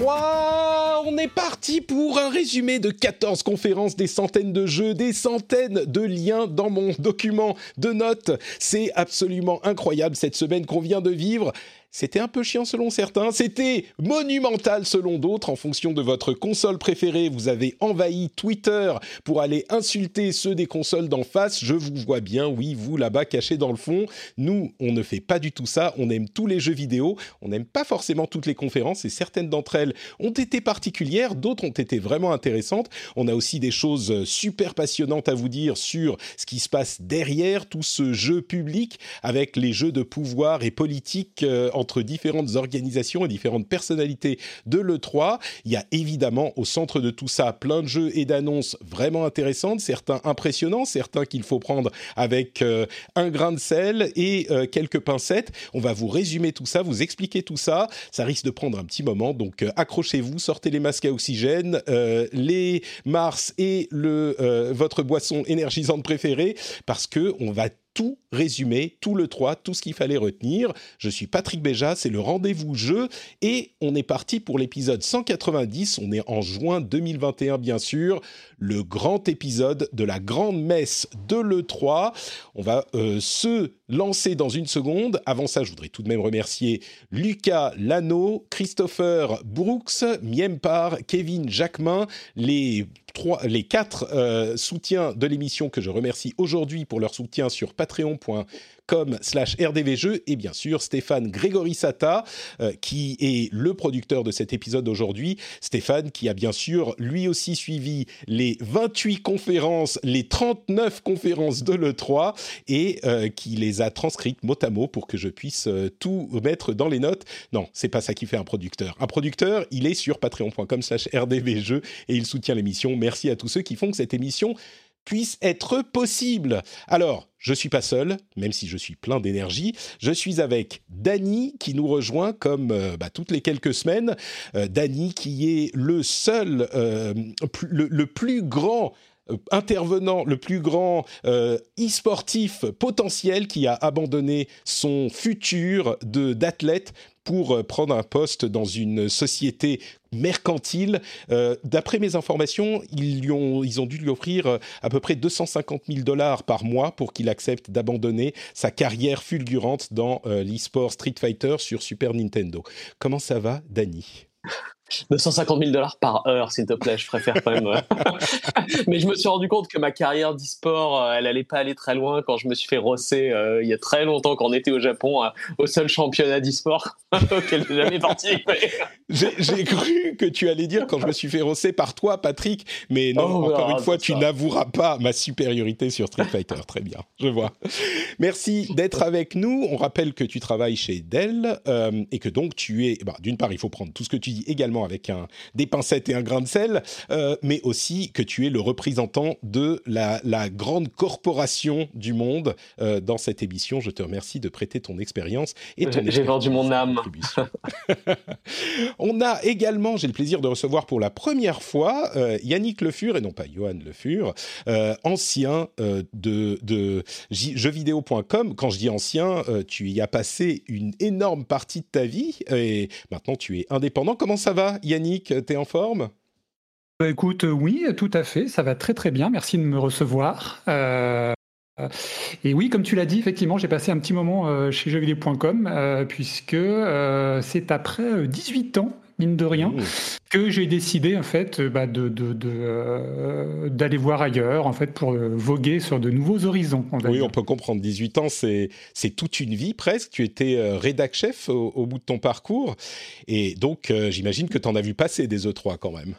3 On est parti pour un résumé de 14 conférences, des centaines de jeux, des centaines de liens dans mon document de notes. C'est absolument incroyable cette semaine qu'on vient de vivre. C'était un peu chiant selon certains, c'était monumental selon d'autres. En fonction de votre console préférée, vous avez envahi Twitter pour aller insulter ceux des consoles d'en face. Je vous vois bien, oui, vous là-bas cachés dans le fond. Nous, on ne fait pas du tout ça. On aime tous les jeux vidéo. On n'aime pas forcément toutes les conférences et certaines d'entre elles ont été particulières, d'autres ont été vraiment intéressantes. On a aussi des choses super passionnantes à vous dire sur ce qui se passe derrière tout ce jeu public avec les jeux de pouvoir et politique. Euh, entre différentes organisations et différentes personnalités de l'E3. Il y a évidemment au centre de tout ça plein de jeux et d'annonces vraiment intéressantes, certains impressionnants, certains qu'il faut prendre avec euh, un grain de sel et euh, quelques pincettes. On va vous résumer tout ça, vous expliquer tout ça. Ça risque de prendre un petit moment, donc euh, accrochez-vous, sortez les masques à oxygène, les Mars et le, votre boisson énergisante préférée, parce que on va tout résumé, tout le 3, tout ce qu'il fallait retenir. Je suis Patrick Béja, c'est le rendez-vous jeu et on est parti pour l'épisode 190. On est en juin 2021 bien sûr, le grand épisode de la grande messe de l'E3. On va euh, se lancer dans une seconde. Avant ça, je voudrais tout de même remercier Lucas Lano, Christopher Brooks, Miempar, Kevin Jacquemin, les les quatre euh, soutiens de l'émission que je remercie aujourd'hui pour leur soutien sur patreon.com slash rdvjeux et bien sûr Stéphane Grégorissata euh, qui est le producteur de cet épisode aujourd'hui. Stéphane qui a bien sûr lui aussi suivi les 28 conférences, les 39 conférences de l'E3 et euh, qui les a transcrites mot à mot pour que je puisse euh, tout mettre dans les notes. Non, c'est pas ça qui fait un producteur. Un producteur, il est sur patreon.com slash rdvjeux et il soutient l'émission. Merci à tous ceux qui font que cette émission puisse être possible. Alors, je suis pas seul, même si je suis plein d'énergie. Je suis avec Dany qui nous rejoint comme euh, bah, toutes les quelques semaines. Euh, Dany qui est le seul, euh, le, plus grand intervenant, le plus grand e-sportif potentiel qui a abandonné son futur d'athlète pour euh, prendre un poste dans une société mercantile. Euh, d'après mes informations, ils, ont, dû lui offrir euh, à peu près 250 000 dollars par mois pour qu'il accepte d'abandonner sa carrière fulgurante dans l'e-sport Street Fighter sur Super Nintendo. Comment ça va, Danny 250 000 dollars par heure, s'il te plaît, je préfère quand même. Mais je me suis rendu compte que ma carrière d'e-sport, euh, elle allait pas aller très loin quand je me suis fait rosser euh, il y a très longtemps, quand on était au Japon, euh, au seul championnat d'e-sport auquel j'ai jamais participé. j'ai cru que tu allais dire quand je me suis fait rosser par toi, Patrick, mais non, oh, encore une fois, tu n'avoueras pas ma supériorité sur Street Fighter. Très bien, je vois. Merci d'être avec nous. On rappelle que tu travailles chez Dell et que donc tu es, bah, d'une part, il faut prendre tout ce que tu dis également avec un, des pincettes et un grain de sel, euh, mais aussi que tu es le représentant de la, grande corporation du monde euh, dans cette émission. Je te remercie de prêter ton expérience et ton J'ai vendu mon âme. On a également, j'ai le plaisir de recevoir pour la première fois euh, Yannick Le Fur, et non pas Johan Le Fur, ancien de, de jeuxvideo.com. Quand je dis ancien, tu y as passé une énorme partie de ta vie et maintenant tu es indépendant. Comment ça va? Yannick, t'es en forme? Bah, Écoute, euh, oui, tout à fait, ça va très très bien, merci de me recevoir. Euh, et oui, comme tu l'as dit, effectivement, j'ai passé un petit moment euh, chez jeuxvideo.com, puisque c'est après 18 ans mine de rien, mmh. que j'ai décidé en fait bah, de, d'aller voir ailleurs en fait pour voguer sur de nouveaux horizons. oui, on peut comprendre. 18 ans, c'est, c'est toute une vie presque. Tu étais rédac chef au, bout de ton parcours, et donc j'imagine que tu en as vu passer des E3 quand même.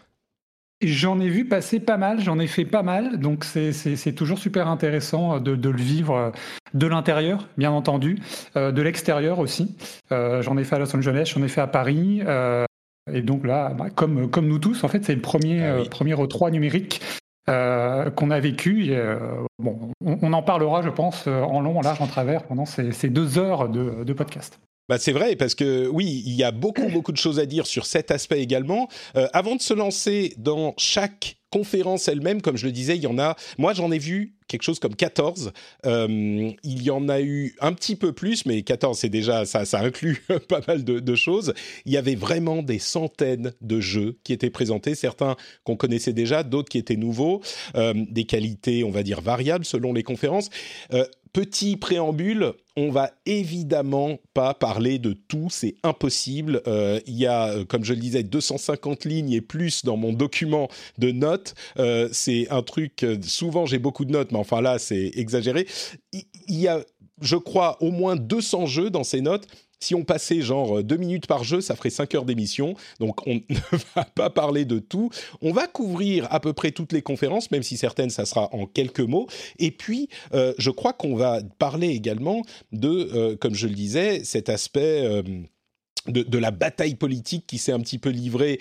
J'en ai vu passer pas mal, j'en ai fait pas mal, donc c'est toujours super intéressant de, de le vivre de l'intérieur, bien entendu, de l'extérieur aussi. j'en ai fait à Los Angeles, j'en ai fait à Paris. Et donc là, bah, comme, comme nous tous, en fait, c'est le premier, ah premier E3 numérique euh, qu'on a vécu. Euh, bon, on, en parlera, je pense, euh, en long, en large, en travers pendant ces, deux heures de, podcast. Bah c'est vrai parce que oui, il y a beaucoup beaucoup de choses à dire sur cet aspect également. avant de se lancer dans chaque conférence elle-même, comme je le disais, il y en a. Moi, j'en ai vu quelque chose comme 14. il y en a eu un petit peu plus, mais 14, c'est déjà ça, ça inclut pas mal de, choses. Il y avait vraiment des centaines de jeux qui étaient présentés, certains qu'on connaissait déjà, d'autres qui étaient nouveaux, des qualités, on va dire variables selon les conférences. Petit préambule, on va évidemment pas parler de tout, c'est impossible. Euh, il y a, euh, comme je le disais, 250 lignes et plus dans mon document de notes. Euh, c'est un truc, souvent j'ai beaucoup de notes, mais enfin là c'est exagéré. Il y a, je crois, au moins 200 jeux dans ces notes si on passait genre euh, deux minutes par jeu, ça ferait cinq heures d'émission. Donc on ne va pas parler de tout. On va couvrir à peu près toutes les conférences, même si certaines, ça sera en quelques mots. Et puis, euh, je crois qu'on va parler également de, euh, comme je le disais, cet aspect... De, de, la bataille politique qui s'est un petit peu livrée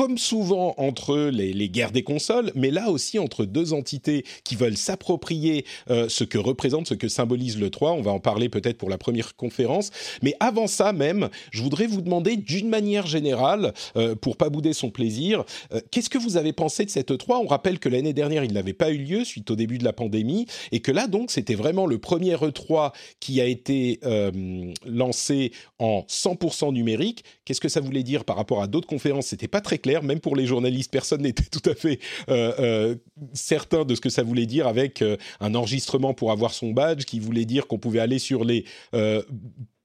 comme souvent entre les, guerres des consoles, mais là aussi entre deux entités qui veulent s'approprier euh, ce que représente, ce que symbolise le 3. On va en parler peut-être pour la première conférence. Mais avant ça même, je voudrais vous demander d'une manière générale, euh, pour pas bouder son plaisir, euh, qu'est-ce que vous avez pensé de cette 3 On rappelle que l'année dernière, il n'avait pas eu lieu suite au début de la pandémie, et que là donc, c'était vraiment le premier E3 qui a été lancé en 100% numérique. Qu'est-ce que ça voulait dire par rapport à d'autres conférences? C'était pas très clair, même pour les journalistes, personne n'était tout à fait euh, euh, certain de ce que ça voulait dire avec euh, un enregistrement pour avoir son badge, qui voulait dire qu'on pouvait aller sur les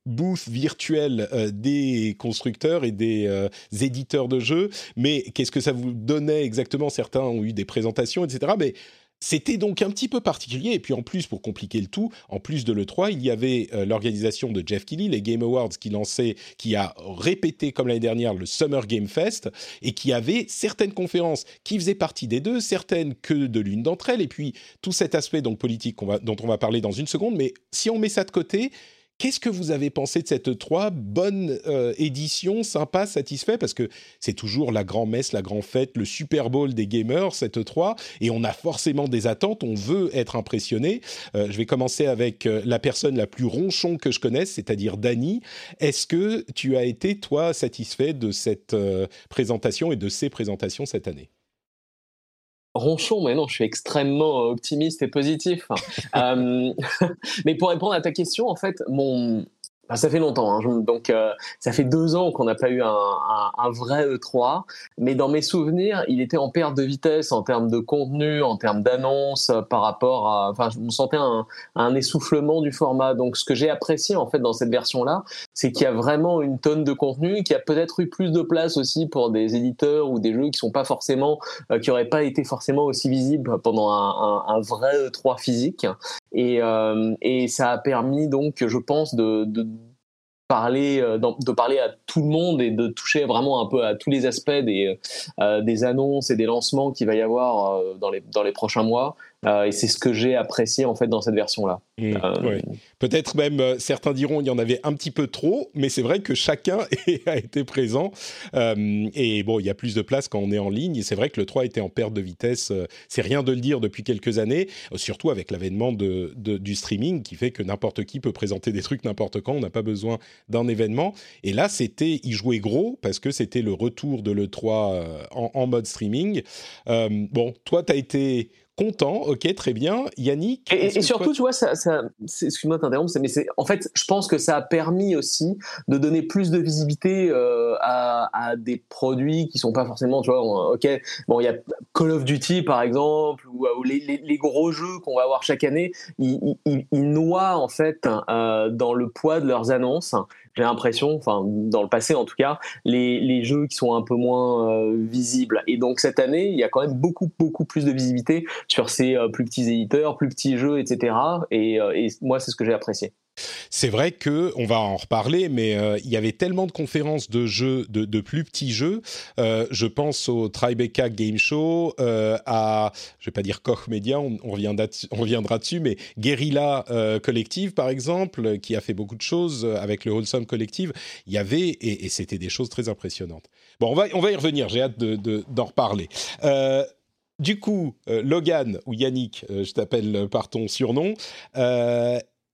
booths virtuels des constructeurs et des éditeurs de jeux, mais qu'est-ce que ça vous donnait exactement? Certains ont eu des présentations, etc. Mais c'était donc un petit peu particulier, et puis en plus, pour compliquer le tout, en plus de l'E3, il y avait euh, l'organisation de Jeff Keighley, les Game Awards, qui lançait, qui a répété comme l'année dernière le Summer Game Fest, et qui avait certaines conférences qui faisaient partie des deux, certaines que de l'une d'entre elles, et puis tout cet aspect donc politique dont on va parler dans une seconde, mais si on met ça de côté, Qu'est-ce que vous avez pensé de cette 3 Bonne euh, édition, sympa, satisfait Parce que c'est toujours la grand-messe, la grand-fête, le Super Bowl des gamers, cette 3, et on a forcément des attentes, on veut être impressionné. Euh, je vais commencer avec euh, la personne la plus ronchon que je connaisse, c'est-à-dire Dany. Est-ce que tu as été, toi, satisfait de cette présentation et de ces présentations cette année? Ronchon, mais non, je suis extrêmement optimiste et positif. euh, mais pour répondre à ta question, en fait, mon, ça fait longtemps, hein. donc euh, ça fait deux ans qu'on n'a pas eu un, un, un, vrai E3, mais dans mes souvenirs, il était en perte de vitesse en termes de contenu, en termes d'annonces, euh, par rapport à, enfin, je me sentais un, un essoufflement du format. Donc, ce que j'ai apprécié en fait dans cette version-là, c'est qu'il y a vraiment une tonne de contenu, qu'il y a peut-être eu plus de place aussi pour des éditeurs ou des jeux qui sont pas forcément, euh, qui auraient pas été forcément aussi visibles pendant un, un vrai E3 physique, et, et ça a permis donc, je pense, de, de parler euh, de parler à tout le monde et de toucher vraiment un peu à tous les aspects des euh, annonces et des lancements qu'il va y avoir euh, dans les prochains mois. euh, et c'est ce que j'ai apprécié en fait dans cette version-là. Mmh, euh, Peut-être même euh, certains diront il y en avait un petit peu trop, mais c'est vrai que chacun a été présent. et bon, il y a plus de place quand on est en ligne. Et c'est vrai que le 3 était en perte de vitesse. c'est rien de le dire depuis quelques années, surtout avec l'avènement de, du streaming qui fait que n'importe qui peut présenter des trucs n'importe quand. On n'a pas besoin d'un événement. Et là, c'était, il jouait gros parce que c'était le retour de l'E3 en, en, mode streaming. bon, toi, tu as été content, ok, très bien. Yannick Et, surtout, tu vois, ça, ça excuse-moi de t'interrompre, mais c'est en fait, je pense que ça a permis aussi de donner plus de visibilité euh, à, à, des produits qui sont pas forcément, tu vois, ok, bon, il y a Call of Duty par exemple, ou, les, les, les, gros jeux qu'on va avoir chaque année, ils, ils, ils noient en fait euh, dans le poids de leurs annonces j'ai l'impression, enfin dans le passé en tout cas, les, les jeux qui sont un peu moins euh, visibles. Et donc cette année, il y a quand même beaucoup beaucoup plus de visibilité sur ces euh, plus petits éditeurs, plus petits jeux, etc. Et, euh, et moi, c'est ce que j'ai apprécié. C'est vrai que on va en reparler, mais euh, il y avait tellement de conférences de jeux, de, plus petits jeux. Euh, je pense au Tribeca Game Show, euh, à, je vais pas dire Koch Media, on, on reviendra dessus, mais Guerrilla Collective par exemple, qui a fait beaucoup de choses avec le Wholesome Collective. Il y avait et, c'était des choses très impressionnantes. Bon, on va on va y revenir. J'ai hâte d'en de, d'en reparler. du coup, Logan ou Yannick, je t'appelle par ton surnom.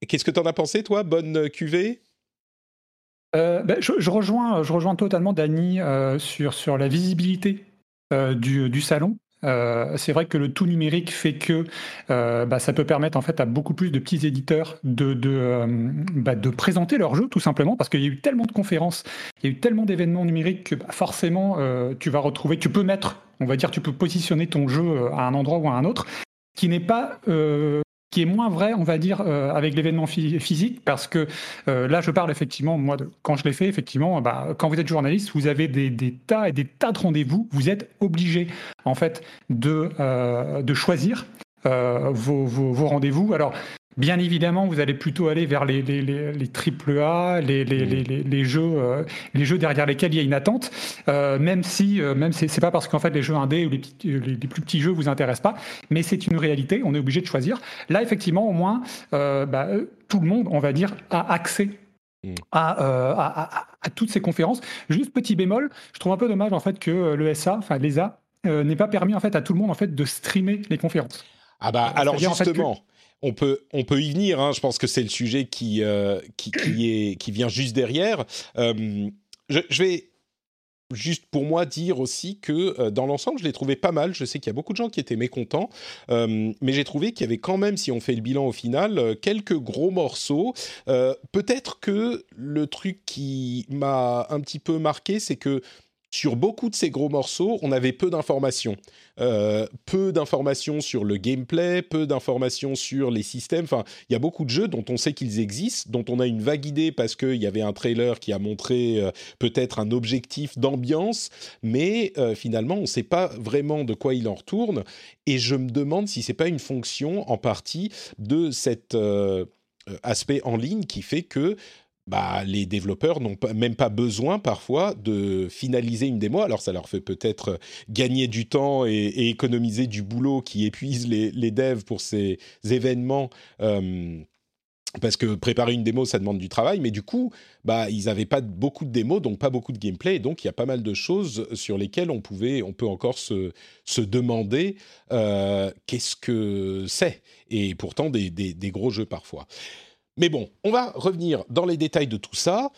Qu'est-ce que tu en as pensé, toi? Bonne cuvée? Euh, ben, je, rejoins, je rejoins totalement Dany euh, sur, sur la visibilité euh, du, du, salon. c'est vrai que le tout numérique fait que bah, ça peut permettre en fait à beaucoup plus de petits éditeurs de, de, bah, de présenter leur jeu tout simplement parce qu'il y a eu tellement de conférences, il y a eu tellement d'événements numériques que bah, forcément tu vas retrouver, tu peux mettre, on va dire, tu peux positionner ton jeu à un endroit ou à un autre qui n'est pas qui est moins vrai, on va dire, euh, avec l'événement physique, parce que euh, là, je parle effectivement, moi, de, quand je l'ai fait, effectivement, bah, quand vous êtes journaliste, vous avez des, tas et des tas de rendez-vous, vous êtes obligé, en fait, de, euh, de choisir vos, vos, vos rendez-vous. Alors, Bien évidemment, vous allez plutôt aller vers les, les, les, les triple A, les, les, jeux, euh, les jeux derrière lesquels il y a une attente, euh, même si, euh, même c'est pas parce qu'en fait les jeux indés ou les, les, plus petits jeux vous intéressent pas, mais c'est une réalité, on est obligé de choisir. Là, effectivement, au moins, bah, tout le monde, on va dire, a accès mm. à, à, à, toutes ces conférences. Juste petit bémol, je trouve un peu dommage en fait que le SA, enfin l'ESA, n'ait pas permis en fait à tout le monde en fait de streamer les conférences. Ah bah alors justement on peut, on peut y venir. Hein. Je pense que c'est le sujet qui, euh, qui, est, qui vient juste derrière. Euh, je, vais juste pour moi dire aussi que euh, dans l'ensemble, je l'ai trouvé pas mal. Je sais qu'il y a beaucoup de gens qui étaient mécontents, mais j'ai trouvé qu'il y avait quand même, si on fait le bilan au final, quelques gros morceaux. Peut-être que le truc qui m'a un petit peu marqué, c'est que sur beaucoup de ces gros morceaux, on avait peu d'informations. Euh, peu d'informations sur le gameplay, peu d'informations sur les systèmes. Enfin, il y a beaucoup de jeux dont on sait qu'ils existent, dont on a une vague idée parce qu'il y avait un trailer qui a montré euh, peut-être un objectif d'ambiance, mais euh, finalement, on ne sait pas vraiment de quoi il en retourne. Et je me demande si c'est pas une fonction en partie de cet aspect en ligne qui fait que bah, les développeurs n'ont même pas besoin parfois de finaliser une démo. Alors ça leur fait peut-être gagner du temps et, économiser du boulot qui épuise les, devs pour ces événements. Euh, parce que préparer une démo, ça demande du travail, mais du coup, bah, ils n'avaient pas beaucoup de démos, donc pas beaucoup de gameplay, et donc il y a pas mal de choses sur lesquelles on pouvait, on peut encore se, demander euh, qu'est-ce que c'est, et pourtant des, gros jeux parfois. Mais bon, on va revenir dans les détails de tout ça.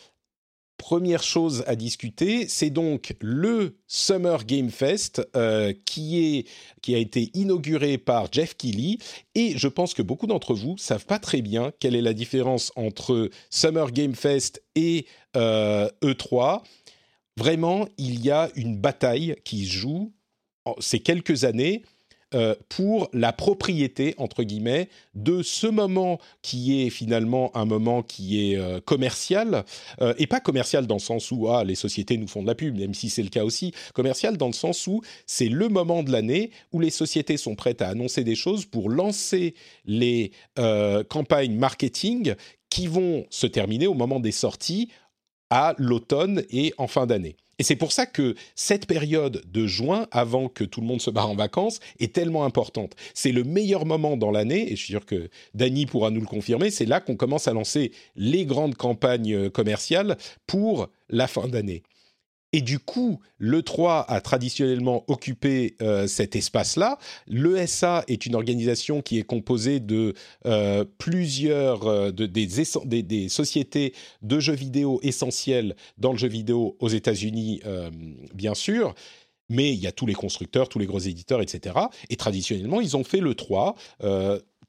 Première chose à discuter, c'est donc le Summer Game Fest euh, qui, est, qui a été inauguré par Jeff Keighley. Et je pense que beaucoup d'entre vous savent pas très bien quelle est la différence entre Summer Game Fest et E3. Euh, e Vraiment, il y a une bataille qui se joue ces quelques années euh, pour la propriété, entre guillemets, de ce moment qui est finalement un moment qui est euh, commercial, euh, et pas commercial dans le sens où ah, les sociétés nous font de la pub, même si c'est le cas aussi, commercial dans le sens où c'est le moment de l'année où les sociétés sont prêtes à annoncer des choses pour lancer les campagnes marketing qui vont se terminer au moment des sorties à l'automne et en fin d'année. Et c'est pour ça que cette période de juin, avant que tout le monde se barre en vacances, est tellement importante. C'est le meilleur moment dans l'année, et je suis sûr que Dany pourra nous le confirmer, c'est là qu'on commence à lancer les grandes campagnes commerciales pour la fin d'année. Et du coup, l'E3 a traditionnellement occupé euh, cet espace-là. L'ESA est une organisation qui est composée de euh, plusieurs euh, de, des, des, sociétés de jeux vidéo essentielles dans le jeu vidéo aux États-Unis, bien sûr. Mais il y a tous les constructeurs, tous les gros éditeurs, etc. Et traditionnellement, ils ont fait l'E3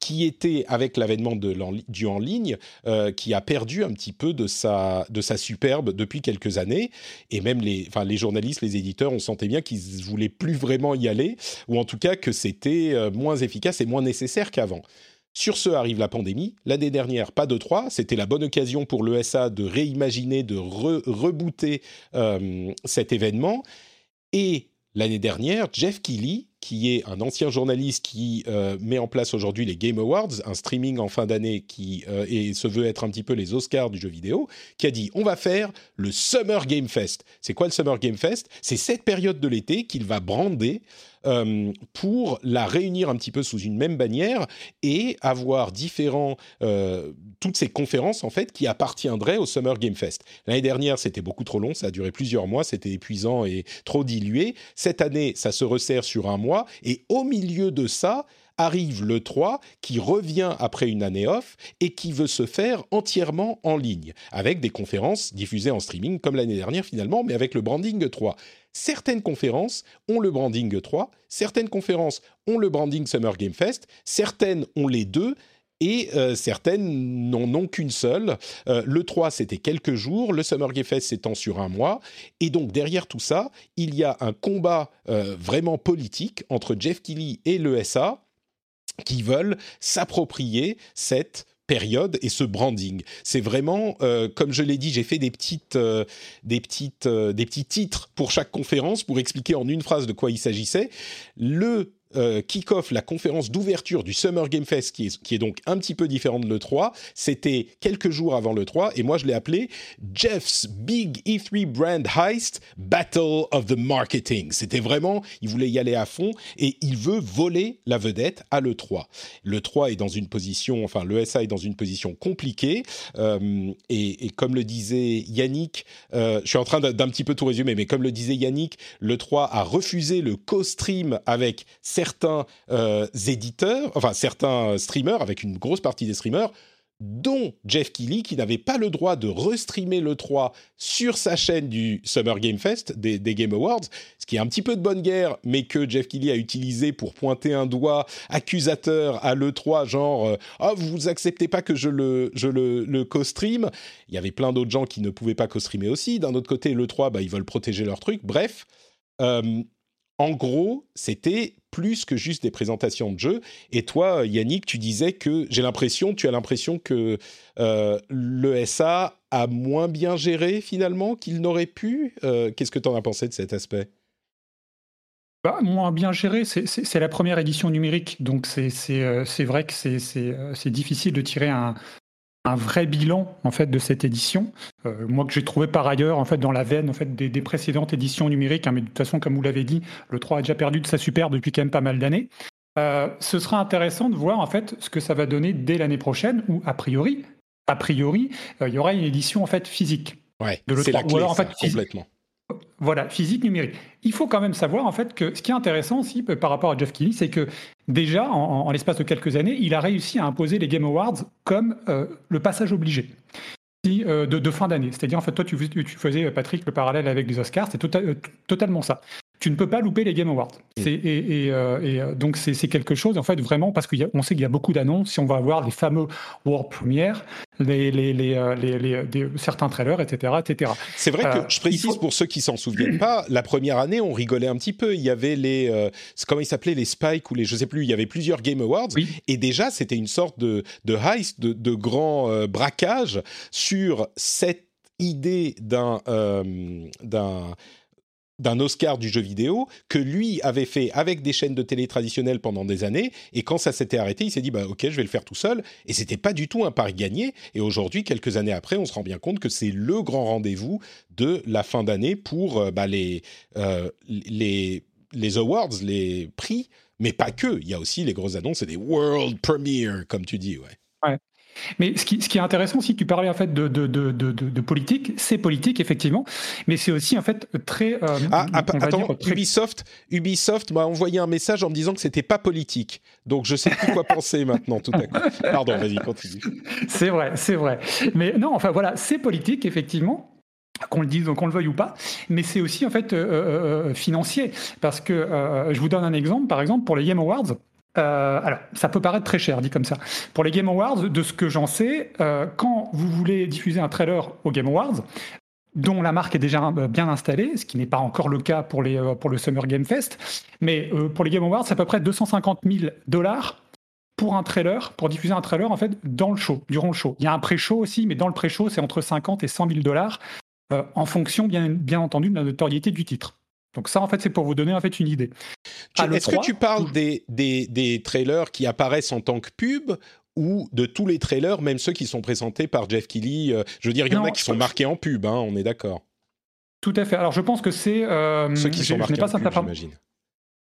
qui était, avec l'avènement du en ligne, euh, qui a perdu un petit peu de sa, de sa superbe depuis quelques années. Et même les, enfin, les journalistes, les éditeurs, on sentait bien qu'ils ne voulaient plus vraiment y aller, ou en tout cas que c'était euh, moins efficace et moins nécessaire qu'avant. Sur ce arrive la pandémie. L'année dernière, pas de 3. C'était la bonne occasion pour l'ESA de réimaginer, de rebooter euh, cet événement. Et l'année dernière, Jeff Keighley, qui est un ancien journaliste qui euh, met en place aujourd'hui les Game Awards, un streaming en fin d'année qui euh, et se veut être un petit peu les Oscars du jeu vidéo, qui a dit on va faire le Summer Game Fest. C'est quoi le Summer Game Fest? C'est cette période de l'été qu'il va brander euh, pour la réunir un petit peu sous une même bannière et avoir différents toutes ces conférences en fait qui appartiendraient au Summer Game Fest. L'année dernière, c'était beaucoup trop long, ça a duré plusieurs mois, c'était épuisant et trop dilué. Cette année, ça se resserre sur un mois et au milieu de ça, arrive le 3 qui revient après une année off et qui veut se faire entièrement en ligne, avec des conférences diffusées en streaming comme l'année dernière finalement, mais avec le branding 3. Certaines conférences ont le branding 3, certaines conférences ont le branding Summer Game Fest, certaines ont les deux, et euh, certaines n'en ont qu'une seule. Euh, le 3, c'était quelques jours, le Summer Game Fest s'étend sur un mois, et donc derrière tout ça, il y a un combat euh, vraiment politique entre Jeff Keighley et l'ESA qui veulent s'approprier cette période et ce branding. C'est vraiment, comme je l'ai dit, j'ai fait des petites, des petites, des petits titres pour chaque conférence pour expliquer en une phrase de quoi il s'agissait. Le euh, kick-off la conférence d'ouverture du Summer Game Fest, qui est, donc un petit peu différent de l'E3. C'était quelques jours avant l'E3, et moi je l'ai appelé Jeff's Big E3 Brand Heist Battle of the Marketing. C'était vraiment, il voulait y aller à fond, et il veut voler la vedette à l'E3. L'E3 est dans une position, enfin l'ESA est dans une position compliquée, euh, et, et, comme le disait Yannick, euh, je suis en train d'un petit peu tout résumer, mais comme le disait Yannick, l'E3 a refusé le co-stream avec certains euh, éditeurs, enfin certains streamers, avec une grosse partie des streamers, dont Jeff Keighley, qui n'avait pas le droit de restreamer le 3 sur sa chaîne du Summer Game Fest, des, Game Awards, ce qui est un petit peu de bonne guerre, mais que Jeff Keighley a utilisé pour pointer un doigt accusateur à l'E3, genre euh, « Ah, oh, vous acceptez pas que je le, je co-stream ?» Il y avait plein d'autres gens qui ne pouvaient pas co-streamer aussi. D'un autre côté, l'E3, bah, ils veulent protéger leur truc. Bref, euh, en gros, c'était plus que juste des présentations de jeux. Et toi, Yannick, tu disais que j'ai l'impression, tu as l'impression que euh, l'ESA a moins bien géré finalement qu'il n'aurait pu. Euh, qu'est-ce que tu en as pensé de cet aspect? Bah, moins bien géré, c'est la première édition numérique, donc c'est euh, vrai que c'est difficile de tirer un, un vrai bilan en fait de cette édition. Euh, moi que j'ai trouvé par ailleurs en fait dans la veine en fait des, précédentes éditions numériques, hein, mais de toute façon comme vous l'avez dit, le 3 a déjà perdu de sa super depuis quand même pas mal d'années. Euh, ce sera intéressant de voir en fait ce que ça va donner dès l'année prochaine, où a priori, a priori, euh, il y aura une édition en fait physique. Ouais, c'est la clé, en fait, complètement. Voilà, physique numérique. Il faut quand même savoir en fait que ce qui est intéressant aussi par rapport à Jeff Keighley, c'est que déjà en, l'espace de quelques années, il a réussi à imposer les Game Awards comme euh, le passage obligé. Euh, de, fin d'année. C'est-à-dire, en fait, toi, tu, faisais, Patrick, le parallèle avec les Oscars, c'est tota-, euh, totalement ça tu ne peux pas louper les Game Awards. Mm. Et, euh, euh, donc c'est quelque chose en fait vraiment parce qu'on sait qu'il y a beaucoup d'annonces. Si on va avoir les fameux World Premiere, les, les, euh, certains trailers, etc., etc. C'est vrai que je précise pour ceux qui s'en souviennent pas, la première année on rigolait un petit peu. Il y avait les comment ils s'appelaient les Spike ou les je sais plus. Il y avait plusieurs Game Awards et déjà c'était une sorte de, de heist, de, de grand braquage sur cette idée d'un d'un Oscar du jeu vidéo que lui avait fait avec des chaînes de télé traditionnelles pendant des années. Et quand ça s'était arrêté il s'est dit bah ok je vais le faire tout seul. Et c'était pas du tout un pari gagné. Et aujourd'hui quelques années après on se rend bien compte que c'est le grand rendez-vous de la fin d'année pour euh, bah, les, euh, les les awards les prix. Mais pas que. Il y a aussi les grosses annonces et des world premiere comme tu dis ouais. ouais. Mais ce qui, ce qui, est intéressant, si tu parlais en fait de, de, de, de politique, c'est politique effectivement, mais c'est aussi en fait très. Euh, ah, attends, Ubisoft, Ubisoft m'a envoyé un message en me disant que c'était pas politique, donc je sais plus quoi penser maintenant tout à coup. Pardon, vas-y, continue. C'est vrai, c'est vrai. Mais non, enfin voilà, c'est politique effectivement qu'on le dise, qu'on le veuille ou pas, mais c'est aussi en fait euh, euh, financier, parce que je vous donne un exemple, par exemple pour les Game Awards. Euh, alors, ça peut paraître très cher, dit comme ça. Pour les Game Awards, de ce que j'en sais, euh, quand vous voulez diffuser un trailer aux Game Awards, dont la marque est déjà euh, bien installée, ce qui n'est pas encore le cas pour, le Summer Game Fest, mais pour les Game Awards, c'est à peu près 250 000 dollars pour un trailer, pour diffuser un trailer en fait dans le show, durant le show. Il y a un pré-show aussi, mais dans le pré-show, c'est entre 50 et 100 000 dollars, en fonction bien entendu de la notoriété du titre. Donc ça, en fait, c'est pour vous donner en fait une idée. Est-ce que tu parles des, des, des, trailers qui apparaissent en tant que pub ou de tous les trailers, même ceux qui sont présentés par Jeff Keighley euh, Je veux dire, il y en a qui sont marqués en pub, hein, on est d'accord. Tout à fait. Alors je pense que c'est... Euh, ceux qui sont marqués en pub, j'imagine.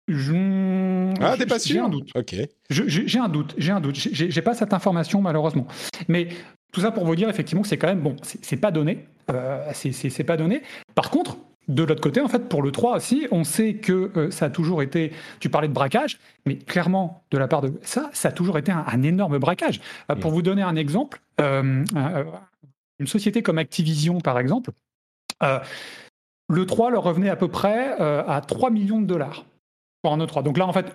Je... Ah, t'es pas sûr J'ai un doute. Ok. J'ai un doute. J'ai un doute. J'ai pas cette information malheureusement. Mais tout ça pour vous dire effectivement que c'est quand même bon. C'est pas donné. Euh, c'est pas donné. Par contre, de l'autre côté, en fait, pour le 3 aussi, on sait que euh, ça a toujours été. Tu parlais de braquage, mais clairement, de la part de ça, ça a toujours été un, énorme braquage. Euh, pour vous donner un exemple, euh, une société comme Activision, par exemple, le 3 leur revenait à peu près à 3 millions de dollars pour un E3. Donc là, en fait,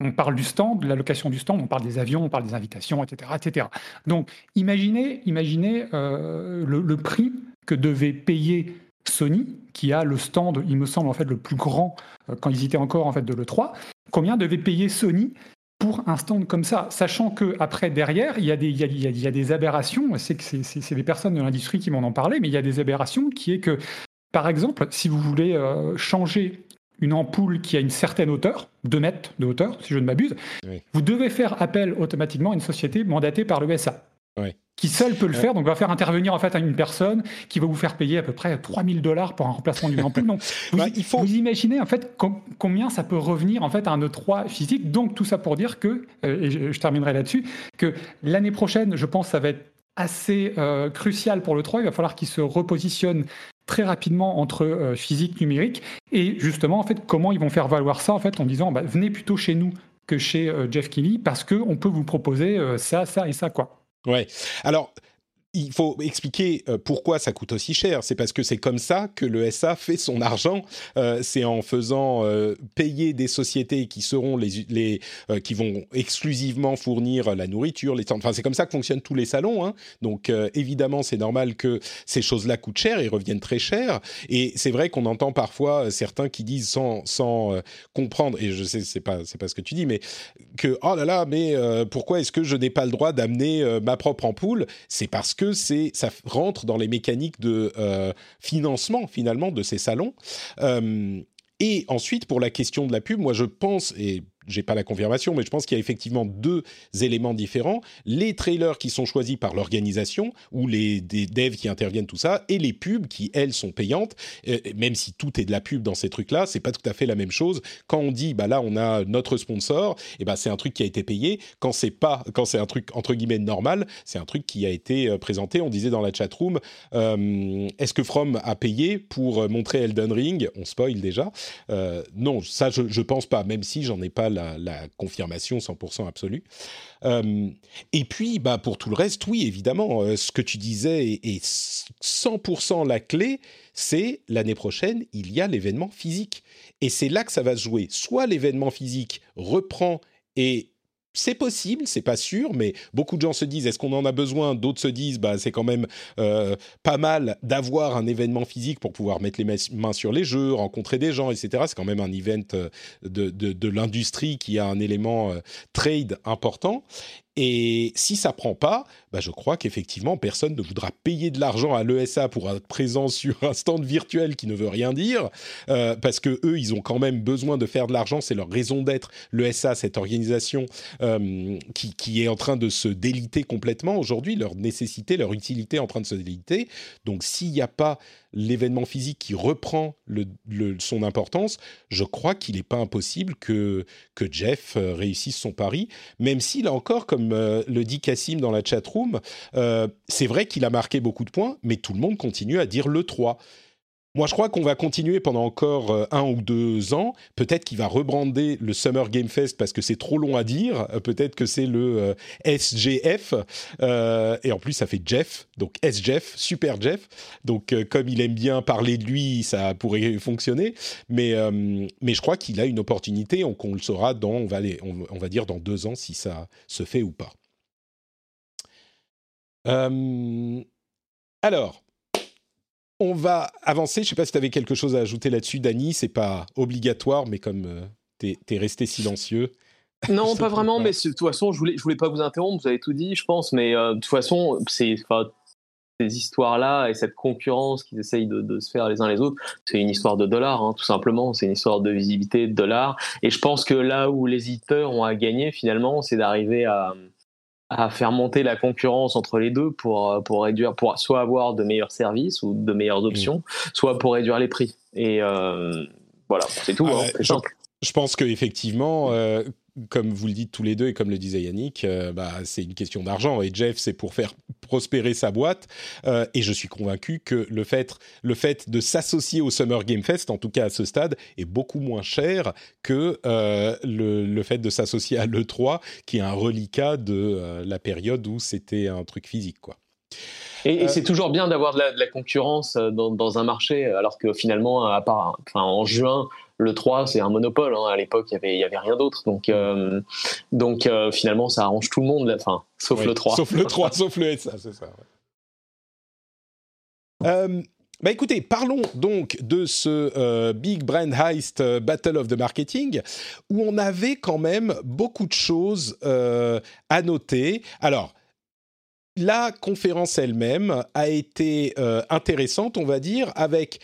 on parle du stand, de la location du stand, on parle des avions, on parle des invitations, etc. etc. Donc imaginez, imaginez le, le, prix que devait payer Sony, qui a le stand, il me semble, en fait, le plus grand euh, quand ils étaient encore en fait de l'E3, combien devait payer Sony pour un stand comme ça, sachant que après derrière il y a des, il y a, des aberrations. C'est que c'est des personnes de l'industrie qui m'en ont parlé, mais il y a des aberrations qui est que, par exemple, si vous voulez euh, changer une ampoule qui a une certaine hauteur, 2 mètres de hauteur, si je ne m'abuse, vous devez faire appel automatiquement à une société mandatée par l'ESA. Qui seul peut le faire. Donc, va faire intervenir en fait une personne qui va vous faire payer à peu près 3000 dollars pour un remplacement d'une ampoule. Donc, vous, bah, il faut... vous imaginez en fait combien ça peut revenir en fait à un E3 physique. Donc, tout ça pour dire que, euh, et je, terminerai là-dessus, que l'année prochaine, je pense, ça va être assez euh, crucial pour le 3. Il va falloir qu'il se repositionne très rapidement entre euh, physique numérique et justement en fait comment ils vont faire valoir ça en fait en disant bah, venez plutôt chez nous que chez Jeff Kelly parce qu'on peut vous proposer ça, ça et ça quoi. Ouais. Alors, il faut expliquer euh, pourquoi ça coûte aussi cher. C'est parce que c'est comme ça que le SA fait son argent. Euh, c'est en faisant euh, payer des sociétés qui seront les, les qui vont exclusivement fournir la nourriture, les enfin c'est comme ça que fonctionnent tous les salons. Hein. Donc évidemment c'est normal que ces choses-là coûtent cher et reviennent très cher. Et c'est vrai qu'on entend parfois certains qui disent sans sans comprendre et je sais c'est pas c'est pas ce que tu dis mais que oh là là mais pourquoi est-ce que je n'ai pas le droit d'amener ma propre ampoule? C'est parce que c'est ça rentre dans les mécaniques de euh, financement finalement de ces salons. Euh, et ensuite, pour la question de la pub, moi je pense, et j'ai pas la confirmation, mais je pense qu'il y a effectivement deux éléments différents. Les trailers qui sont choisis par l'organisation, ou les devs qui interviennent, tout ça, et les pubs qui, elles, sont payantes. Euh, même si tout est de la pub dans ces trucs-là, c'est pas tout à fait la même chose. Quand on dit, bah là, on a notre sponsor, et eh ben c'est un truc qui a été payé. Quand c'est pas, quand c'est un truc entre guillemets normal, c'est un truc qui a été euh, présenté. On disait dans la chat room, euh, est-ce que From a payé pour montrer Elden Ring? On spoil déjà. non, ça je, je pense pas, même si j'en ai pas la, confirmation 100% absolue. Euh, et puis, bah, pour tout le reste, oui, évidemment, euh, ce que tu disais est, 100% la clé, c'est l'année prochaine, il y a l'événement physique. Et c'est là que ça va se jouer. Soit l'événement physique reprend et c'est possible, c'est pas sûr, mais beaucoup de gens se disent est-ce qu'on en a besoin? D'autres se disent bah c'est quand même euh, pas mal d'avoir un événement physique pour pouvoir mettre les mains sur les jeux, rencontrer des gens, etc. C'est quand même un event euh, de, de, l'industrie qui a un élément euh, trade important. Et si ça prend pas, bah je crois qu'effectivement personne ne voudra payer de l'argent à l'ESA pour être présent sur un stand virtuel qui ne veut rien dire, euh, parce que eux ils ont quand même besoin de faire de l'argent, c'est leur raison d'être. L'ESA, cette organisation euh, qui, est en train de se déliter complètement aujourd'hui, leur nécessité, leur utilité est en train de se déliter. Donc s'il n'y a pas l'événement physique qui reprend son importance, je crois qu'il n'est pas impossible que, que Jeff euh, réussisse son pari, même si, là encore, comme euh, le dit Cassim dans la chatroom, euh, c'est vrai qu'il a marqué beaucoup de points, mais tout le monde continue à dire le 3. Moi, je crois qu'on va continuer pendant encore euh, un ou deux ans. Peut-être qu'il va rebrander le Summer Game Fest parce que c'est trop long à dire. Euh, peut-être que c'est le euh, SGF. et en plus, ça fait Jeff. Donc SGF, Super Jeff. Donc, comme il aime bien parler de lui, ça pourrait fonctionner. Mais, je crois qu'il a une opportunité. On, on le saura dans, on va, on, va dire, dans deux ans si ça se fait ou pas. alors, on va avancer. Je ne sais pas si tu avais quelque chose à ajouter là-dessus, Dany. C'est pas obligatoire, mais comme euh, tu es, resté silencieux. Non, pas vraiment, mais de toute façon, je voulais, je voulais pas vous interrompre, vous avez tout dit, je pense, mais euh, de toute façon, c'est, ces histoires-là et cette concurrence qu'ils essayent de, se faire les uns les autres, c'est une histoire de dollars, hein, tout simplement. C'est une histoire de visibilité, de dollars. Et je pense que là où les éditeurs ont à gagner, finalement, c'est d'arriver à, à faire monter la concurrence entre les deux pour, pour réduire, pour soit avoir de meilleurs services ou de meilleures options, mmh. soit pour réduire les prix. Et euh, voilà, c'est tout. Ah hein, je pense qu'effectivement, euh, comme vous le dites tous les deux et comme le disait Yannick, euh, bah, c'est une question d'argent. Et Jeff, c'est pour faire prospérer sa boîte. Euh, et je suis convaincu que le fait, le fait de s'associer au Summer Game Fest, en tout cas à ce stade, est beaucoup moins cher que euh, le, le, fait de s'associer à l'E3, qui est un reliquat de la période où c'était un truc physique. quoi. Et, c'est toujours bien d'avoir de, la, concurrence dans, dans, un marché, alors que finalement, à part, enfin, en juin, le 3, c'est un monopole. Hein. À l'époque, il n'y avait, y avait rien d'autre. Donc, euh, donc euh, finalement, ça arrange tout le monde, sauf le 3. Sauf le 3, sauf le SA, c'est ça. Euh, bah écoutez, parlons donc de ce Big Brand Heist Battle of the Marketing, où on avait quand même beaucoup de choses à noter. Alors, la conférence elle-même a été intéressante, on va dire, avec...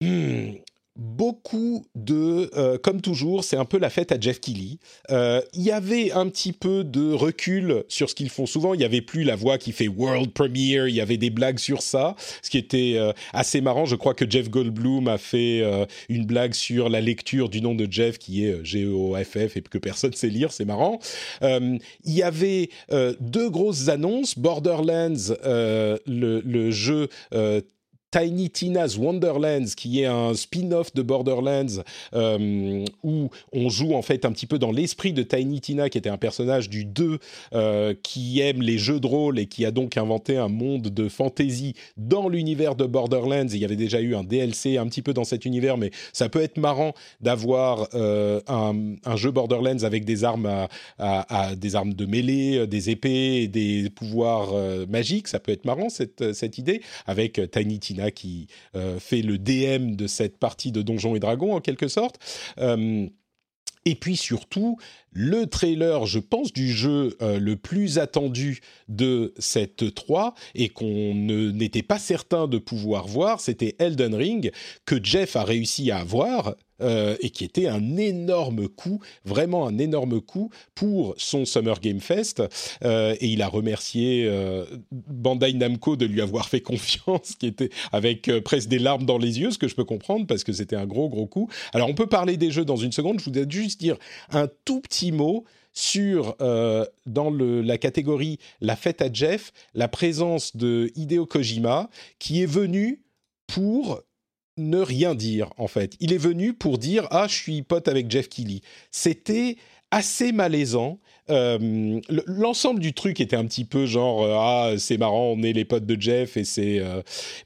Hmm, beaucoup de, euh, comme toujours, c'est un peu la fête à Jeff Keighley. Euh, il y avait un petit peu de recul sur ce qu'ils font souvent. Il y avait plus la voix qui fait world premiere. Il y avait des blagues sur ça, ce qui était euh, assez marrant. Je crois que Jeff Goldblum a fait une blague sur la lecture du nom de Jeff qui est G-E-O-F-F et que personne sait lire. C'est marrant. il y avait deux grosses annonces. Borderlands, le, le, jeu Tiny Tina's Wonderlands, qui est un spin-off de Borderlands, euh, où on joue en fait un petit peu dans l'esprit de Tiny Tina, qui était un personnage du 2, euh, qui aime les jeux de rôle et qui a donc inventé un monde de fantasy dans l'univers de Borderlands. il y avait déjà eu un DLC un petit peu dans cet univers, mais ça peut être marrant d'avoir euh, un, jeu Borderlands avec des armes, à, des armes de mêlée, des épées, des pouvoirs magiques. Ça peut être marrant cette, cette idée avec Tiny Tina qui euh, fait le DM de cette partie de Donjons et Dragons en quelque sorte. Euh, et puis surtout, le trailer, je pense, du jeu euh, le plus attendu de cette 3 et qu'on n'était pas certain de pouvoir voir, c'était Elden Ring, que Jeff a réussi à avoir. Euh, et qui était un énorme coup, vraiment un énorme coup pour son Summer Game Fest. Euh, et il a remercié Bandai Namco de lui avoir fait confiance, qui était avec presque des larmes dans les yeux, ce que je peux comprendre parce que c'était un gros gros coup. Alors on peut parler des jeux dans une seconde. Je voudrais juste dire un tout petit mot sur, euh, dans le, la catégorie La fête à Jeff, la présence de Hideo Kojima, qui est venu pour ne rien dire, en fait. Il est venu pour dire Ah, je suis pote avec Jeff Keighley. C'était assez malaisant. Euh, l'ensemble du truc était un petit peu genre euh, ah c'est marrant on est les potes de Jeff et c'est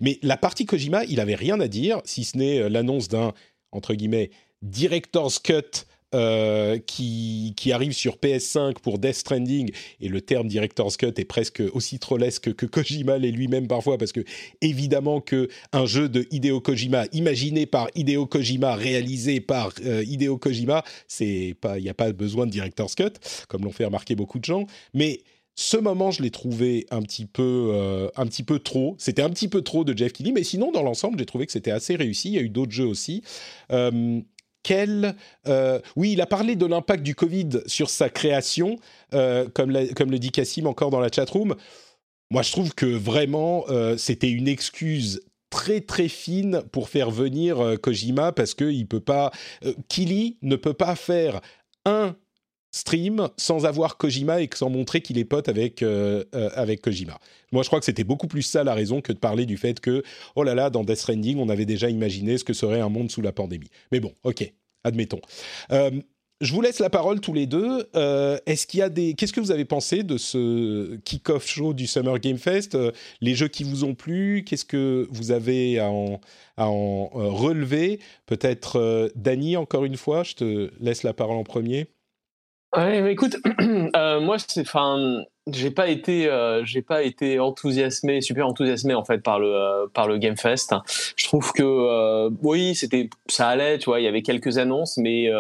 mais la partie Kojima il avait rien à dire si ce n'est l'annonce d'un entre guillemets director's cut euh, qui, arrive sur PS5 pour Death Stranding, et le terme Director's Cut est presque aussi trollesque que Kojima l'est lui-même parfois, parce que évidemment que un jeu de Hideo Kojima, imaginé par Hideo Kojima, réalisé par euh, Hideo Kojima, il n'y a pas besoin de Director's Cut, comme l'ont fait remarquer beaucoup de gens, mais ce moment, je l'ai trouvé un petit peu, euh, un petit peu trop. C'était un petit peu trop de Jeff Keighley, mais sinon, dans l'ensemble, j'ai trouvé que c'était assez réussi. Il y a eu d'autres jeux aussi. Euh, euh, oui, il a parlé de l'impact du Covid sur sa création, euh, comme, comme, le dit Cassim encore dans la chatroom. Moi, je trouve que vraiment, euh, c'était une excuse très très fine pour faire venir Kojima parce que il peut pas, Kili ne peut pas faire un stream sans avoir Kojima et sans montrer qu'il est pote avec, avec Kojima. Moi, je crois que c'était beaucoup plus ça la raison que de parler du fait que, oh là là, dans Death Stranding, on avait déjà imaginé ce que serait un monde sous la pandémie. Mais bon, ok, admettons. Euh, je vous laisse la parole tous les deux. Euh, est-ce qu'il y a des Qu'est-ce que vous avez pensé de ce kick-off show du Summer Game Fest euh, Les jeux qui vous ont plu Qu'est-ce que vous avez à en, à en relever? Peut-être Dany encore une fois. Je te laisse la parole en premier. Ouais, mais écoute, moi, c'est, j'ai pas été euh, j'ai pas été enthousiasmé super enthousiasmé en fait par le euh, par le Game Fest je trouve que euh, oui c'était ça allait tu vois il y avait quelques annonces mais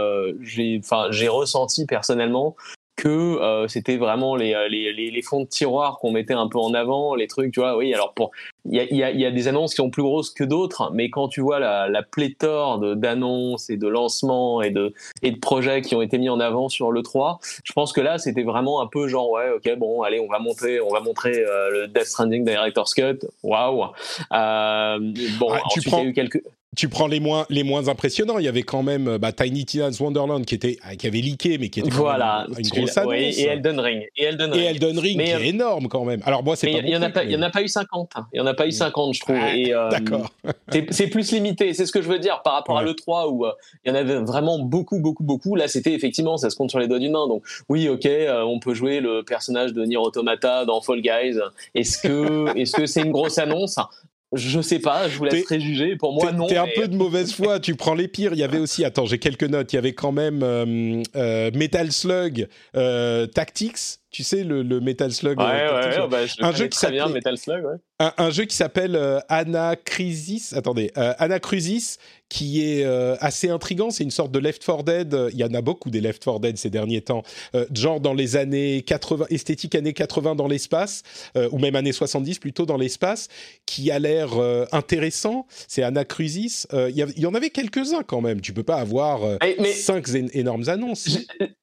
j'ai enfin j'ai ressenti personnellement que euh, c'était vraiment les, les, les, fonds de tiroir qu'on mettait un peu en avant, les trucs, tu vois. Oui, alors pour il y a, y, a, y a, des annonces qui sont plus grosses que d'autres, mais quand tu vois la, la pléthore d'annonces et de lancements et de, et de projets qui ont été mis en avant sur le 3, je pense que là c'était vraiment un peu genre ouais ok bon allez on va monter on va montrer le Death Stranding Director's Cut, waouh. Euh, bon ah, ensuite il y a eu quelques tu prends les moins les moins impressionnants. Il y avait quand même bah, Tiny Tina's Wonderland qui était qui avait leaké mais qui était voilà, une, grosse annonce. et Elden Ring et Elden Ring, et Elden Ring qui est euh, énorme quand même. Alors moi c'est pas. Il y, en a pas il y en a pas eu 50. Il y en a pas eu 50 je trouve. Ah, D'accord. c'est plus limité. C'est ce que je veux dire par rapport à le 3 où euh, il y en avait vraiment beaucoup beaucoup beaucoup. Là c'était effectivement ça se compte sur les doigts d'une main. Donc oui ok euh, on peut jouer le personnage de Nier Automata dans Fall Guys. Est-ce que est-ce que c'est une grosse annonce? Je sais pas, je vous laisserai juger. Pour moi, non. T'es un peu de mauvaise foi. tu prends les pires. Il y avait aussi, attends, j'ai quelques notes. Il y avait quand même euh, euh, Metal Slug euh, Tactics tu sais le, Metal Slug ouais, ouais, ouais, bah, un jeu qui s'appelle Metal Slug ouais. un, un, jeu qui s'appelle euh, Anacrysis attendez euh, Anacrysis qui est euh, assez intrigant. C'est une sorte de Left 4 Dead. Il y en a beaucoup des Left 4 Dead ces derniers temps. Euh, genre dans les années 80 esthétique années 80 dans l'espace euh, ou même années 70 plutôt dans l'espace qui a l'air intéressant. C'est Anacrysis il y, y, en avait quelques-uns quand même. Tu peux pas avoir mais, cinq énormes annonces.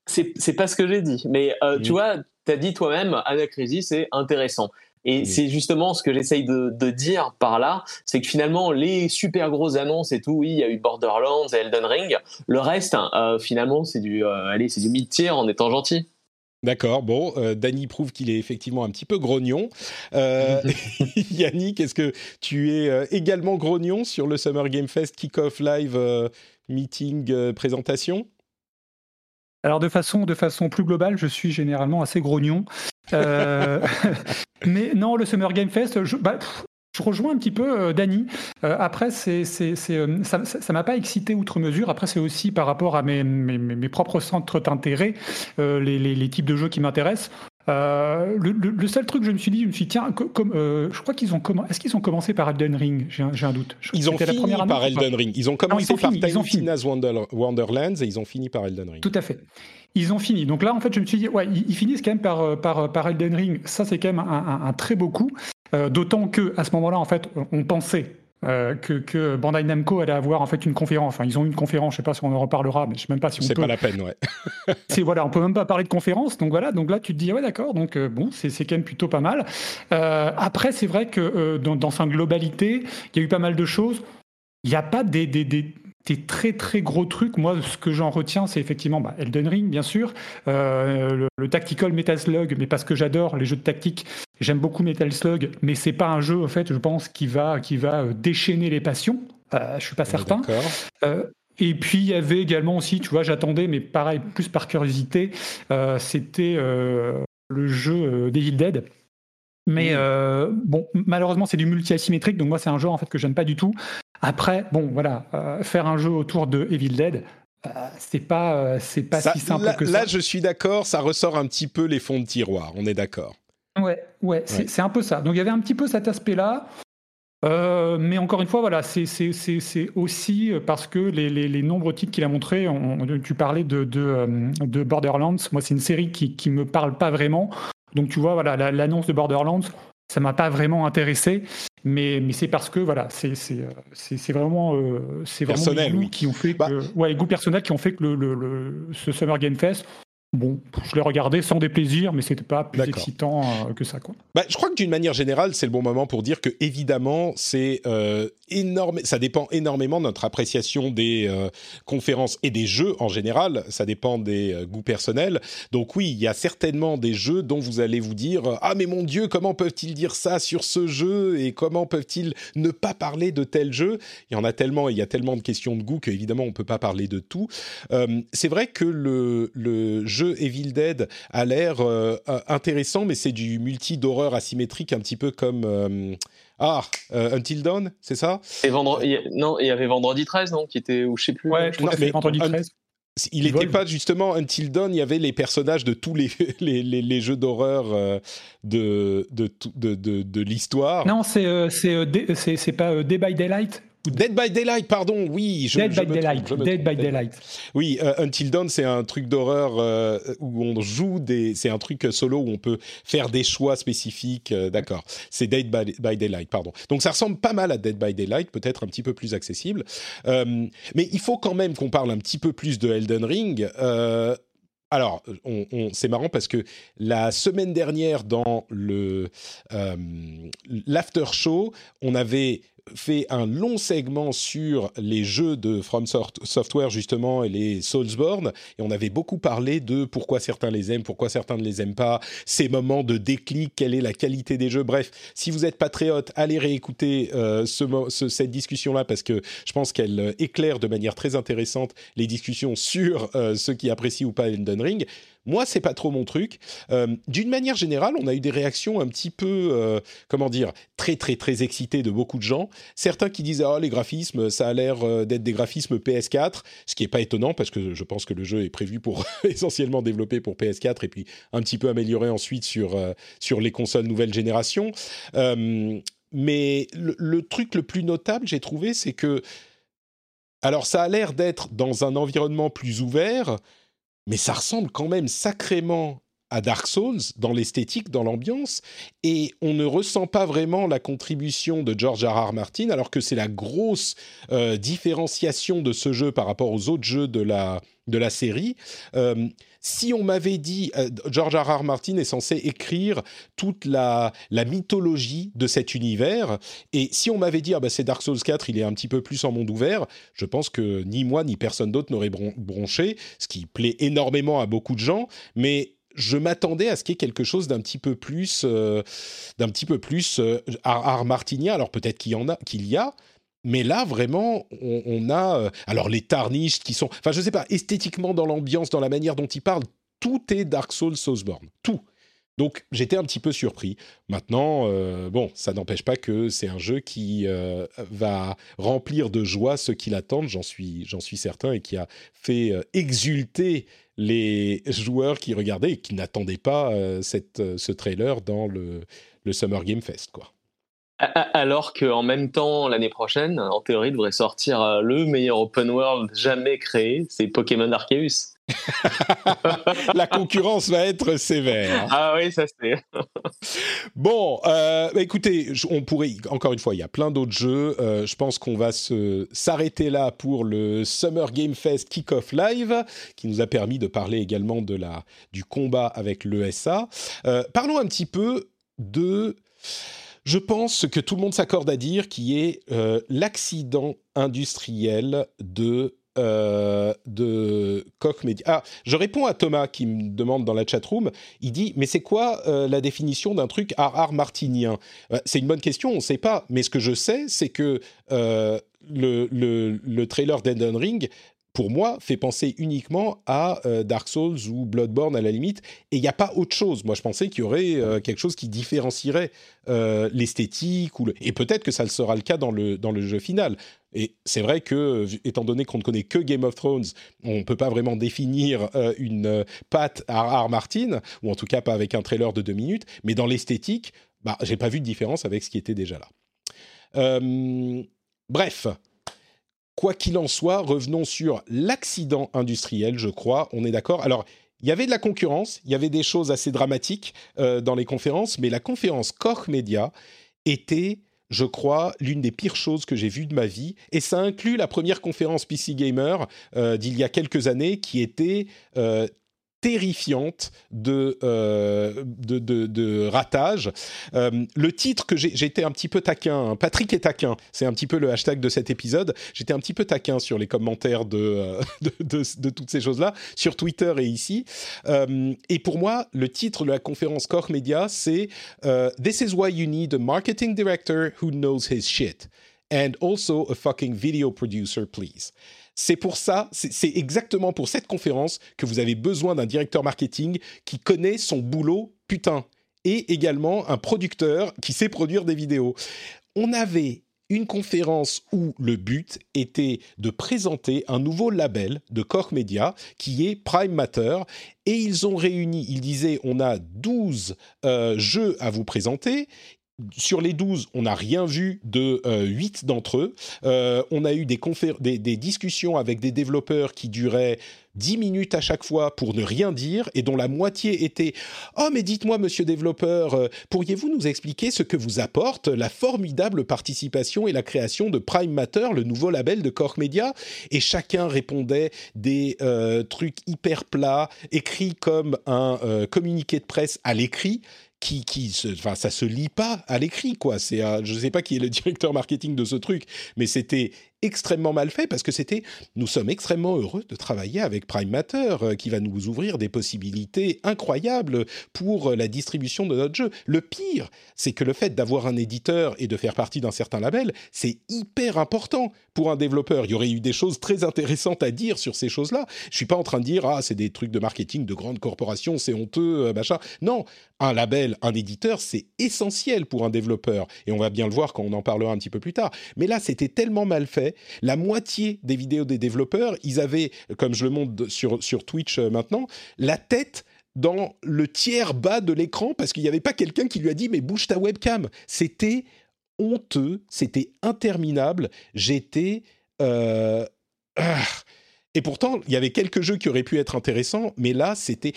c'est pas ce que j'ai dit. Mais mmh. tu vois tu as dit toi-même, Anacrysis, c'est intéressant. Et c'est justement ce que j'essaye de, de, dire par là, c'est que finalement les super grosses annonces et tout, oui, il y a eu Borderlands et Elden Ring. Le reste, euh, finalement, c'est du, euh, allez, c'est du mid-tier en étant gentil. D'accord, bon, euh, Danny prouve qu'il est effectivement un petit peu grognon. Euh, Yannick, est-ce que tu es euh, également grognon sur le Summer Game Fest Kick-Off Live Meeting Présentation? Alors de façon, de façon plus globale, je suis généralement assez grognon. Euh, mais non, le Summer Game Fest, je, bah, rejoins un petit peu euh, Dany. Euh, après, ça ne m'a pas excité outre mesure. Après, c'est aussi par rapport à mes, propres centres d'intérêt, les, types de jeux qui m'intéressent. Euh, le, le, seul truc que je me suis dit, je me suis dit, tiens, comme, euh, je crois qu'ils ont commencé. Est-ce qu'ils ont commencé par Elden Ring? J'ai un, un, doute. ils ont fini par Elden Ring. Ils ont commencé ils par Tiny Wonderlands et ils ont fini par Elden Ring. Tout à fait. Ils ont fini. Donc là, en fait, je me suis dit, ouais, ils, finissent quand même par, par, par Elden Ring. Ça, c'est quand même un, un, un, très beau coup. Euh, D'autant que à ce moment-là, en fait, on pensait euh, que, que, Bandai Namco allait avoir en fait une conférence. Enfin, ils ont une conférence, je sais pas si on en reparlera, mais je sais même pas si on peut. C'est pas la peine, ouais. c'est voilà, on peut même pas parler de conférence, donc voilà. Donc là, tu te dis ouais, d'accord. Donc euh, bon, c'est quand même plutôt pas mal. Euh, après, c'est vrai que dans, dans, sa globalité, il y a eu pas mal de choses. Il n'y a pas des, des, des des très très gros trucs. Moi, ce que j'en retiens, c'est effectivement bah, Elden Ring, bien sûr, euh, le, Tactical Metal Slug, mais parce que j'adore les jeux de tactique, j'aime beaucoup Metal Slug, mais c'est pas un jeu, en fait, je pense, qui va, qui va euh, déchaîner les passions. Euh, je suis pas certain. Euh, et puis il y avait également aussi, tu vois, j'attendais, mais pareil, plus par curiosité, c'était le jeu Devil Dead. Mais bon, malheureusement, c'est du multi-asymétrique, donc moi, c'est un jeu en fait que j'aime pas du tout. Après, bon, voilà, euh, faire un jeu autour de Evil Dead, euh, c'est pas, euh, c'est pas si simple que ça. Là, je suis d'accord, ça ressort un petit peu les fonds de tiroir, on est d'accord. Ouais, ouais, c'est un peu ça. Donc il y avait un petit peu cet aspect-là. mais encore une fois, voilà, c'est aussi parce que les, les, les nombreux titres qu'il a montrés, tu parlais de, de, de Borderlands, moi c'est une série qui ne me parle pas vraiment. Donc tu vois, voilà, l'annonce de Borderlands, ça m'a pas vraiment intéressé, mais, mais c'est parce que voilà, c'est c'est vraiment euh, c'est vraiment les goûts qui ont fait bah ouais, les goûts personnels qui ont fait que le, le, le, ce Summer Game Fest Bon, je l'ai regardé sans déplaisir, mais c'était pas plus excitant euh, que ça. Quoi. Bah, je crois que d'une manière générale, c'est le bon moment pour dire que évidemment, c'est euh, Ça dépend énormément de notre appréciation des euh, conférences et des jeux en général. Ça dépend des euh, goûts personnels. Donc oui, il y a certainement des jeux dont vous allez vous dire ah mais mon Dieu, comment peuvent-ils dire ça sur ce jeu et comment peuvent-ils ne pas parler de tel jeu Il y en a tellement, il y a tellement de questions de goût qu'évidemment on peut pas parler de tout. c'est vrai que le, le jeu Evil Dead a l'air euh, intéressant, mais c'est du multi d'horreur asymétrique, un petit peu comme euh, ah euh, Until Dawn, c'est ça? Et vendredi, non, il y avait Vendredi 13, non, qui était ou je sais plus. Ouais, je Vendredi 13. Il n'était pas justement Until Dawn, il y avait les personnages de tous les, les, les, jeux d'horreur de, de, de, de, de l'histoire. Non, c'est c'est c'est pas Day by Daylight? Dead by Daylight, pardon, oui. Je, Dead by Daylight. Dead by Daylight. Oui, euh, Until Dawn, c'est un truc d'horreur euh, où on joue des. C'est un truc solo où on peut faire des choix spécifiques. Euh, d'accord. C'est Dead by, Daylight, pardon. Donc ça ressemble pas mal à Dead by Daylight, peut-être un petit peu plus accessible. mais il faut quand même qu'on parle un petit peu plus de Elden Ring. Alors, on, c'est marrant parce que la semaine dernière, dans le l'after show, on avait fait un long segment sur les jeux de From Software justement et les Soulsborne et on avait beaucoup parlé de pourquoi certains les aiment, pourquoi certains ne les aiment pas, ces moments de déclic, quelle est la qualité des jeux. Bref, si vous êtes patriote, allez réécouter euh, cette discussion-là parce que je pense qu'elle euh, éclaire de manière très intéressante les discussions sur euh, ceux qui apprécient ou pas Elden Ring. Moi, c'est pas trop mon truc. Euh, d'une manière générale, on a eu des réactions un petit peu, euh, comment dire, très très très excitées de beaucoup de gens. Certains qui disent oh les graphismes, ça a l'air euh, d'être des graphismes PS4, ce qui est pas étonnant parce que je pense que le jeu est prévu pour essentiellement développer pour PS4 et puis un petit peu amélioré ensuite sur sur les consoles nouvelle génération. mais le, truc le plus notable, j'ai trouvé, c'est que alors ça a l'air d'être dans un environnement plus ouvert mais ça ressemble quand même sacrément à Dark Souls dans l'esthétique, dans l'ambiance, et on ne ressent pas vraiment la contribution de George R. Martin, alors que c'est la grosse euh, différenciation de ce jeu par rapport aux autres jeux de la, de la série. Euh, si on m'avait dit, euh, George R. Martin est censé écrire toute la, la mythologie de cet univers, et si on m'avait dit, ah bah c'est Dark Souls 4, il est un petit peu plus en monde ouvert, je pense que ni moi ni personne d'autre n'aurait bronché, ce qui plaît énormément à beaucoup de gens, mais je m'attendais à ce qu'il y ait quelque chose d'un petit peu plus, euh, d'un petit peu plus art, martinien. Alors peut-être qu'il y en a, qu'il y a, mais là, vraiment, on, a euh, alors les tarnishes qui sont, enfin, je sais pas, esthétiquement dans l'ambiance, dans la manière dont ils parlent, tout est Dark Souls, Soulsborne, tout. Donc j'étais un petit peu surpris. Maintenant, euh, bon, ça n'empêche pas que c'est un jeu qui euh, va remplir de joie ceux qui l'attendent, j'en suis, suis certain, et qui a fait exulter les joueurs qui regardaient et qui n'attendaient pas cette, ce trailer dans le, le Summer Game Fest, quoi. Alors qu'en même temps, l'année prochaine, en théorie, devrait sortir euh, le meilleur open world jamais créé, c'est Pokémon Arceus. la concurrence va être sévère. Ah oui, ça c'est. bon, euh, bah, écoutez, on pourrait encore une fois, il y a plein d'autres jeux. Euh, je pense qu'on va se s'arrêter là pour le Summer Game Fest Kickoff Live, qui nous a permis de parler également de la du combat avec l'ESA. parlons un petit peu de je pense que tout le monde s'accorde à dire qui est euh, l'accident industriel de euh, de Koch Media. Ah, je réponds à Thomas qui me demande dans la chatroom. Il dit Mais c'est quoi euh, la définition d'un truc art martinien? C'est une bonne question, on ne sait pas. Mais ce que je sais, c'est que le, le, le, trailer d'Enden Ring pour moi, fait penser uniquement à euh, Dark Souls ou Bloodborne à la limite, et il n'y a pas autre chose. Moi, je pensais qu'il y aurait euh, quelque chose qui différencierait euh, l'esthétique, et peut-être que ça le sera le cas dans le, dans le jeu final. Et c'est vrai que, étant donné qu'on ne connaît que Game of Thrones, on ne peut pas vraiment définir une patte à R. Martin, ou en tout cas pas avec un trailer de deux minutes, mais dans l'esthétique, bah, j'ai pas vu de différence avec ce qui était déjà là. bref, Quoi qu'il en soit, revenons sur l'accident industriel, je crois, on est d'accord. Alors, il y avait de la concurrence, il y avait des choses assez dramatiques euh, dans les conférences, mais la conférence Koch Media était, je crois, l'une des pires choses que j'ai vues de ma vie. Et ça inclut la première conférence PC Gamer euh, d'il y a quelques années qui était euh, terrifiante de, euh, ratage. Euh, le titre que j'étais un petit peu taquin, hein, Patrick est taquin, c'est un petit peu le hashtag de cet épisode. J'étais un petit peu taquin sur les commentaires de, euh, de, toutes ces choses-là, sur Twitter et ici. et pour moi, le titre de la conférence Koch Media, c'est This is why you need a marketing director who knows his shit. And also a fucking video producer, please. C'est pour ça, c'est exactement pour cette conférence que vous avez besoin d'un directeur marketing qui connaît son boulot, putain, et également un producteur qui sait produire des vidéos. On avait une conférence où le but était de présenter un nouveau label de Koch Media qui est Prime Matter et ils ont réuni, ils disaient on a 12 euh, jeux à vous présenter sur les 12, on n'a rien vu de euh, 8 d'entre eux. Euh, on a eu des, des, des, discussions avec des développeurs qui duraient 10 minutes à chaque fois pour ne rien dire et dont la moitié était ⁇ Oh mais dites-moi monsieur développeur, euh, pourriez-vous nous expliquer ce que vous apporte la formidable participation et la création de Prime Matter, le nouveau label de Cork Media ?⁇ Et chacun répondait des euh, trucs hyper plats, écrits comme un euh, communiqué de presse à l'écrit qui, qui se, enfin, ça se lit pas à l'écrit, quoi. C'est, je sais pas qui est le directeur marketing de ce truc, mais c'était extrêmement mal fait parce que c'était nous sommes extrêmement heureux de travailler avec Prime Matter euh, qui va nous ouvrir des possibilités incroyables pour euh, la distribution de notre jeu. Le pire, c'est que le fait d'avoir un éditeur et de faire partie d'un certain label, c'est hyper important pour un développeur. Il y aurait eu des choses très intéressantes à dire sur ces choses-là. Je suis pas en train de dire ah c'est des trucs de marketing de grandes corporations, c'est honteux, euh, machin. Non, un label, un éditeur, c'est essentiel pour un développeur et on va bien le voir quand on en parlera un petit peu plus tard. Mais là, c'était tellement mal fait la moitié des vidéos des développeurs, ils avaient, comme je le montre sur, sur Twitch euh, maintenant, la tête dans le tiers bas de l'écran parce qu'il n'y avait pas quelqu'un qui lui a dit mais bouge ta webcam. C'était honteux, c'était interminable. J'étais... Euh, ah. Et pourtant, il y avait quelques jeux qui auraient pu être intéressants, mais là, c'était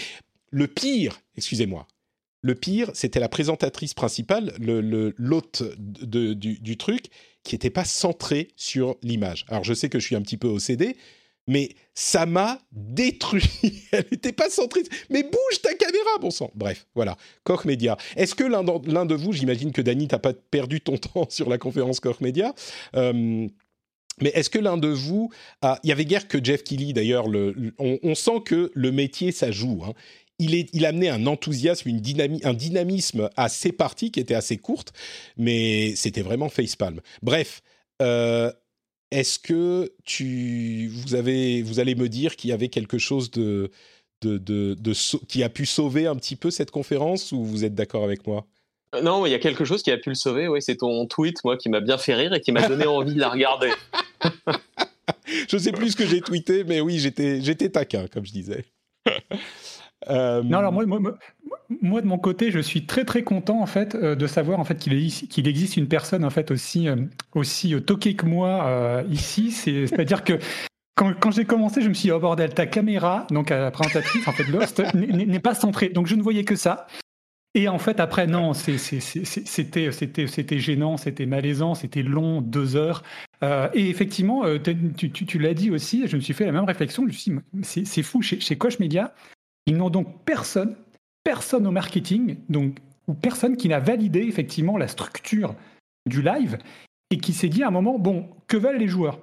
le pire, excusez-moi. Le pire, c'était la présentatrice principale, l'hôte le, du, du, truc, qui n'était pas centré sur l'image. Alors je sais que je suis un petit peu OCD, mais ça m'a détruit. Elle n'était pas centrée. Mais bouge ta caméra, bon sang. Bref, voilà. Koch Media. Est-ce que l'un de vous, j'imagine que Dany, t'as pas perdu ton temps sur la conférence Koch Media euh, mais est-ce que l'un de vous. Il y avait guère que Jeff Kelly, d'ailleurs. on, sent que le métier, ça joue. Hein il, est, il amenait un enthousiasme, une un dynamisme à ses parties qui était assez courte, mais c'était vraiment facepalm. Bref, euh, est-ce que tu, vous, avez, vous allez me dire qu'il y avait quelque chose de, de, de, de, qui a pu sauver un petit peu cette conférence ou vous êtes d'accord avec moi? Euh, non, il y a quelque chose qui a pu le sauver. Oui, c'est ton tweet, moi, qui m'a bien fait rire et qui m'a donné envie de la regarder. je sais plus ce que j'ai tweeté, mais oui, j'étais, j'étais taquin, comme je disais. Euh, non, alors moi, moi, de mon côté, je suis très très content en fait euh, de savoir en fait qu'il qu'il existe une personne en fait aussi euh, aussi toquée que moi ici. C'est-à-dire que quand, j'ai commencé, je me suis dit, oh bordel, ta caméra, donc la présentatrice, en fait, Lost, n'est pas centrée. Donc je ne voyais que ça. Et en fait, après, non, c'était gênant, c'était malaisant, c'était long, deux heures. et effectivement, tu l'as dit aussi, je me suis fait la même réflexion. Je me suis dit, c'est fou, chez, chez Coach Media, ils n'ont donc personne, personne au marketing, ou personne qui n'a validé effectivement la structure du live et qui s'est dit à un moment, bon, que veulent les joueurs?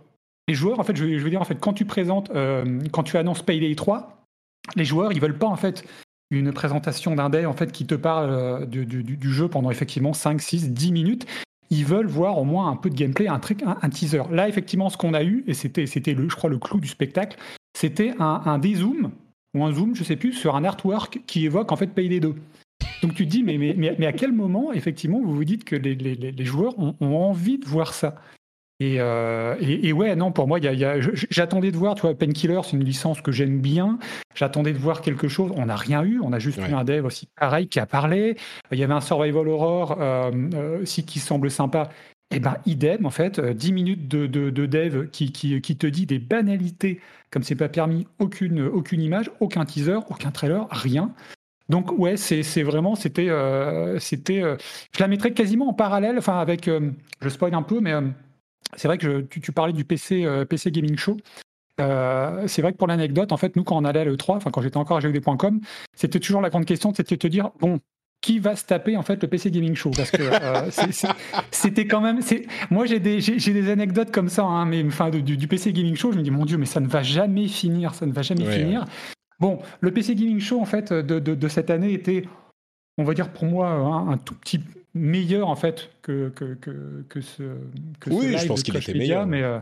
Les joueurs, en fait, je, veux dire, en fait, quand tu présentes, euh, quand tu annonces Payday 3, les joueurs, ils veulent pas, en fait, une présentation d'un day, en fait, qui te parle euh, du, jeu pendant effectivement 5, 6, 10 minutes. Ils veulent voir au moins un peu de gameplay, un, un, teaser. Là, effectivement, ce qu'on a eu, et c'était, c'était le, je crois, le clou du spectacle, c'était un dézoom ou un zoom, je sais plus, sur un artwork qui évoque en fait Payday 2. Donc tu te dis, mais, mais, mais, à quel moment, effectivement, vous vous dites que les, les, les joueurs ont, envie de voir ça? Et, euh, et, ouais, non, pour moi, y a, j'attendais de voir, tu vois, Painkiller, c'est une licence que j'aime bien. J'attendais de voir quelque chose. On n'a rien eu. On a juste eu un dev aussi pareil qui a parlé. Il y avait un survival horror euh, euh, aussi qui semble sympa. Et eh ben, idem, en fait, 10 minutes de, de, de dev qui, te dit des banalités comme c'est pas permis, aucune, image, aucun teaser, aucun trailer, rien. Donc ouais, c'est vraiment, c'était, euh, c'était, euh, je la mettrais quasiment en parallèle, enfin avec, euh, je spoil un peu, mais c'est vrai que tu, parlais du PC, PC Gaming Show. c'est vrai que pour l'anecdote, en fait, nous quand on allait à l'E3, enfin quand j'étais encore à GOD.com, c'était toujours la grande question, c'était de te dire, bon, qui va se taper en fait le PC Gaming Show parce que euh, c'était quand même moi j'ai des des anecdotes comme ça hein, mais enfin du, PC Gaming Show je me dis mon dieu mais ça ne va jamais finir ça ne va jamais finir bon le PC Gaming Show en fait de, de, cette année était on va dire pour moi un, tout petit meilleur en fait que que, que, ce que oui je pense qu'il était meilleur mais euh,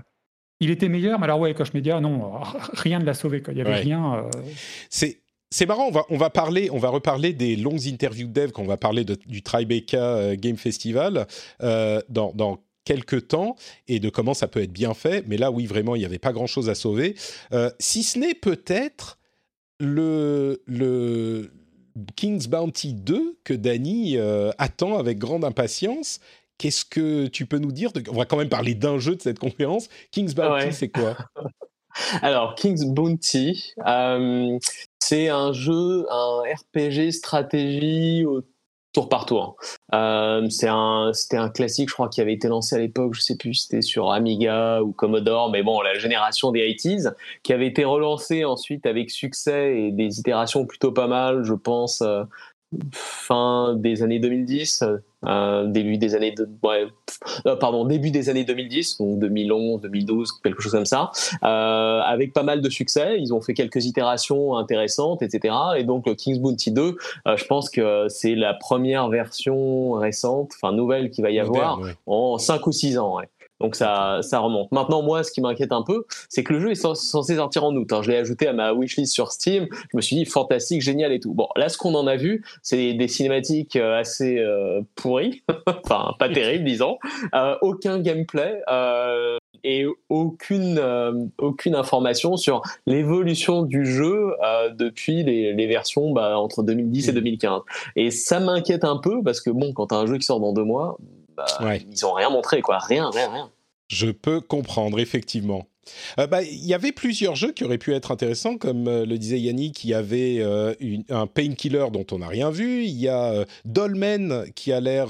il était meilleur, mais alors ouais, Coach Media, non, rien ne l'a sauvé. Quoi. Il y avait rien. Euh, c'est c'est marrant, on va, on va parler, on va reparler des longues interviews de dev quand on va parler du Tribeca euh, Game Festival euh, dans, dans quelques temps et de comment ça peut être bien fait. Mais là, oui, vraiment, il n'y avait pas grand-chose à sauver. Euh, si ce n'est peut-être le, le, King's Bounty 2 que Danny attend avec grande impatience. Qu'est-ce que tu peux nous dire On va quand même parler d'un jeu de cette conférence. King's Bounty, c'est quoi? Alors, King's Bounty, c'est un jeu, un RPG stratégie au tour par tour. Euh, c'était un classique, je crois, qui avait été lancé à l'époque, je sais plus si c'était sur Amiga ou Commodore, mais bon, la génération des 80s, qui avait été relancé ensuite avec succès et des itérations plutôt pas mal, je pense, euh, fin des années 2010, euh, début des années de, ouais, euh, pardon début des années 2010 donc 2011 2012 quelque chose comme ça euh, avec pas mal de succès. Ils ont fait quelques itérations intéressantes etc et donc le King's Bounty 2 je pense que c'est la première version récente enfin nouvelle qu'il va y avoir en 5 ou 6 ans ouais. Donc ça, ça remonte. Maintenant, moi, ce qui m'inquiète un peu, c'est que le jeu est censé sortir en août. Hein. Je l'ai ajouté à ma wishlist sur Steam. Je me suis dit fantastique, génial et tout. Bon, là, ce qu'on en a vu, c'est des cinématiques euh, assez euh, pourries, enfin pas terribles, disons. Euh, aucun gameplay. Et aucune aucune information sur l'évolution du jeu depuis les, versions bah, entre 2010 et 2015. Et ça m'inquiète un peu parce que bon, quand t'as un jeu qui sort dans deux mois, bah, ils ont rien montré, quoi. Rien, rien, rien. Je peux comprendre, effectivement. Euh, bah, il y avait plusieurs jeux qui auraient pu être intéressants, comme euh, le disait Yannick, il y avait euh, un Painkiller dont on n'a rien vu, il y a Dolmen qui a l'air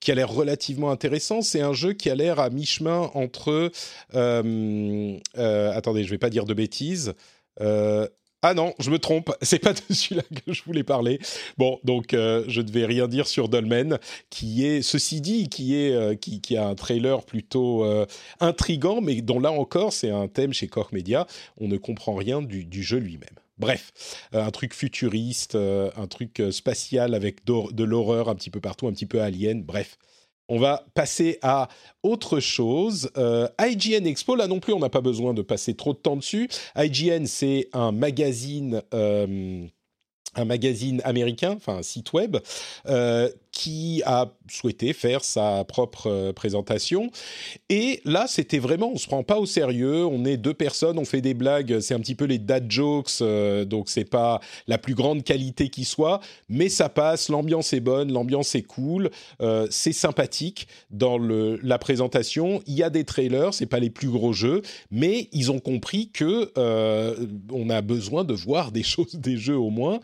qui a l'air relativement intéressant. C'est un jeu qui a l'air à mi-chemin entre attendez, je vais pas dire de bêtises. Ah non, je me trompe, c'est pas de celui-là que je voulais parler. Bon, donc euh, je ne vais rien dire sur Dolmen, qui est, ceci dit, qui est, euh, qui, a un trailer plutôt euh, intrigant, mais dont là encore, c'est un thème chez Koch Media, on ne comprend rien du jeu lui-même. Bref, un truc futuriste, un truc spatial avec de l'horreur un petit peu partout, un petit peu alien, bref. On va passer à autre chose. Euh, IGN Expo, là non plus, on n'a pas besoin de passer trop de temps dessus. IGN, c'est un magazine. Euh, un magazine américain, enfin un site web, euh, qui a souhaité faire sa propre euh, présentation. Et là, c'était vraiment, on se prend pas au sérieux. On est deux personnes, on fait des blagues. C'est un petit peu les dad jokes, euh, donc c'est pas la plus grande qualité qui soit, mais ça passe. L'ambiance est bonne, l'ambiance est cool, euh, c'est sympathique dans la présentation. Il y a des trailers, c'est pas les plus gros jeux, mais ils ont compris que on a besoin de voir des choses, des jeux au moins.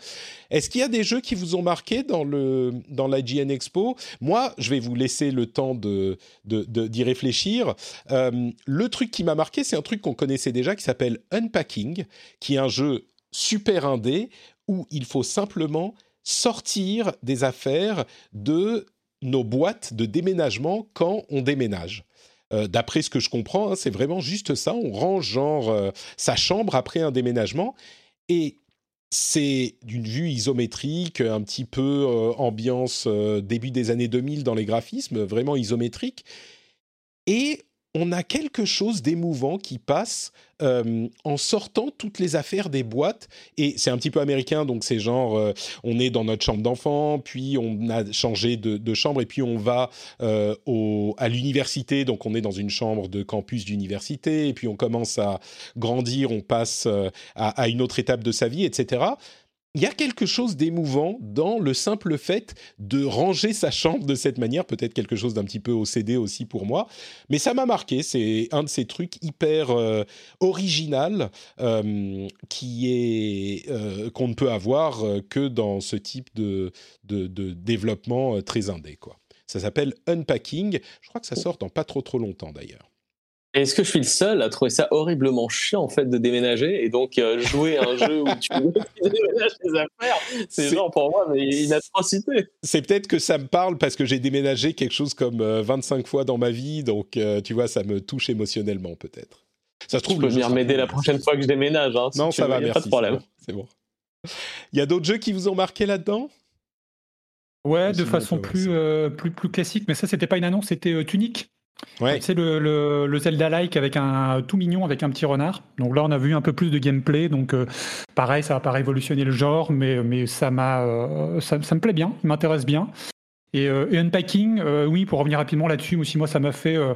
Est-ce qu'il y a des jeux qui vous ont marqué dans le la GN Expo Moi, je vais vous laisser le temps de d'y réfléchir. Euh, le truc qui m'a marqué, c'est un truc qu'on connaissait déjà qui s'appelle Unpacking, qui est un jeu super indé où il faut simplement sortir des affaires de nos boîtes de déménagement quand on déménage. Euh, d'après ce que je comprends, hein, c'est vraiment juste ça. On range genre euh, sa chambre après un déménagement et c'est d'une vue isométrique, un petit peu euh, ambiance euh, début des années 2000 dans les graphismes, vraiment isométrique. Et on a quelque chose d'émouvant qui passe euh, en sortant toutes les affaires des boîtes. Et c'est un petit peu américain, donc c'est genre, euh, on est dans notre chambre d'enfant, puis on a changé de, chambre, et puis on va euh, à l'université, donc on est dans une chambre de campus d'université, et puis on commence à grandir, on passe à une autre étape de sa vie, etc il y a quelque chose d'émouvant dans le simple fait de ranger sa chambre de cette manière, peut-être quelque chose d'un petit peu OCD aussi pour moi, mais ça m'a marqué, c'est un de ces trucs hyper euh, original euh, qui est euh, qu'on ne peut avoir que dans ce type de, de, de développement très indé quoi. Ça s'appelle Unpacking, je crois que ça sort dans pas trop trop longtemps d'ailleurs. Est-ce que je suis le seul à trouver ça horriblement chiant en fait de déménager et donc euh, jouer à un jeu où tu déménages tes affaires C'est genre pour moi mais une atrocité. C'est peut-être que ça me parle parce que j'ai déménagé quelque chose comme 25 euh, fois dans ma vie donc euh, tu vois ça me touche émotionnellement peut-être. Ça se trouve. Tu peux venir m'aider la prochaine fois que je déménage. Hein, non ça va merci. Pas de problème. C'est bon. Il y a d'autres jeux qui vous ont marqué là-dedans? Ouais, de façon plus, plus, plus classique, mais ça, c'était pas une annonce, c'était Tunic. C'est le, Zelda-like avec un tout mignon avec un petit renard. Donc là, on a vu un peu plus de gameplay. Donc euh, pareil, ça va pas révolutionner le genre, mais, ça m'a euh, ça, me plaît bien, m'intéresse bien. Et, euh, Unpacking, oui, pour revenir rapidement là-dessus, aussi moi ça m'a fait euh,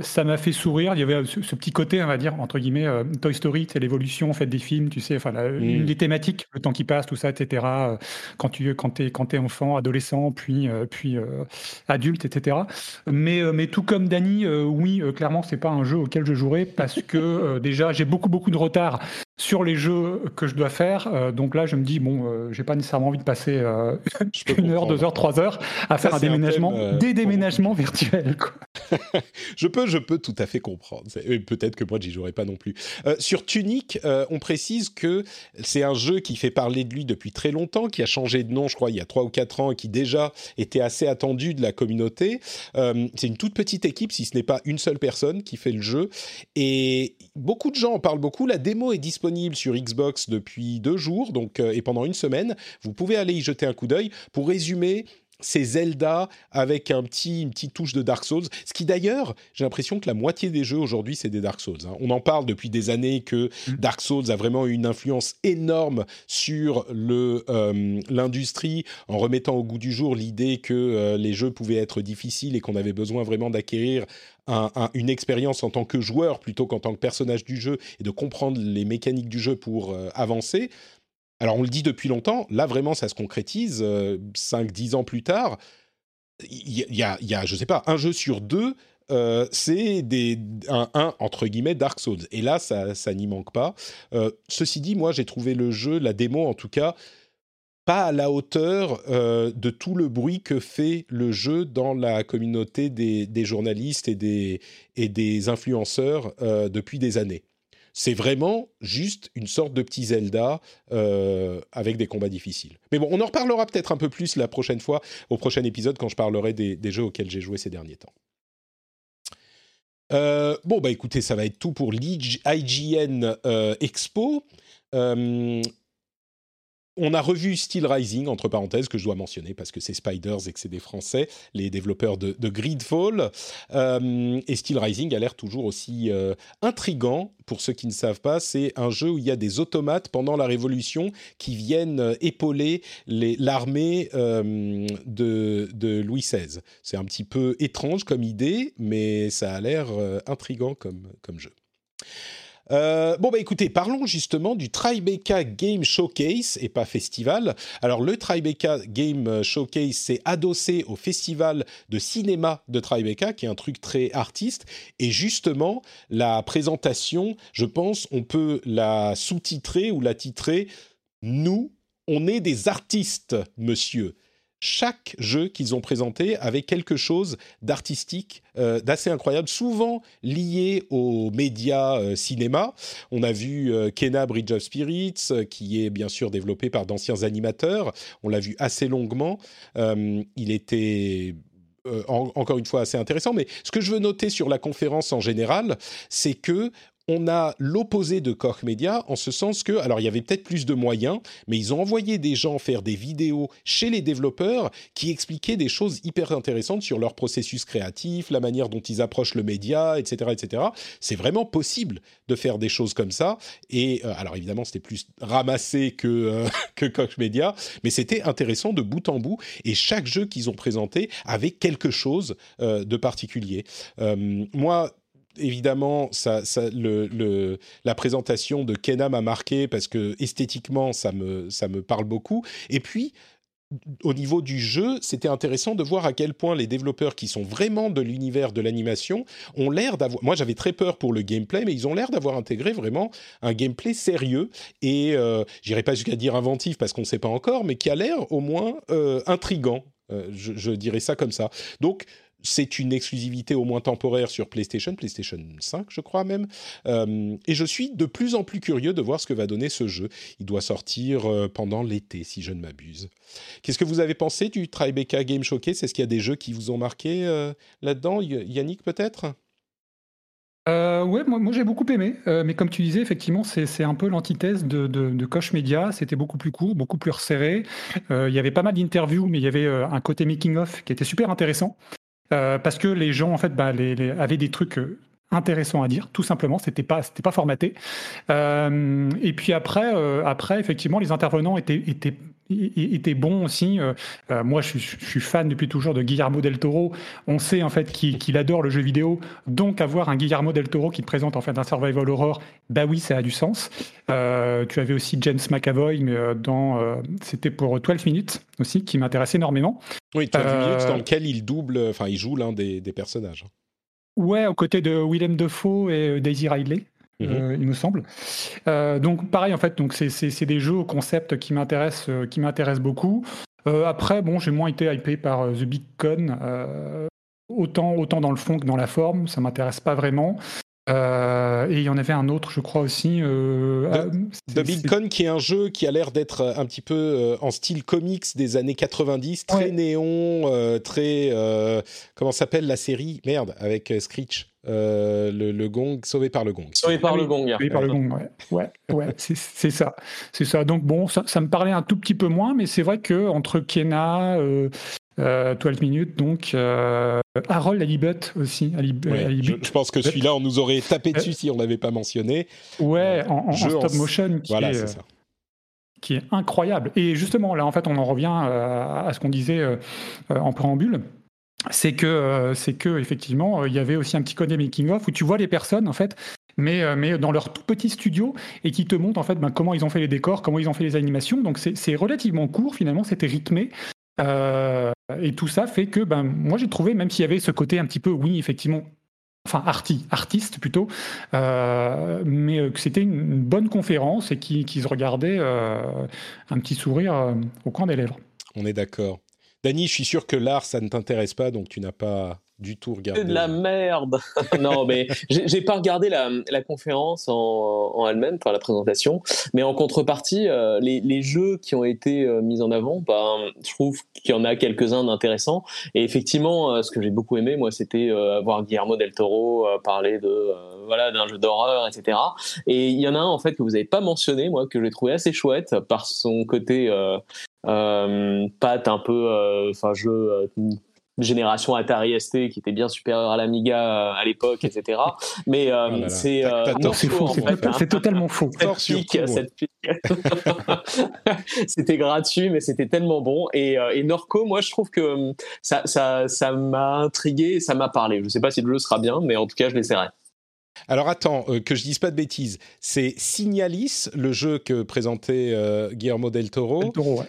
ça m'a fait sourire. Il y avait ce, petit côté, on va dire, entre guillemets, euh, Toy Story, c'est l'évolution en fait, des films, tu sais, enfin, mm. une des thématiques, le temps qui passe, tout ça, etc. Euh, quand tu quand es, quand es enfant, adolescent, puis, puis adulte, etc. Mais, mais tout comme Dany, oui, clairement, c'est pas un jeu auquel je jouerai parce que déjà, j'ai beaucoup, beaucoup de retard sur les jeux que je dois faire. donc là, je me dis, bon, j'ai pas nécessairement envie de passer une heure, deux heures, trois heures à faire un déménagement, des déménagements virtuels. Quoi. je peux, je peux tout à fait comprendre. Peut-être que moi, j'y jouerai pas non plus. Euh, sur Tunic, euh, on précise que c'est un jeu qui fait parler de lui depuis très longtemps, qui a changé de nom, je crois, il y a trois ou quatre ans, et qui déjà était assez attendu de la communauté. Euh, c'est une toute petite équipe, si ce n'est pas une seule personne qui fait le jeu. Et beaucoup de gens en parlent beaucoup. La démo est disponible sur Xbox depuis deux jours, donc et pendant une semaine. Vous pouvez aller y jeter un coup d'œil. Pour résumer, c'est Zelda avec un petit, une petite touche de Dark Souls. Ce qui d'ailleurs, j'ai l'impression que la moitié des jeux aujourd'hui, c'est des Dark Souls. Hein. On en parle depuis des années que mm. Dark Souls a vraiment une influence énorme sur euh, l'industrie en remettant au goût du jour l'idée que euh, les jeux pouvaient être difficiles et qu'on avait besoin vraiment d'acquérir une expérience en tant que joueur plutôt qu'en tant que personnage du jeu et de comprendre les mécaniques du jeu pour euh, avancer. Alors on le dit depuis longtemps, là vraiment ça se concrétise, 5-10 euh, ans plus tard, il y, a, je sais pas, un jeu sur deux, euh, c'est des, un, entre guillemets Dark Souls. Et là, ça, ça n'y manque pas. Euh, ceci dit, moi j'ai trouvé le jeu, la démo en tout cas, pas à la hauteur de tout le bruit que fait le jeu dans la communauté des, des journalistes et des, et des influenceurs depuis des années. C'est vraiment juste une sorte de petit Zelda euh, avec des combats difficiles. Mais bon, on en reparlera peut-être un peu plus la prochaine fois, au prochain épisode, quand je parlerai des, jeux auxquels j'ai joué ces derniers temps. Euh, bon, bah écoutez, ça va être tout pour l'IGN euh, Expo. On a revu Steel Rising, entre parenthèses, que je dois mentionner parce que c'est Spiders et que c'est des Français, les développeurs de, Gridfall. Euh, et Steel Rising a l'air toujours aussi euh, intrigant. Pour ceux qui ne savent pas, c'est un jeu où il y a des automates pendant la Révolution qui viennent euh, épauler l'armée de, de, Louis XVI. C'est un petit peu étrange comme idée, mais ça a l'air intrigant comme jeu. Euh, bon, bah écoutez, parlons justement du Tribeca Game Showcase et pas festival. Alors, le Tribeca Game Showcase s'est adossé au festival de cinéma de Tribeca, qui est un truc très artiste. Et justement, la présentation, je pense, on peut la sous-titrer ou la titrer Nous, on est des artistes, monsieur chaque jeu qu'ils ont présenté avait quelque chose d'artistique, euh, d'assez incroyable, souvent lié aux médias euh, cinéma. On a vu euh, Kena Bridge of Spirits, qui est bien sûr développé par d'anciens animateurs. On l'a vu assez longuement. il était encore une fois assez intéressant. Mais ce que je veux noter sur la conférence en général, c'est que on a l'opposé de Koch Media en ce sens que, alors il y avait peut-être plus de moyens, mais ils ont envoyé des gens faire des vidéos chez les développeurs qui expliquaient des choses hyper intéressantes sur leur processus créatif, la manière dont ils approchent le média, etc., etc. C'est vraiment possible de faire des choses comme ça. Et euh, alors évidemment, c'était plus ramassé que euh, que Koch Media, mais c'était intéressant de bout en bout. Et chaque jeu qu'ils ont présenté avait quelque chose euh, de particulier. moi évidemment, la présentation de Kena m'a marqué parce que esthétiquement, ça me, ça me parle beaucoup. Et puis, au niveau du jeu, c'était intéressant de voir à quel point les développeurs qui sont vraiment de l'univers de l'animation ont l'air d'avoir. Moi, j'avais très peur pour le gameplay, mais ils ont l'air d'avoir intégré vraiment un gameplay sérieux et, euh, j'irai pas jusqu'à dire inventif parce qu'on ne sait pas encore, mais qui a l'air au moins euh, intrigant. Euh, je, je, dirais ça comme ça. Donc, c'est une exclusivité au moins temporaire sur PlayStation, PlayStation 5 je crois même. Euh, et je suis de plus en plus curieux de voir ce que va donner ce jeu. Il doit sortir euh, pendant l'été si je ne m'abuse. Qu'est-ce que vous avez pensé du Tribeca Game Showcase? Est-ce qu'il y a des jeux qui vous ont marqué euh, là-dedans? Yannick peut-être? Euh, ouais, moi, j'ai beaucoup aimé, mais comme tu disais, effectivement, c'est un peu l'antithèse de, de, Koch Media. C'était beaucoup plus court, beaucoup plus resserré. il y avait pas mal d'interviews, mais il y avait un côté making-of qui était super intéressant. Euh, parce que les gens en fait bah, avaient des trucs euh, intéressants à dire, tout simplement. C'était pas pas formaté. Euh, et puis après après effectivement les intervenants étaient étaient était bon aussi. moi, je, suis fan depuis toujours de Guillermo del Toro. On sait en fait qu'il adore le jeu vidéo, donc avoir un Guillermo del Toro qui te présente en fait un survival horror, bah oui, ça a du sens. tu avais aussi James McAvoy, mais dans c'était pour 12 minutes aussi, qui m'intéresse énormément. Oui, 12 minutes dans lequel il double, enfin, il joue l'un des, des personnages. Ouais, aux côtés de Willem Dafoe et Daisy Ridley. Mhm. Euh, il me semble. Euh, donc pareil en fait, donc c'est des jeux au concept qui m'intéressent, euh, qui m'intéressent beaucoup. après, bon, j'ai moins été hypé par The Big Con. autant, autant dans le fond que dans la forme, ça m'intéresse pas vraiment. Euh, et il y en avait un autre, je crois aussi. Euh, The, Big Con, qui est un jeu qui a l'air d'être un petit peu euh, en style comics des années 90, très néon, très. comment s'appelle la série? Merde, avec Screech. Le, gong, sauvé par le gong. Sauvé par le gong. Sauvé par le gong, ouais. Ouais, ouais c'est ça. C'est ça. Donc bon, ça, ça, me parlait un tout petit peu moins, mais c'est vrai que entre Kena, 12 euh, minutes, donc euh, Harold Alibut aussi. je, pense que celui-là, on nous aurait tapé dessus si on l'avait pas mentionné. Ouais, en, stop motion, qui, est, euh, qui est incroyable. Et justement, là, en fait, on en revient à ce qu'on disait en préambule c'est que c'est que effectivement il y avait aussi un petit côté making of où tu vois les personnes en fait mais, mais dans leur tout petit studio et qui te montrent en fait ben, comment ils ont fait les décors, comment ils ont fait les animations. Donc c'est relativement court finalement, c'était rythmé. Euh, et tout ça fait que, ben, moi j'ai trouvé, même s'il y avait ce côté un petit peu, oui, effectivement, enfin arti, artiste plutôt, euh, mais euh, que c'était une, bonne conférence et qui, qui se regardait un petit sourire au coin des lèvres. On est d'accord. Dany, je suis sûr que l'art, ça ne t'intéresse pas, donc tu n'as pas du tout regardé. de la merde. non, mais j'ai pas regardé la, conférence en, en elle-même, enfin la présentation, mais en contrepartie, euh, les, les, jeux qui ont été euh, mis en avant, bah, je trouve qu'il y en a quelques-uns d'intéressants. Et effectivement, euh, ce que j'ai beaucoup aimé, moi, c'était voir Guillermo del Toro parler de voilà d'un jeu d'horreur, etc. Et il y en a un en fait que vous n'avez pas mentionné, moi, que j'ai trouvé assez chouette par son côté euh, pâte un peu, enfin jeu génération Atari ST qui était bien supérieure à l'Amiga euh, à l'époque, etc. Mais euh, oh c'est euh, c'est totalement faux. c'était gratuit, mais c'était tellement bon. Et, et, Norco, moi, je trouve que ça, ça, ça m'a intrigué, ça m'a parlé. Je ne sais pas si le jeu sera bien, mais en tout cas, je l'essaierai. Alors attends, que je dise pas de bêtises. C'est Signalis, le jeu que présentait Guillermo del Toro. Del Toro ouais.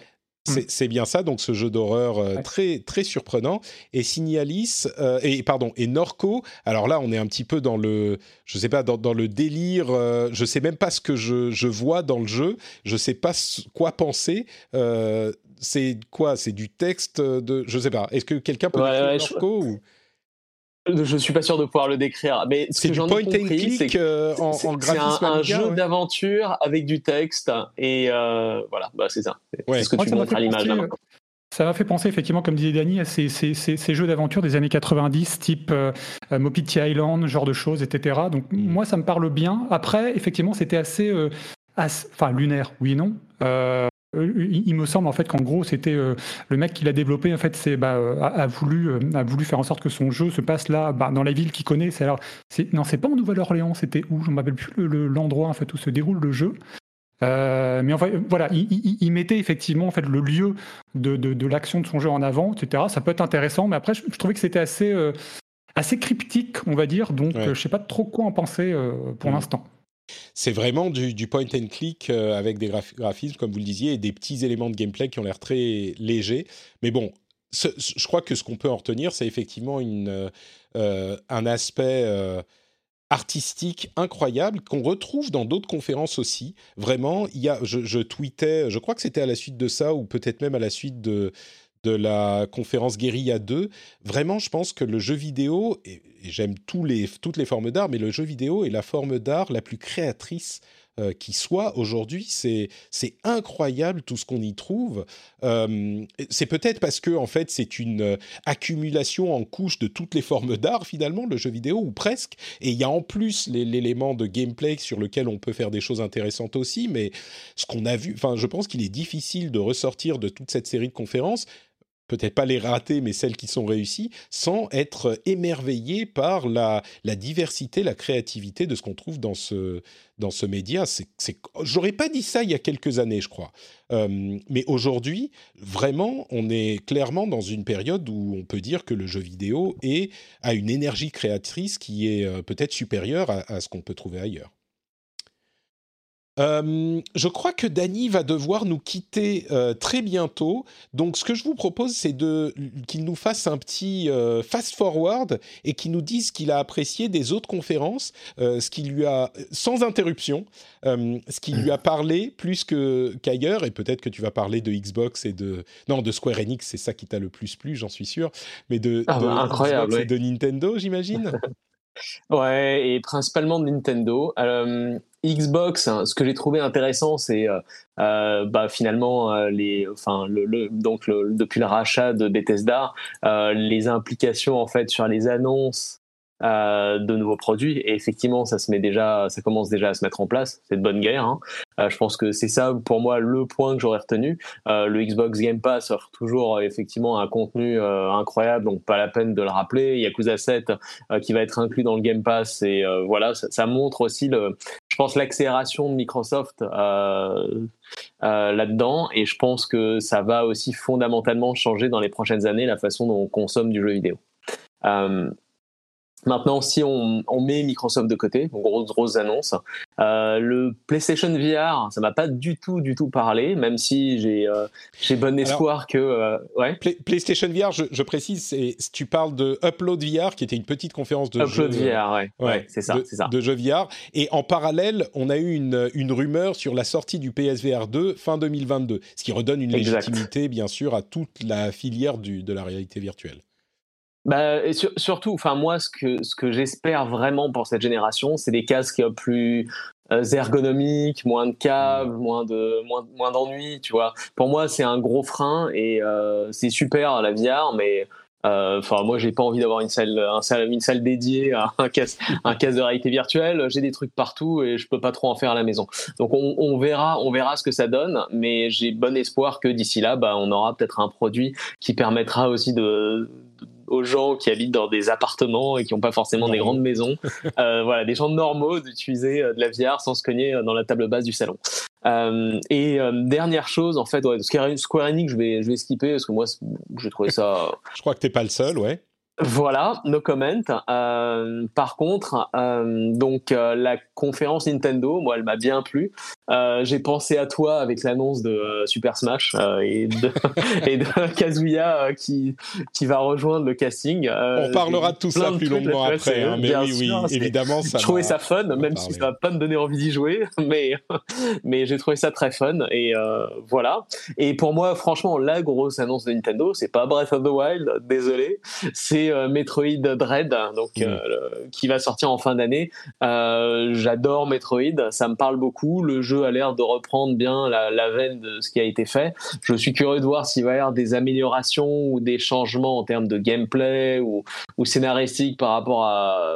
Mm. C'est bien ça, donc ce jeu d'horreur euh, très très surprenant. Et Signalis euh, et pardon et Norco. Alors là, on est un petit peu dans le, je sais pas, dans, le délire. Euh, je sais même pas ce que je, je, vois dans le jeu. Je sais pas quoi penser. c'est quoi? C'est du texte de, je sais pas. Est-ce que quelqu'un peut ouais, Norco ou? Je suis pas sûr de pouvoir le décrire, mais c'est du point and click euh, en, en graphisme. C'est un, jeu d'aventure avec du texte et euh, voilà, bah, c'est ça. C'est ce que tu montres à l'image. Ça m'a fait penser effectivement, comme disait Dany, à ces, ces, ces, jeux d'aventure des années 90, type euh, Mopiti Island, genre de choses, etc. Donc moi, ça me parle bien. Après, effectivement, c'était assez, enfin lunaire, oui et non. Euh, il me semble en fait qu'en gros c'était euh, le mec qui l'a développé en fait c'est bah, euh, a, voulu a voulu faire en sorte que son jeu se passe là bah, dans la ville qu'il connaît. C'est alors c'est non c'est pas en Nouvelle-Orléans c'était où? Je ne me rappelle plus l'endroit en fait où se déroule le jeu. Mais enfin voilà il, mettait effectivement en fait le lieu de, de, l'action de son jeu en avant etc ça peut être intéressant mais après je, trouvais que c'était assez assez cryptique on va dire. Donc je sais pas trop quoi en penser pour mmh. l'instant c'est vraiment du, point and click euh, avec des graphismes, comme vous le disiez, et des petits éléments de gameplay qui ont l'air très légers. Mais bon, je crois que ce qu'on peut en retenir, c'est effectivement une, euh, un aspect euh, artistique incroyable qu'on retrouve dans d'autres conférences aussi. Vraiment, il y a, je, je tweetais, je crois que c'était à la suite de ça, ou peut-être même à la suite de de la conférence Guerilla 2. Vraiment, je pense que le jeu vidéo, et, j'aime toutes les formes d'art, mais le jeu vidéo est la forme d'art la plus créatrice euh, qui soit aujourd'hui. C'est incroyable tout ce qu'on y trouve. Euh, c'est peut-être parce que en fait c'est une euh, accumulation en couches de toutes les formes d'art finalement le jeu vidéo ou presque. Et il y a en plus l'élément de gameplay sur lequel on peut faire des choses intéressantes aussi. Mais ce qu'on a vu, enfin je pense qu'il est difficile de ressortir de toute cette série de conférences peut-être pas les ratées, mais celles qui sont réussies, sans être émerveillé par la, diversité, la créativité de ce qu'on trouve dans ce, média. J'aurais pas dit ça il y a quelques années, je crois. Euh, mais aujourd'hui, vraiment, on est clairement dans une période où on peut dire que le jeu vidéo est, a une énergie créatrice qui est euh, peut-être supérieure à ce qu'on peut trouver ailleurs. Euh, je crois que Dany va devoir nous quitter euh, très bientôt. Donc, ce que je vous propose, c'est qu'il nous fasse un petit euh, fast forward et qu'il nous dise ce qu'il a apprécié des autres conférences, ce qui lui a sans interruption, ce qui lui a parlé plus qu'ailleurs. Et peut-être que tu vas parler de Xbox et de non de Square Enix, c'est ça qui t'a le plus plu, j'en suis sûr. Mais de, Ah bah, incroyable, Xbox et de Nintendo, j'imagine. Ouais, et principalement Nintendo. Euh, Xbox, hein, ce que j'ai trouvé intéressant, c'est euh, euh, bah, finalement donc depuis le rachat de Bethesda, les implications en fait sur les annonces euh, de nouveaux produits. Et effectivement, ça se met déjà, ça commence déjà à se mettre en place. C'est de bonne guerre. hein. Euh, je pense que c'est ça pour moi le point que j'aurais retenu. Euh, le Xbox Game Pass offre toujours effectivement un contenu incroyable, donc pas la peine de le rappeler. Yakuza 7 euh, qui va être inclus dans le Game Pass et voilà, ça, montre aussi je pense l'accélération de Microsoft là-dedans et je pense que ça va aussi fondamentalement changer dans les prochaines années la façon dont on consomme du jeu vidéo. Maintenant, si on, on met Microsoft de côté, donc grosse, grosse annonce, euh, le PlayStation VR, ça m'a pas du tout, du tout parlé, même si j'ai euh, j'ai bon espoir que... euh, ouais, Play- PlayStation VR, je, je précise, c'est, tu parles de Upload VR, qui était une petite conférence de Upload jeux, VR, ouais, ouais, c'est ça, c'est ça. de jeux VR. Et en parallèle, on a eu une, une rumeur sur la sortie du PSVR 2 fin 2022, ce qui redonne une Exact. légitimité, bien sûr, à toute la filière du, de la réalité virtuelle. Bah, et sur- surtout, enfin moi, ce que ce que j'espère vraiment pour cette génération, c'est des casques plus euh, ergonomiques, moins de câbles, moins de moins moins d'ennuis, tu vois. Pour moi, c'est un gros frein et euh, c'est super la VR, mais euh, Enfin, moi, j'ai pas envie d'avoir une salle, un salle, une salle dédiée à un casque, un casque de réalité virtuelle. J'ai des trucs partout et je peux pas trop en faire à la maison. Donc, on, on verra, on verra ce que ça donne. Mais j'ai bon espoir que d'ici là, bah, on aura peut-être un produit qui permettra aussi de- aux gens qui habitent dans des appartements et qui n'ont pas forcément des grandes maisons, euh, voilà, des gens normaux d'utiliser euh, de la VR sans se cogner euh, dans la table basse du salon. Euh, et euh, dernière chose, en fait, ouais, Square Enix, je vais, je vais skipper parce que moi, j'ai trouvé ça Je crois que t'es pas le seul, ouais. voilà, no comment. Euh, par contre, euh, donc euh, la conférence Nintendo, moi, elle m'a bien plu. Euh, J'ai pensé à toi avec l'annonce de euh, Super Smash euh, et, de, et de Kazuya qui qui va rejoindre le casting. On parlera de tout ça plus longuement après. hein, mais oui, oui, sûr, c'est- évidemment, ça je trouvais va- ça fun, même si ça va pas me donner envie d'y jouer, mais mais j'ai trouvé ça très fun et voilà. Et pour moi, franchement, la grosse annonce de Nintendo, c'est pas Breath of the Wild, désolé, c'est Metroid Dread, donc Mm. le- qui va sortir en fin d'année. J'adore Metroid, ça me parle beaucoup. Le jeu a l'air de reprendre bien la, veine de ce qui a été fait. Je suis curieux de voir s'il va y avoir des améliorations ou des changements en termes de gameplay ou, scénaristique par rapport à,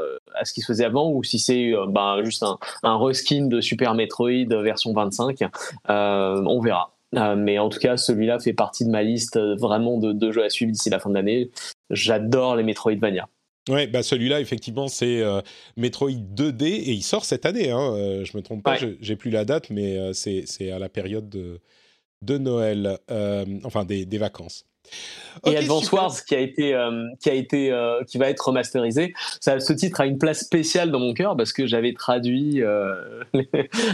ce qui se faisait avant ou si c'est euh, ben, juste un, reskin de Super Metroid version 25. Euh, on verra. Euh, mais en tout cas, celui-là fait partie de ma liste vraiment de jeux à suivre d'ici la fin de l'année. J'adore les Metroidvania. Ouais, bah celui-là, effectivement, c'est euh, Metroid 2D et il sort cette année. Hein, euh, je me trompe pas, Ouais. je- j'ai plus la date, mais euh, c'est c'est à la période de, de Noël, euh, enfin des, des vacances. Et Ok, Advance super. Wars qui a été euh, qui a été euh, qui va être remasterisé. Ça, ce titre a une place spéciale dans mon cœur parce que j'avais traduit euh,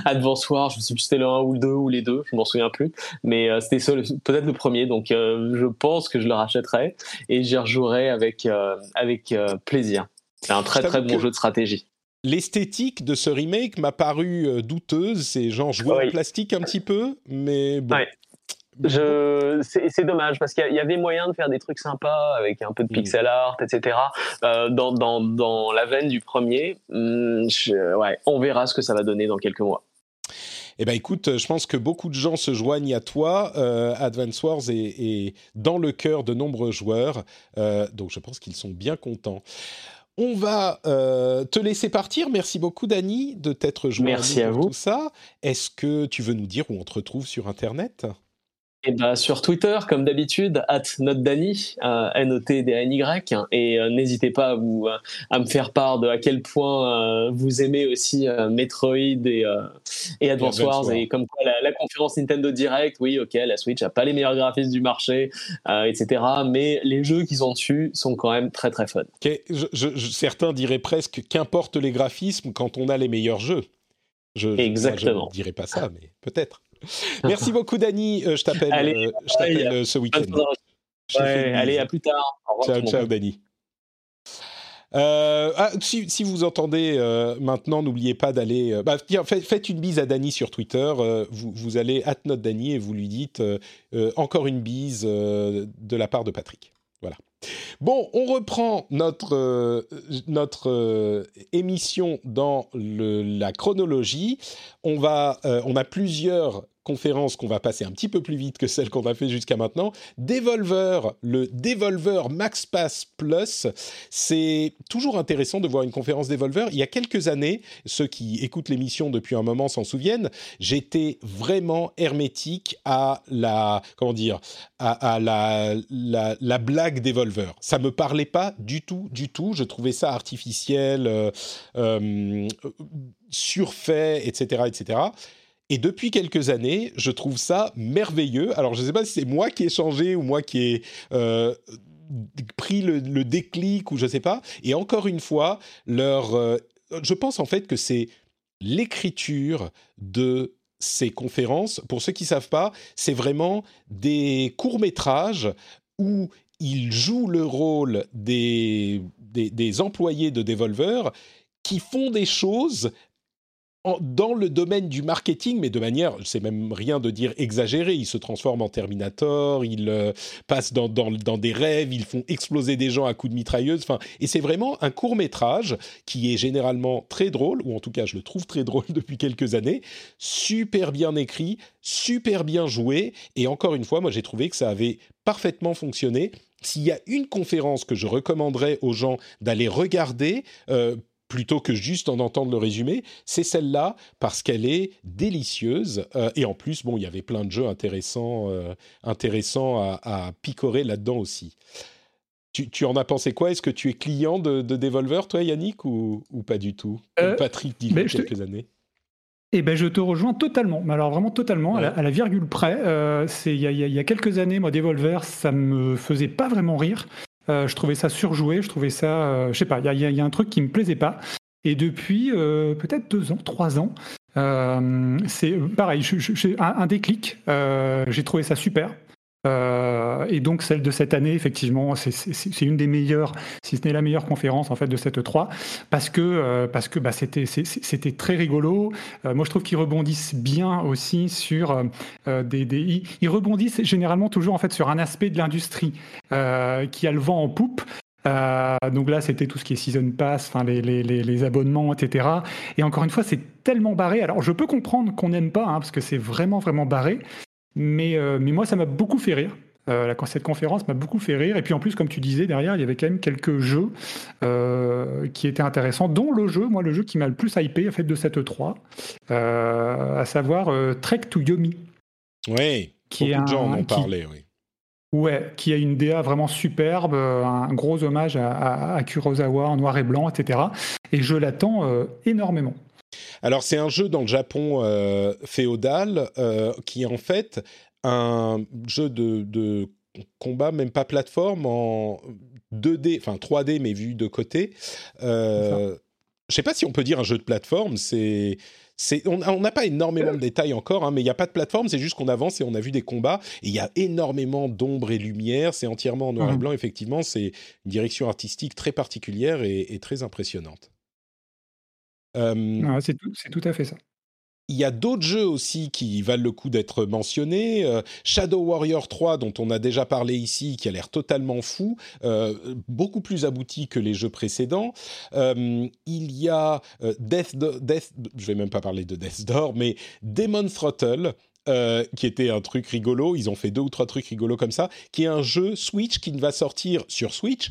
Advance Wars. Je sais plus si c'était le 1 ou le 2 ou les deux, je m'en souviens plus. Mais euh, c'était peut-être le premier. Donc euh, je pense que je le rachèterai et j'y rejouerai avec euh, avec euh, plaisir. C'est un très très bon que- jeu de stratégie. L'esthétique de ce remake m'a paru douteuse. C'est genre jouer en Oui. plastique un petit peu, mais bon. Ouais. Je, c'est dommage parce qu'il y avait moyen de faire des trucs sympas avec un peu de Mm. pixel art, etc. euh, dans, dans, dans la veine du premier. Je- ouais, on verra ce que ça va donner dans quelques mois. Eh ben écoute, je pense que beaucoup de gens se joignent à toi. Euh, Advance Wars est, est dans le cœur de nombreux joueurs, euh, donc je pense qu'ils sont bien contents. On va euh, te laisser partir. Merci beaucoup, Dany, de t'être joint Merci nous à vous. tout ça. Est-ce que tu veux nous dire où on te retrouve sur Internet? Et bah, sur Twitter, comme d'habitude, at notdany, euh, N-O-T-D-A-N-Y, et euh, n'hésitez pas à, vous, euh, à me faire part de à quel point vous aimez aussi Metroid et, et Advance Wars, et comme quoi la, conférence Nintendo Direct, oui, ok, la Switch a pas les meilleurs graphismes du marché, etc., mais les jeux qui sont dessus sont quand même très très fun. certains diraient presque qu'importe les graphismes quand on a les meilleurs jeux. Je, Exactement. je ne dirais pas ça, mais peut-être. Merci beaucoup, Dani. Euh, je t'appelle euh, euh, ce week-end. allez, à plus tard. ciao, ciao, Dani. Ah, si, vous entendez maintenant, n'oubliez pas d'aller. Bah, faites, une bise à Dani sur Twitter. Vous, vous, allez at notre Dani et vous lui dites encore une bise de la part de Patrick. Voilà. Bon, on reprend notre, notre émission dans le, la chronologie. On, va, on a plusieurs conférence qu'on va passer un petit peu plus vite que celle qu'on a fait jusqu'à maintenant. Devolver, le Devolver Max Pass Plus, c'est toujours intéressant de voir une conférence Devolver. Il y a quelques années, ceux qui écoutent l'émission depuis un moment s'en souviennent, j'étais vraiment hermétique à la, comment dire, à, la, la, blague Devolver. Ça me parlait pas du tout, du tout. Je trouvais ça artificiel, euh, euh, surfait, etc., etc. Et depuis quelques années, je trouve ça merveilleux. Alors, je ne sais pas si c'est moi qui ai changé ou moi qui ai euh, pris le, déclic ou je ne sais pas. Et encore une fois, leur, euh, je pense en fait que c'est l'écriture de ces conférences. Pour ceux qui ne savent pas, c'est vraiment des courts-métrages où ils jouent le rôle des, des, des employés de Devolver qui font des choses dans le domaine du marketing, mais de manière, c'est même rien de dire exagéré. Ils se transforment en Terminator, ils euh, passent dans, des rêves, ils font exploser des gens à coups de mitrailleuse. Et c'est vraiment un court métrage qui est généralement très drôle, ou en tout cas je le trouve très drôle depuis quelques années, super bien écrit, super bien joué. Et encore une fois, moi j'ai trouvé que ça avait parfaitement fonctionné. S'il y a une conférence que je recommanderais aux gens d'aller regarder, euh, plutôt que juste en entendre le résumé, c'est celle-là parce qu'elle est délicieuse euh, et en plus, bon, il y avait plein de jeux intéressants, euh, intéressants à, picorer là-dedans aussi. Tu, en as pensé quoi? Est-ce que tu es client de, Devolver, toi, Yannick, ou, pas du tout? Euh, Patrick, dit il y a quelques années. Eh ben, je te rejoins totalement, mais alors vraiment totalement, à, la, virgule près. c'est il y, y, a quelques années, moi, Devolver, ça me faisait pas vraiment rire. Euh, je trouvais ça surjoué, je trouvais ça, euh, je sais pas, il y, a un truc qui me plaisait pas. Et depuis euh, peut-être deux ans, trois ans, c'est pareil, un, déclic. j'ai trouvé ça super. Euh, et donc celle de cette année, effectivement, c'est une des meilleures, si ce n'est la meilleure conférence en fait de cette 3, parce que euh, parce que bah, c'était c'était très rigolo. Euh, moi, je trouve qu'ils rebondissent bien aussi sur des, ils, rebondissent généralement toujours en fait sur un aspect de l'industrie qui a le vent en poupe. donc là, c'était tout ce qui est season pass, enfin les, les, les, abonnements, etc. Et encore une fois, c'est tellement barré. Alors, je peux comprendre qu'on n'aime pas, hein, parce que c'est vraiment vraiment barré. Mais, euh, mais moi, ça m'a beaucoup fait rire. Euh, cette conférence m'a beaucoup fait rire. Et puis en plus, comme tu disais, derrière, il y avait quand même quelques jeux euh, qui étaient intéressants, dont le jeu, moi, le jeu qui m'a le plus hypé en fait, de cette 3, à savoir Trek to Yomi. Oui, qui beaucoup de gens en ont parlé, oui. Ouais, qui a une DA vraiment superbe, un gros hommage à, à Kurosawa en noir et blanc, etc. Et je l'attends énormément. Alors c'est un jeu dans le Japon euh, féodal euh, qui est en fait un jeu de, combat, même pas plateforme, en 2D, enfin 3D mais vu de côté. Euh, je sais pas si on peut dire un jeu de plateforme, c'est... on n'a pas énormément de détails encore, hein, mais il n'y a pas de plateforme, c'est juste qu'on avance et on a vu des combats. Et il y a énormément d'ombre et lumière, c'est entièrement en noir et mmh. blanc, effectivement, c'est une direction artistique très particulière et très impressionnante. Euh, c'est tout, à fait ça. Il y a d'autres jeux aussi qui valent le coup d'être mentionnés. Euh, Shadow Warrior 3, dont on a déjà parlé ici, qui a l'air totalement fou, euh, beaucoup plus abouti que les jeux précédents. il y a Death, Death, je vais même pas parler de Death Door, mais Demon Throttle, qui était un truc rigolo. Ils ont fait deux ou trois trucs rigolos comme ça, qui est un jeu Switch qui ne va sortir sur Switch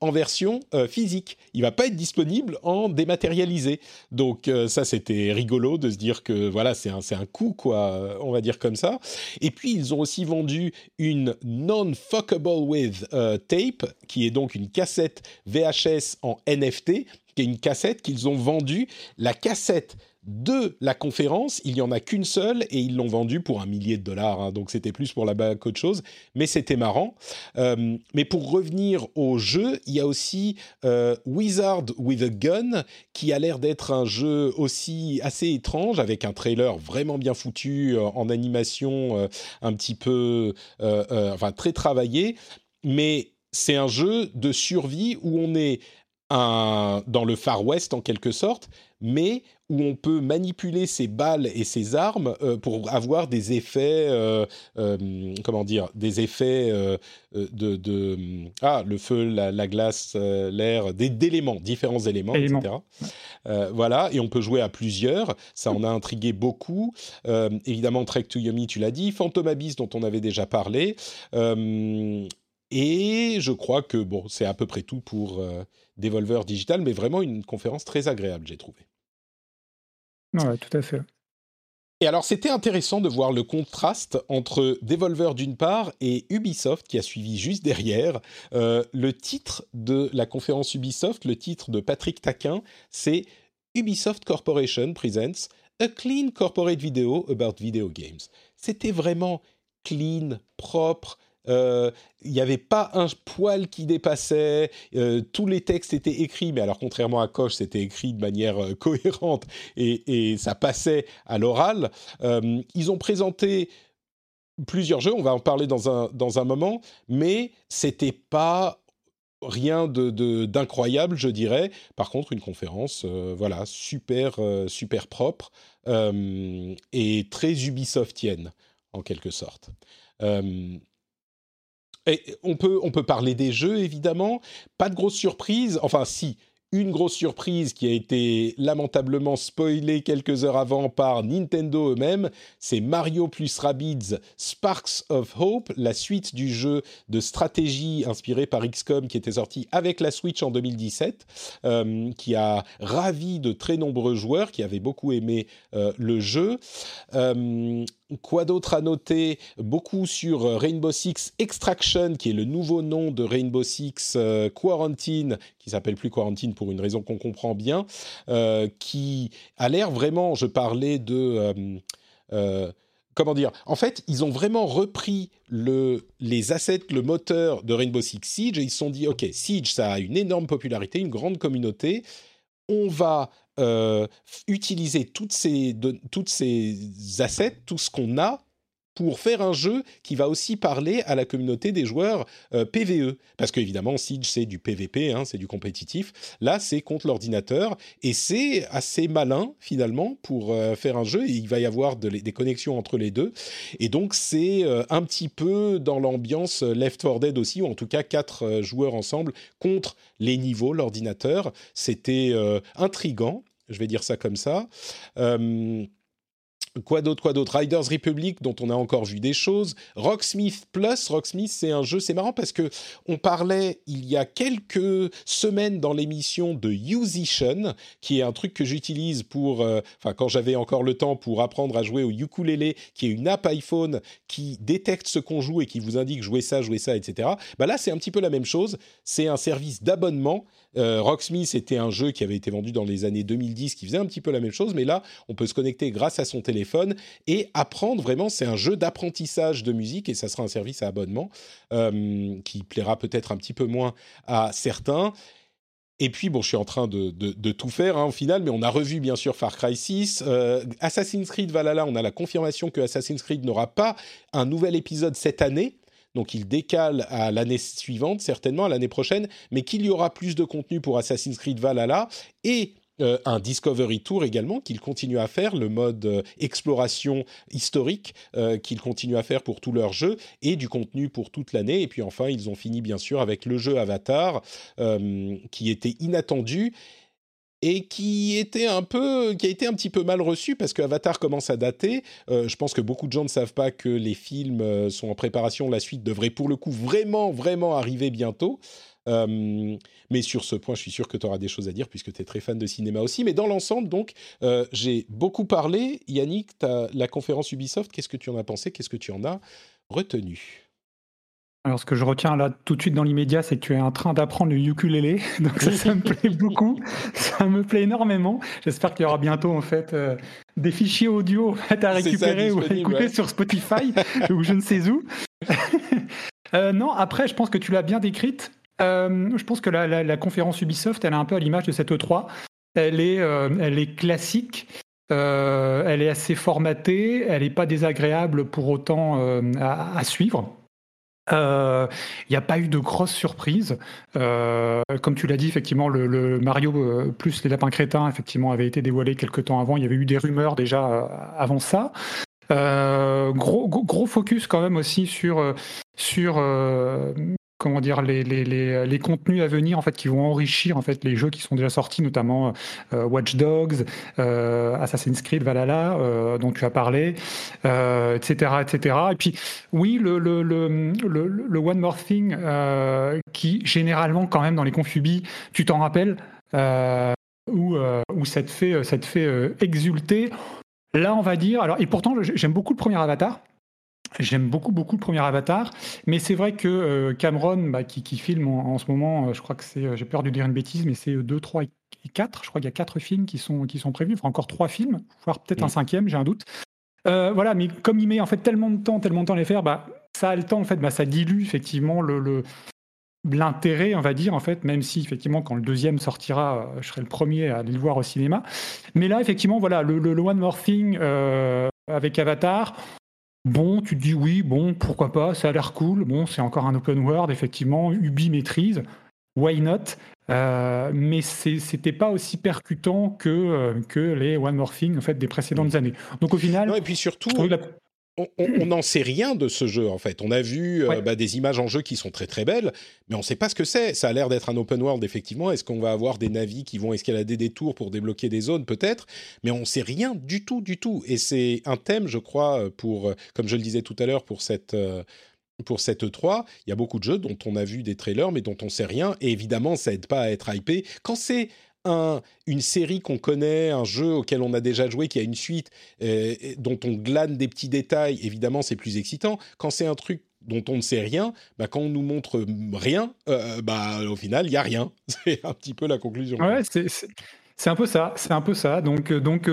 en version euh, physique. Il va pas être disponible en dématérialisé. Donc euh, ça, c'était rigolo de se dire que voilà, c'est un, un coup, quoi, on va dire comme ça. Et puis, ils ont aussi vendu une non-fuckable with euh, tape, qui est donc une cassette VHS en NFT, qui est une cassette qu'ils ont vendue. La cassette de la conférence, il n'y en a qu'une seule et ils l'ont vendue pour un millier de dollars. hein. donc c'était plus pour la bague qu'autre chose, mais c'était marrant. Euh, mais pour revenir au jeu, il y a aussi euh, Wizard with a Gun qui a l'air d'être un jeu aussi assez étrange avec un trailer vraiment bien foutu euh, en animation un petit peu, enfin très travaillé. Mais c'est un jeu de survie où on est un, dans le Far West en quelque sorte, mais où on peut manipuler ses balles et ses armes euh, pour avoir des effets, euh, euh, comment dire, des effets de, de, ah le feu, la, la glace, l'air, d'éléments, différents éléments, Éléments. etc. Voilà, et on peut jouer à plusieurs. Ça en a intrigué beaucoup. Évidemment, Trek to Yomi, tu l'as dit, Phantom Abyss dont on avait déjà parlé. Et je crois que bon, c'est à peu près tout pour Devolver Digital, mais vraiment une conférence très agréable, j'ai trouvé. Ouais, tout à fait. Et alors, c'était intéressant de voir le contraste entre Devolver d'une part et Ubisoft qui a suivi juste derrière. Euh, le titre de la conférence Ubisoft, le titre de Patrick Taquin, c'est Ubisoft Corporation Presents A Clean Corporate Video About Video Games. C'était vraiment clean, propre. Euh, Il n'y avait pas un poil qui dépassait. euh, tous les textes étaient écrits, mais alors contrairement à Koch, c'était écrit de manière euh, cohérente et, et ça passait à l'oral. Ils ont présenté plusieurs jeux, on va en parler dans un, dans un moment, mais c'était pas rien de, de- d'incroyable, je dirais. Par contre, une conférence, voilà, super, super propre et très Ubisoftienne, en quelque sorte. On peut, on peut parler des jeux, évidemment. Pas de grosse surprise. Enfin, si, une grosse surprise qui a été lamentablement spoilée quelques heures avant par Nintendo eux-mêmes, c'est Mario plus Rabbids Sparks of Hope, la suite du jeu de stratégie inspiré par XCOM qui était sorti avec la Switch en 2017, euh, qui a ravi de très nombreux joueurs qui avaient beaucoup aimé euh, le jeu. Euh, Quoi d'autre à noter? Beaucoup sur euh, Rainbow Six Extraction, qui est le nouveau nom de Rainbow Six euh, Quarantine, qui s'appelle plus Quarantine pour une raison qu'on comprend bien, euh, qui a l'air vraiment, je parlais de... comment dire? En fait, ils ont vraiment repris le, les assets, le moteur de Rainbow Six Siege, et ils se sont dit, OK, Siege, ça a une énorme popularité, une grande communauté, on va euh, utiliser toutes ces, toutes ces assets, tout ce qu'on a, pour faire un jeu qui va aussi parler à la communauté des joueurs euh, PVE. Parce qu'évidemment, Siege, c'est du PVP, hein, c'est du compétitif. Là, c'est contre l'ordinateur. Et c'est assez malin, finalement, pour euh, faire un jeu. Et il va y avoir des connexions entre les deux. Et donc, c'est euh, un petit peu dans l'ambiance Left 4 Dead aussi, ou en tout cas quatre joueurs ensemble contre les niveaux, l'ordinateur. C'était intrigant, je vais dire ça comme ça. Quoi d'autre, quoi d'autre? Riders Republic, dont on a encore vu des choses. Rocksmith Plus, Rocksmith, c'est un jeu, c'est marrant parce que on parlait il y a quelques semaines dans l'émission de Musician, qui est un truc que j'utilise pour, euh, enfin quand j'avais encore le temps pour apprendre à jouer au ukulélé, qui est une app iPhone qui détecte ce qu'on joue et qui vous indique jouer ça, jouer ça, etc. Bah là, c'est un petit peu la même chose. C'est un service d'abonnement. Euh, Rocksmith était un jeu qui avait été vendu dans les années 2010, qui faisait un petit peu la même chose, mais là, on peut se connecter grâce à son téléphone et apprendre vraiment. C'est un jeu d'apprentissage de musique et ça sera un service à abonnement euh, qui plaira peut-être un petit peu moins à certains. Et puis, bon, je suis en train de, tout faire hein, au final, mais on a revu bien sûr Far Cry 6. Euh, Assassin's Creed Valhalla, on a la confirmation que Assassin's Creed n'aura pas un nouvel épisode cette année. Donc il décale à l'année suivante, certainement à l'année prochaine, mais qu'il y aura plus de contenu pour Assassin's Creed Valhalla et euh, un Discovery Tour également qu'il continue à faire, le mode euh, exploration historique euh, qu'il continue à faire pour tous leurs jeux et du contenu pour toute l'année. Et puis enfin, ils ont fini bien sûr avec le jeu Avatar euh, qui était inattendu et qui était un peu, qui a été un petit peu mal reçu parce que Avatar commence à dater. Euh, je pense que beaucoup de gens ne savent pas que les films euh, sont en préparation. La suite devrait pour le coup vraiment, vraiment arriver bientôt. mais sur ce point, je suis sûr que tu auras des choses à dire puisque tu es très fan de cinéma aussi. Mais dans l'ensemble, donc, j'ai beaucoup parlé. Yannick, as la conférence Ubisoft, qu'est-ce que tu en as pensé? Qu'est-ce que tu en as retenu? Alors, ce que je retiens là tout de suite dans l'immédiat, c'est que tu es en train d'apprendre le ukulélé. Donc, ça, ça me plaît beaucoup. Ça me plaît énormément. J'espère qu'il y aura bientôt, en fait, euh, des fichiers audio à récupérer ou à écouter sur Spotify ou je ne sais où. Euh, non, après, je pense que tu l'as bien décrite. Euh, je pense que la, conférence Ubisoft, elle est un peu à l'image de cette E3. Elle est, elle est classique. elle est assez formatée. Elle n'est pas désagréable pour autant à suivre. Il euh, n'y a pas eu de grosses surprises. Euh, comme tu l'as dit, effectivement, le, Mario euh, plus les lapins crétins, effectivement, avait été dévoilé quelques temps avant. Il y avait eu des rumeurs déjà avant ça. gros, gros, focus quand même aussi sur sur comment dire les, contenus à venir en fait qui vont enrichir en fait les jeux qui sont déjà sortis notamment euh, Watch Dogs euh, Assassin's Creed Valhalla euh, dont tu as parlé etc etc et puis oui le One More Thing qui généralement quand même dans les confubis tu t'en rappelles où, où ça te fait ça fait exulter. Là on va dire alors et pourtant j'aime beaucoup le premier Avatar J'aime beaucoup, beaucoup le premier Avatar, mais c'est vrai que euh, Cameron, bah, qui, filme en, ce moment, euh, je crois que c'est, euh, j'ai peur de dire une bêtise, mais c'est 2, 3 et 4. Je crois qu'il y a 4 films qui sont, qui sont prévus, enfin encore 3 films, voire peut-être un mm. cinquième, j'ai un doute. voilà, mais comme il met en fait tellement de temps, tellement de temps à les faire, bah, ça a le temps, en fait, bah, ça dilue effectivement le, l'intérêt, on va dire, en fait, même si effectivement, quand le deuxième sortira, je serai le premier à aller le voir au cinéma. Mais là, effectivement, voilà, le, le One More Thing avec Avatar, Bon, tu te dis oui, bon, pourquoi pas, ça a l'air cool. Bon, c'est encore un open world, effectivement, Ubi maîtrise, why not? Euh, Mais c'était pas aussi percutant que, euh, que les One More Thing en fait, des précédentes mm. années. Donc au final. et puis surtout, on n'en sait rien de ce jeu en fait. On a vu euh, bah, des images en jeu qui sont très très belles, mais on ne sait pas ce que c'est. Ça a l'air d'être un open world effectivement. Est-ce qu'on va avoir des navis qui vont escalader des tours pour débloquer des zones? Peut-être Mais on ne sait rien du tout du tout. Et c'est un thème, je crois, pour euh, comme je le disais tout à l'heure pour cette euh, pour cette E3, il y a beaucoup de jeux dont on a vu des trailers mais dont on ne sait rien. Et évidemment, ça aide pas à être hypé. Quand c'est une série qu'on connaît, un jeu auquel on a déjà joué, qui a une suite, euh, dont on glane des petits détails, évidemment, c'est plus excitant. Quand c'est un truc dont on ne sait rien, bah, quand on nous montre rien, euh, bah, au final, il y a rien. C'est un petit peu la conclusion. Ouais, c'est un peu ça. C'est un peu ça. Donc, euh, donc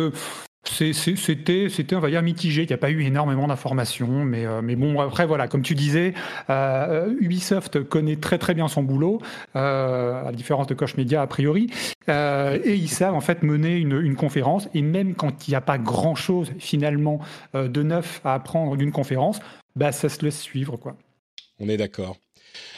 c'était, c'était, on va dire, mitigé. Il n'y a pas eu énormément d'informations, mais, euh, mais bon, après, voilà, comme tu disais, euh, Ubisoft connaît très très bien son boulot, euh, à la différence de Koch Media a priori, et ils savent en fait mener une, conférence. Et même quand il n'y a pas grand chose finalement de neuf à apprendre d'une conférence, bah ça se laisse suivre, quoi. On est d'accord.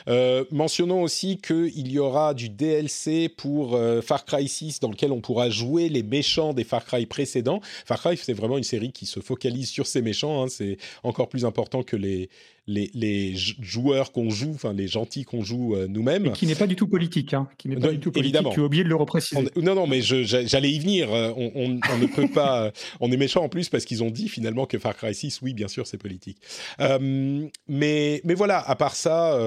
Euh, mentionnons aussi qu'il y aura du DLC pour euh, Far Cry 6 dans lequel on pourra jouer les méchants des Far Cry précédents. Far Cry, c'est vraiment une série qui se focalise sur ces méchants. Hein. c'est encore plus important que les, les, joueurs qu'on joue, enfin les gentils qu'on joue euh, nous-mêmes. Qui n'est pas du tout politique, hein, qui n'est pas du tout politique. Évidemment. Tu as oublié de le repréciser. non, non, mais j'allais y venir. On, ne peut pas. on est méchant en plus parce qu'ils ont dit finalement que Far Cry 6, oui, bien sûr, c'est politique. Mais, mais voilà, à part ça,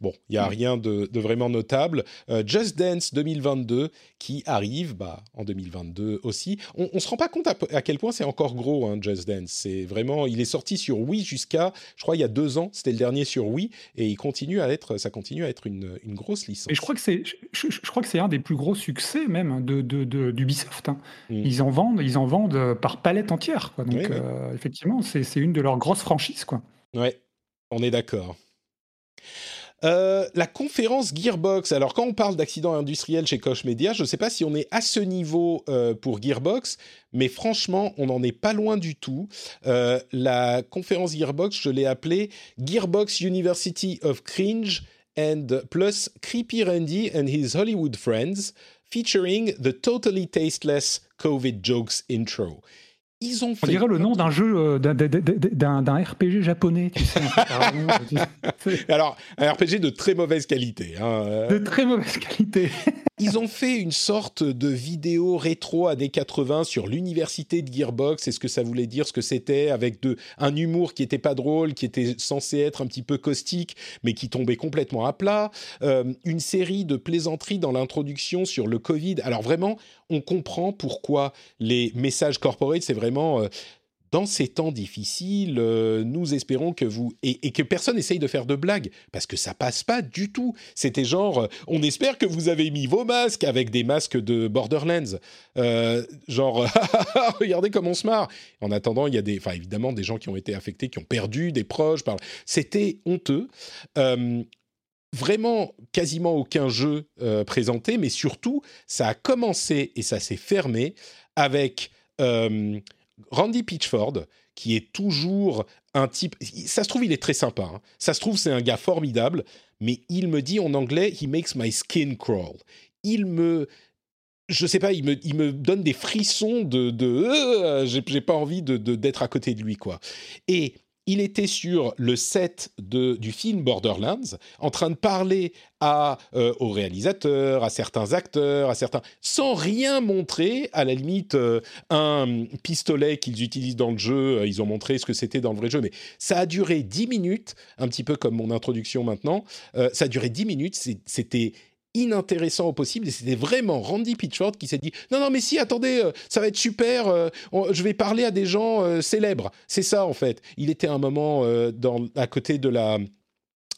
bon, il y a rien de, vraiment notable. Just Dance 2022 qui arrive, bah, en 2022 aussi. On, ne se rend pas compte à, quel point c'est encore gros, hein, Just Dance. C'est vraiment, il est sorti sur Wii jusqu'à, je crois, il y a deux ans c'était le dernier sur Wii, et il continue à être, ça continue à être une, grosse licence. Et je crois que c'est, je, crois que c'est un des plus gros succès même de, d'Ubisoft. Hein. Mm. Ils en vendent, ils en vendent par palette entière. Donc euh, effectivement, c'est, une de leurs grosses franchises, quoi. Ouais, on est d'accord. Euh, la conférence Gearbox. Alors, quand on parle d'accident industriel chez Koch Media, je ne sais pas si on est à ce niveau euh, pour Gearbox, mais franchement, on n'en est pas loin du tout. Euh, la conférence Gearbox, je l'ai appelée Gearbox University of Cringe and plus Creepy Randy and his Hollywood Friends, featuring the totally tasteless COVID jokes intro. Ils ont fait... On dirait le nom d'un jeu, euh, d'un RPG japonais, tu sais. Alors, un RPG de très mauvaise qualité. Hein. De très mauvaise qualité. Ils ont fait une sorte de vidéo rétro années 80 sur l'université de Gearbox et ce que ça voulait dire, ce que c'était, avec de, un humour qui était pas drôle, qui était censé être un petit peu caustique, mais qui tombait complètement à plat. Euh, une série de plaisanteries dans l'introduction sur le Covid. Alors vraiment, on comprend pourquoi les messages corporate, c'est vraiment... Euh, dans ces temps difficiles, euh, nous espérons que vous et, que personne essaye de faire de blagues parce que ça passe pas du tout. C'était genre, euh, on espère que vous avez mis vos masques avec des masques de Borderlands, euh, genre regardez comme on se marre. En attendant, il y a des, enfin évidemment des gens qui ont été affectés, qui ont perdu des proches. C'était honteux. Vraiment, quasiment aucun jeu présenté, mais surtout, ça a commencé et ça s'est fermé avec Randy Pitchford, qui est toujours un type. Ça se trouve, il est très sympa. Hein. Ça se trouve, c'est un gars formidable, mais il me dit en anglais, he makes my skin crawl. Il me. Je sais pas, il me, il me donne des frissons de. euh, j'ai pas envie de, d'être à côté de lui, quoi. Et il était sur le set du film Borderlands, en train de parler euh, au réalisateur, à certains acteurs, à certains, sans rien montrer. À la limite, euh, un pistolet qu'ils utilisent dans le jeu, euh, ils ont montré ce que c'était dans le vrai jeu, mais ça a duré 10 minutes, un petit peu comme mon introduction maintenant. ça a duré 10 minutes, c'était inintéressant au possible et c'était vraiment Randy Pitchford qui s'est dit non non mais si attendez euh, ça va être super euh, je vais parler à des gens euh, célèbres c'est ça en fait. Il était un moment à côté de la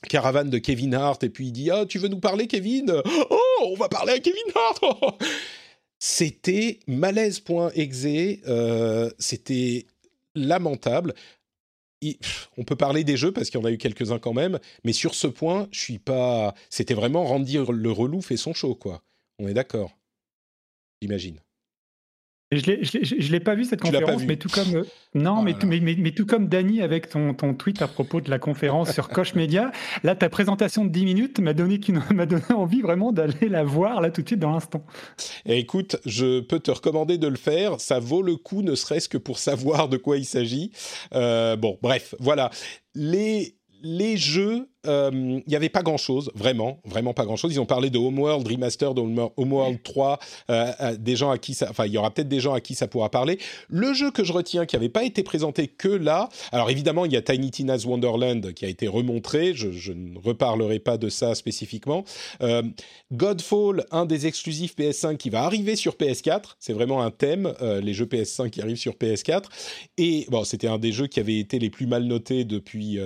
caravane de Kevin Hart et puis il dit ah tu veux nous parler Kevin? Oh on va parler à Kevin Hart! C'était malaise.exe c'était lamentable on peut parler des jeux parce qu'il y en a eu quelques-uns quand même, mais sur ce point, je suis pas. C'était vraiment Randy le relou fait son show, quoi. On est d'accord. J'imagine. Je ne l'ai pas vu cette conférence, mais tout comme euh, non, oh mais, tout, mais, mais, tout comme Dany avec ton, ton tweet à propos de la conférence sur Koch Media, là ta présentation de 10 minutes m'a donné, m'a donné envie vraiment d'aller la voir là tout de suite dans l'instant. Écoute, je peux te recommander de le faire, ça vaut le coup ne serait-ce que pour savoir de quoi il s'agit. Euh, bon, bref, voilà. Les les jeux, il euh, n'y avait pas grand-chose, vraiment, vraiment pas grand-chose. Ils ont parlé de Homeworld Remastered, Homeworld 3, euh, des gens à qui ça, enfin, il y aura peut-être des gens à qui ça pourra parler. Le jeu que je retiens, qui n'avait pas été présenté que là, alors évidemment, il y a Tiny Tina's Wonderland qui a été remontré. Je, ne reparlerai pas de ça spécifiquement. Euh, Godfall, un des exclusifs PS5 qui va arriver sur PS4. C'est vraiment un thème, les jeux PS5 qui arrivent sur PS4. Et bon, c'était un des jeux qui avait été les plus mal notés depuis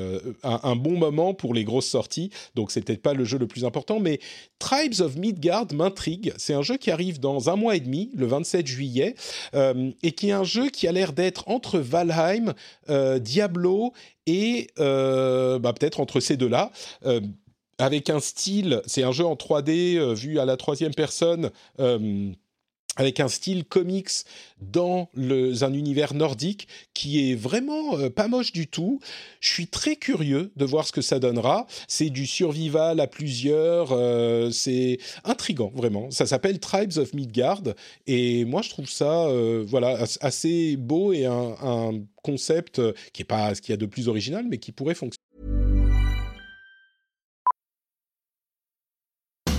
un un bon moment pour les grosses sorties, donc c'est peut-être pas le jeu le plus important, mais Tribes of Midgard m'intrigue. C'est un jeu qui arrive dans un mois et demi, le 27 juillet, euh, et qui est un jeu qui a l'air d'être entre Valheim, euh, Diablo et euh, bah, peut-être entre ces deux-là avec un style, c'est un jeu en 3D vu à la troisième personne avec un style comics dans un univers nordique qui est vraiment euh, pas moche du tout. Je suis très curieux de voir ce que ça donnera. C'est du survival à plusieurs, euh, c'est intrigant vraiment. Ça s'appelle Tribes of Midgard et moi je trouve ça euh, voilà assez beau et un, un concept qui est pas ce qu'il y a de plus original mais qui pourrait fonctionner.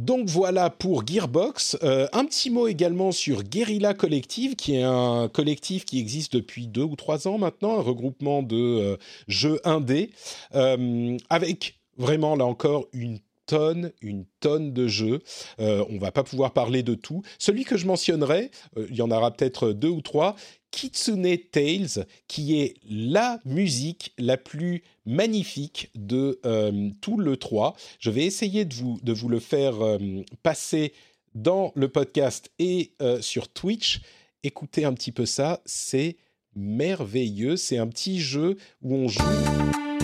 Donc voilà pour Gearbox. Euh, un petit mot également sur Guerrilla Collective, qui est un collectif qui existe depuis deux ou trois ans maintenant, un regroupement de euh, jeux indés, euh, avec vraiment là encore une tonne, une tonne de jeux. On va pas pouvoir parler de tout. Celui que je mentionnerai, il y en aura peut-être deux ou trois, Kitsune Tales, qui est la musique la plus magnifique de euh, tout le 3. Je vais essayer de vous, le faire euh, passer dans le podcast et euh, sur Twitch. Écoutez un petit peu ça, c'est merveilleux. C'est un petit jeu où on joue.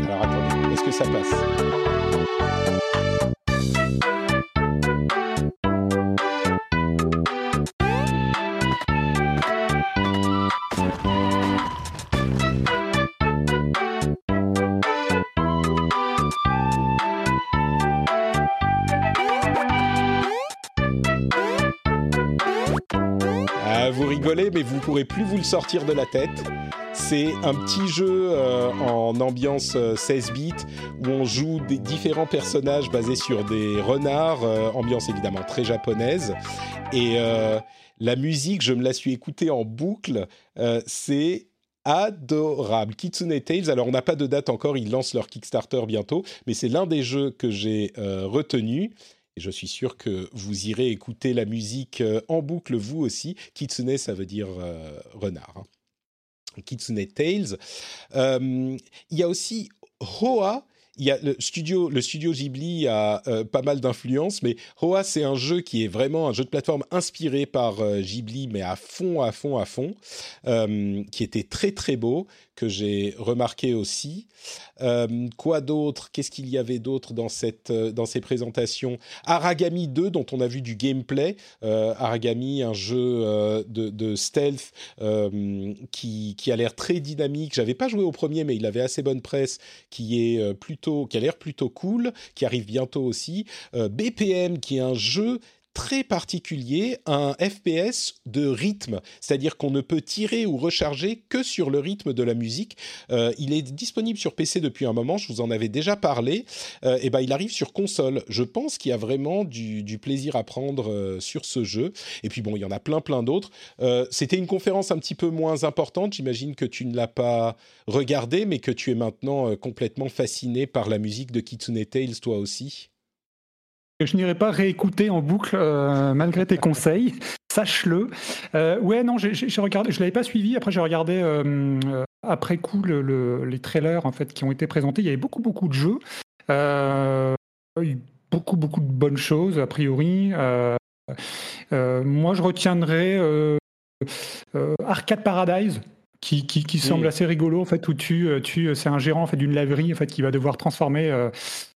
Alors attendez, est-ce que ça passe? Mais vous ne pourrez plus vous le sortir de la tête. C'est un petit jeu euh, en ambiance euh, 16 bits où on joue des différents personnages basés sur des renards, euh, ambiance évidemment très japonaise. Et euh, la musique, je me la suis écoutée en boucle, euh, c'est adorable. Kitsune Tales, alors on n'a pas de date encore, ils lancent leur Kickstarter bientôt, mais c'est l'un des jeux que j'ai euh, retenu. Et je suis sûr que vous irez écouter la musique euh, en boucle vous aussi. Kitsune, ça veut dire euh, renard. hein. Kitsune Tales. Euh, il y a aussi Hoa. Il y a le studio, le studio Ghibli a pas mal d'influence, mais Hoa c'est un jeu qui est vraiment un jeu de plateforme inspiré par Ghibli, mais à fond, à fond, à fond, qui était très très beau, que j'ai remarqué aussi. Euh, quoi d'autre? Qu'est-ce qu'il y avait d'autre dans cette euh, dans ces présentations? Aragami 2 dont on a vu du gameplay. Euh, Aragami, un jeu de, de stealth qui, qui a l'air très dynamique. J'avais pas joué au premier, mais il avait assez bonne presse, qui est plutôt qui a l'air plutôt cool, qui arrive bientôt aussi. BPM qui est un jeu très particulier, un FPS de rythme, c'est-à-dire qu'on ne peut tirer ou recharger que sur le rythme de la musique. Euh, il est disponible sur PC depuis un moment, je vous en avais déjà parlé, euh, et ben il arrive sur console. Je pense qu'il y a vraiment du, plaisir à prendre euh, sur ce jeu. Et puis bon, il y en a plein plein d'autres. Euh, C'était une conférence un petit peu moins importante, j'imagine que tu ne l'as pas regardée, mais que tu es maintenant complètement fasciné par la musique de Kitsune Tales, toi aussi. Je n'irai pas réécouter en boucle euh, malgré tes conseils, sache-le. Euh, ouais, non, j'ai- regardé, je l'avais pas suivi. Après, j'ai regardé euh, après coup le- le- les trailers en fait qui ont été présentés. Il y avait beaucoup, beaucoup de jeux, beaucoup, beaucoup de bonnes choses a priori. Moi, je retiendrai Arcade Paradise. Qui, qui, qui semble assez rigolo en fait où tu, euh, tu c'est un gérant en fait d'une laverie en fait qui va devoir transformer euh,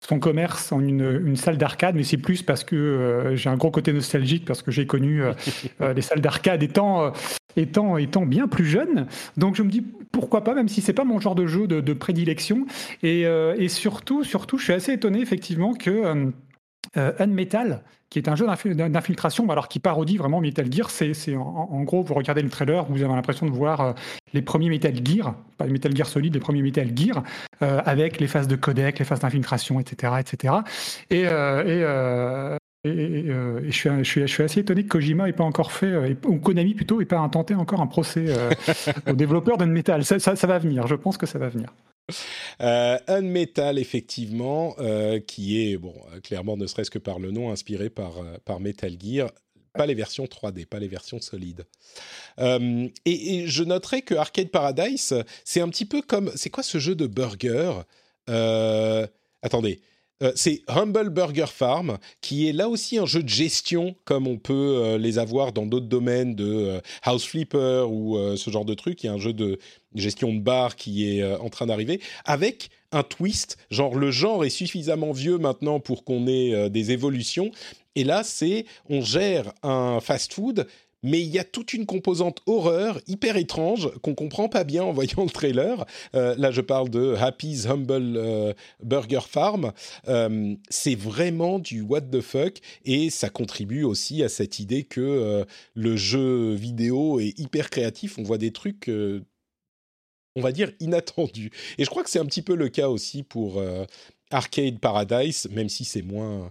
son commerce en une, une salle d'arcade, mais c'est plus parce que euh, j'ai un gros côté nostalgique parce que j'ai connu euh, euh, les salles d'arcade étant, euh, étant, étant bien plus jeune. Donc je me dis pourquoi pas, même si c'est pas mon genre de jeu de, de prédilection. Et, euh, et surtout, surtout, je suis assez étonné effectivement que euh, euh, Unmetal, qui est un jeu d'infil- d'infiltration, alors qui parodie vraiment Metal Gear, c'est en, en gros, vous regardez le trailer, vous avez l'impression de voir euh, les premiers Metal Gear, pas les Metal Gear Solid, les premiers Metal Gear, euh, avec les phases de codec, les phases d'infiltration, etc., etc. Et, euh, et, euh, et, et, euh, et je, suis, je, suis, je suis assez étonné que Kojima n'ait pas encore fait, euh, ou Konami plutôt, n'ait pas intenté encore un procès euh, aux développeurs d'Unmetal. Ça, ça, ça va venir, je pense que ça va venir. Euh, Unmetal, effectivement, euh, qui est, bon, euh, clairement, ne serait-ce que par le nom, inspiré par, euh, par Metal Gear. Pas les versions 3D, pas les versions solides. Et, et je noterai que Arcade Paradise, c'est un petit peu comme. C'est quoi ce jeu de burger? Attendez. Euh, c'est Humble Burger Farm, qui est là aussi un jeu de gestion, comme on peut euh, les avoir dans d'autres domaines de euh, House Flipper ou ce genre de truc. Il y a un jeu de gestion de bar qui est en train d'arriver, avec un twist. Genre, le genre est suffisamment vieux maintenant pour qu'on ait des évolutions. Et là, c'est on gère un fast-food mais il y a toute une composante horreur hyper étrange qu'on comprend pas bien en voyant le trailer. Euh, là, je parle de Happy's Humble euh, Burger Farm. Euh, c'est vraiment du what the fuck et ça contribue aussi à cette idée que le jeu vidéo est hyper créatif. On voit des trucs. on va dire inattendus. Et je crois que c'est un petit peu le cas aussi pour Arcade Paradise, même si c'est moins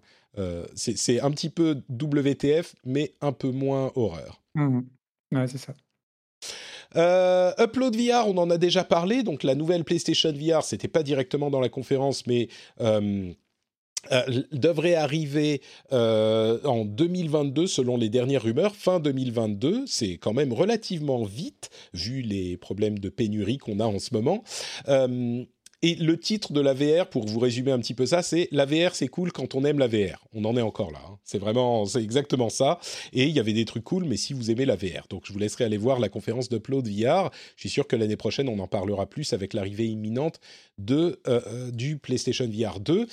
c'est un petit peu WTF, mais un peu moins horreur. Mmh. Ouais, c'est ça. Upload VR, on en a déjà parlé. Donc la nouvelle PlayStation VR, c'était pas directement dans la conférence, mais euh, devrait arriver euh, en 2022 selon les dernières rumeurs, fin 2022. C'est quand même relativement vite vu les problèmes de pénurie qu'on a en ce moment. Euh, et le titre de la VR, pour vous résumer un petit peu ça, c'est la VR, c'est cool quand on aime la VR. On en est encore là. Hein. C'est vraiment, c'est exactement ça. Et il y avait des trucs cool, mais si vous aimez la VR, donc je vous laisserai aller voir la conférence d'Upload VR. Je suis sûr que l'année prochaine, on en parlera plus avec l'arrivée imminente de du PlayStation VR 2.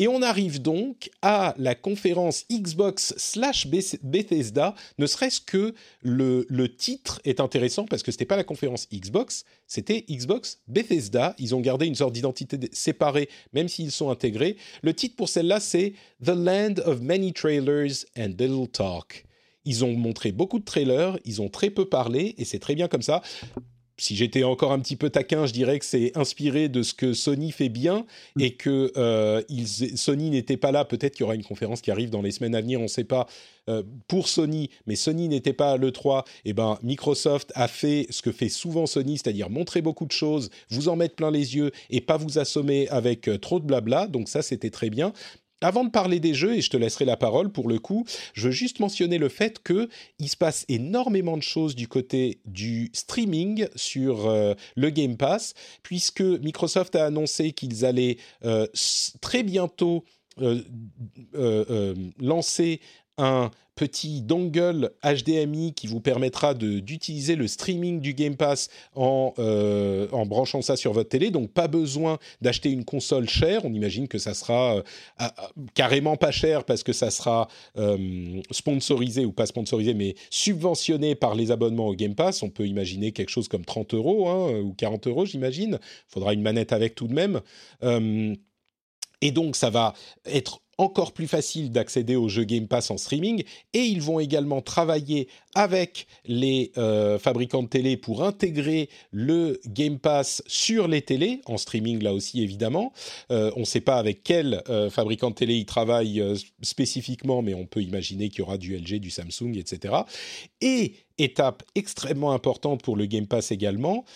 Et on arrive donc à la conférence Xbox slash Bethesda, ne serait-ce que le, titre est intéressant parce que ce n'était pas la conférence Xbox, c'était Xbox Bethesda. Ils ont gardé une sorte d'identité séparée, même s'ils sont intégrés. Le titre pour celle-là, c'est The Land of Many Trailers and Little Talk. Ils ont montré beaucoup de trailers, ils ont très peu parlé, et c'est très bien comme ça si j'étais encore un petit peu taquin, je dirais que c'est inspiré de ce que Sony fait bien mm. et que euh, Sony n'était pas là. Peut-être qu'il y aura une conférence qui arrive dans les semaines à venir, on ne sait pas. Euh, pour Sony, mais Sony n'était pas à l'E3, et ben Microsoft a fait ce que fait souvent Sony, c'est-à-dire montrer beaucoup de choses, vous en mettre plein les yeux et pas vous assommer avec euh, trop de blabla. Donc ça, c'était très bien. Avant de parler des jeux, et je te laisserai la parole pour le coup, je veux juste mentionner le fait qu'il se passe énormément de choses du côté du streaming sur euh, le Game Pass, puisque Microsoft a annoncé qu'ils allaient euh, très bientôt euh, lancer un petit dongle HDMI qui vous permettra d'utiliser le streaming du Game Pass en, euh, en, branchant ça sur votre télé. Donc pas besoin d'acheter une console chère. On imagine que ça sera euh, carrément pas cher parce que ça sera euh, sponsorisé ou pas sponsorisé, mais subventionné par les abonnements au Game Pass. On peut imaginer quelque chose comme 30 euros hein, ou 40 euros, j'imagine. Faudra une manette avec tout de même. Et donc ça va être encore plus facile d'accéder aux jeux Game Pass en streaming et ils vont également travailler avec les euh, fabricants de télé pour intégrer le Game Pass sur les télés, en streaming là aussi évidemment. Euh, on ne sait pas avec quel euh, fabricant de télé ils travaillent spécifiquement, mais on peut imaginer qu'il y aura du LG, du Samsung, etc. Et étape extrêmement importante pour le Game Pass également,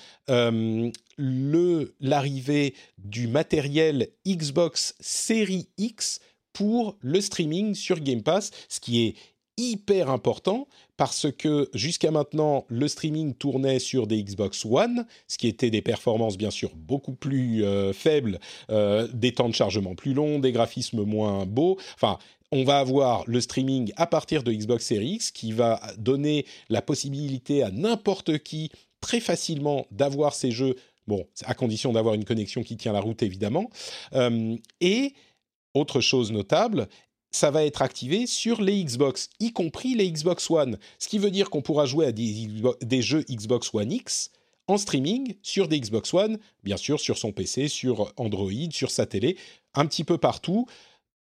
l'arrivée du matériel Xbox Series X pour le streaming sur Game Pass, ce qui est hyper important parce que jusqu'à maintenant, le streaming tournait sur des Xbox One, ce qui était des performances bien sûr beaucoup plus euh, faibles, euh, des temps de chargement plus longs, des graphismes moins beaux. Enfin, on va avoir le streaming à partir de Xbox Series X qui va donner la possibilité à n'importe qui très facilement d'avoir ces jeux. Bon, à condition d'avoir une connexion qui tient la route évidemment. Euh, et autre chose notable, ça va être activé sur les Xbox, y compris les Xbox One. Ce qui veut dire qu'on pourra jouer à des, jeux Xbox One X en streaming sur des Xbox One, bien sûr sur son PC, sur Android, sur sa télé, un petit peu partout.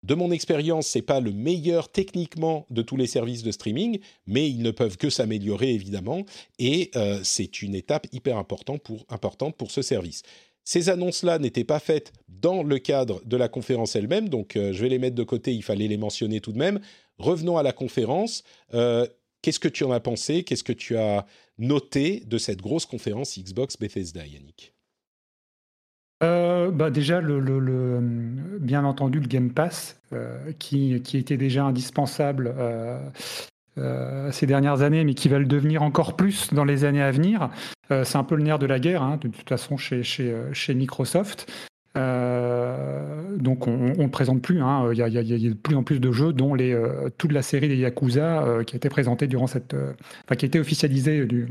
De mon expérience, c'est pas le meilleur techniquement de tous les services de streaming, mais ils ne peuvent que s'améliorer évidemment, et euh, c'est une étape hyper importante pour, ce service. Ces annonces-là n'étaient pas faites dans le cadre de la conférence elle-même, donc euh, je vais les mettre de côté, il fallait les mentionner tout de même. Revenons à la conférence. Euh, qu'est-ce que tu en as pensé? Qu'est-ce que tu as noté de cette grosse conférence Xbox Bethesda, Yannick? Euh, bah déjà, le, bien entendu, le Game Pass, qui, qui, était déjà indispensable euh, ces dernières années, mais qui va le devenir encore plus dans les années à venir. Euh, c'est un peu le nerf de la guerre, hein, de toute façon, chez, chez, euh, chez Microsoft. donc on ne présente plus. Hein. Il, y a, de plus en plus de jeux, dont les, toute la série des Yakuza qui a été présentée durant cette, enfin qui a été officialisée du,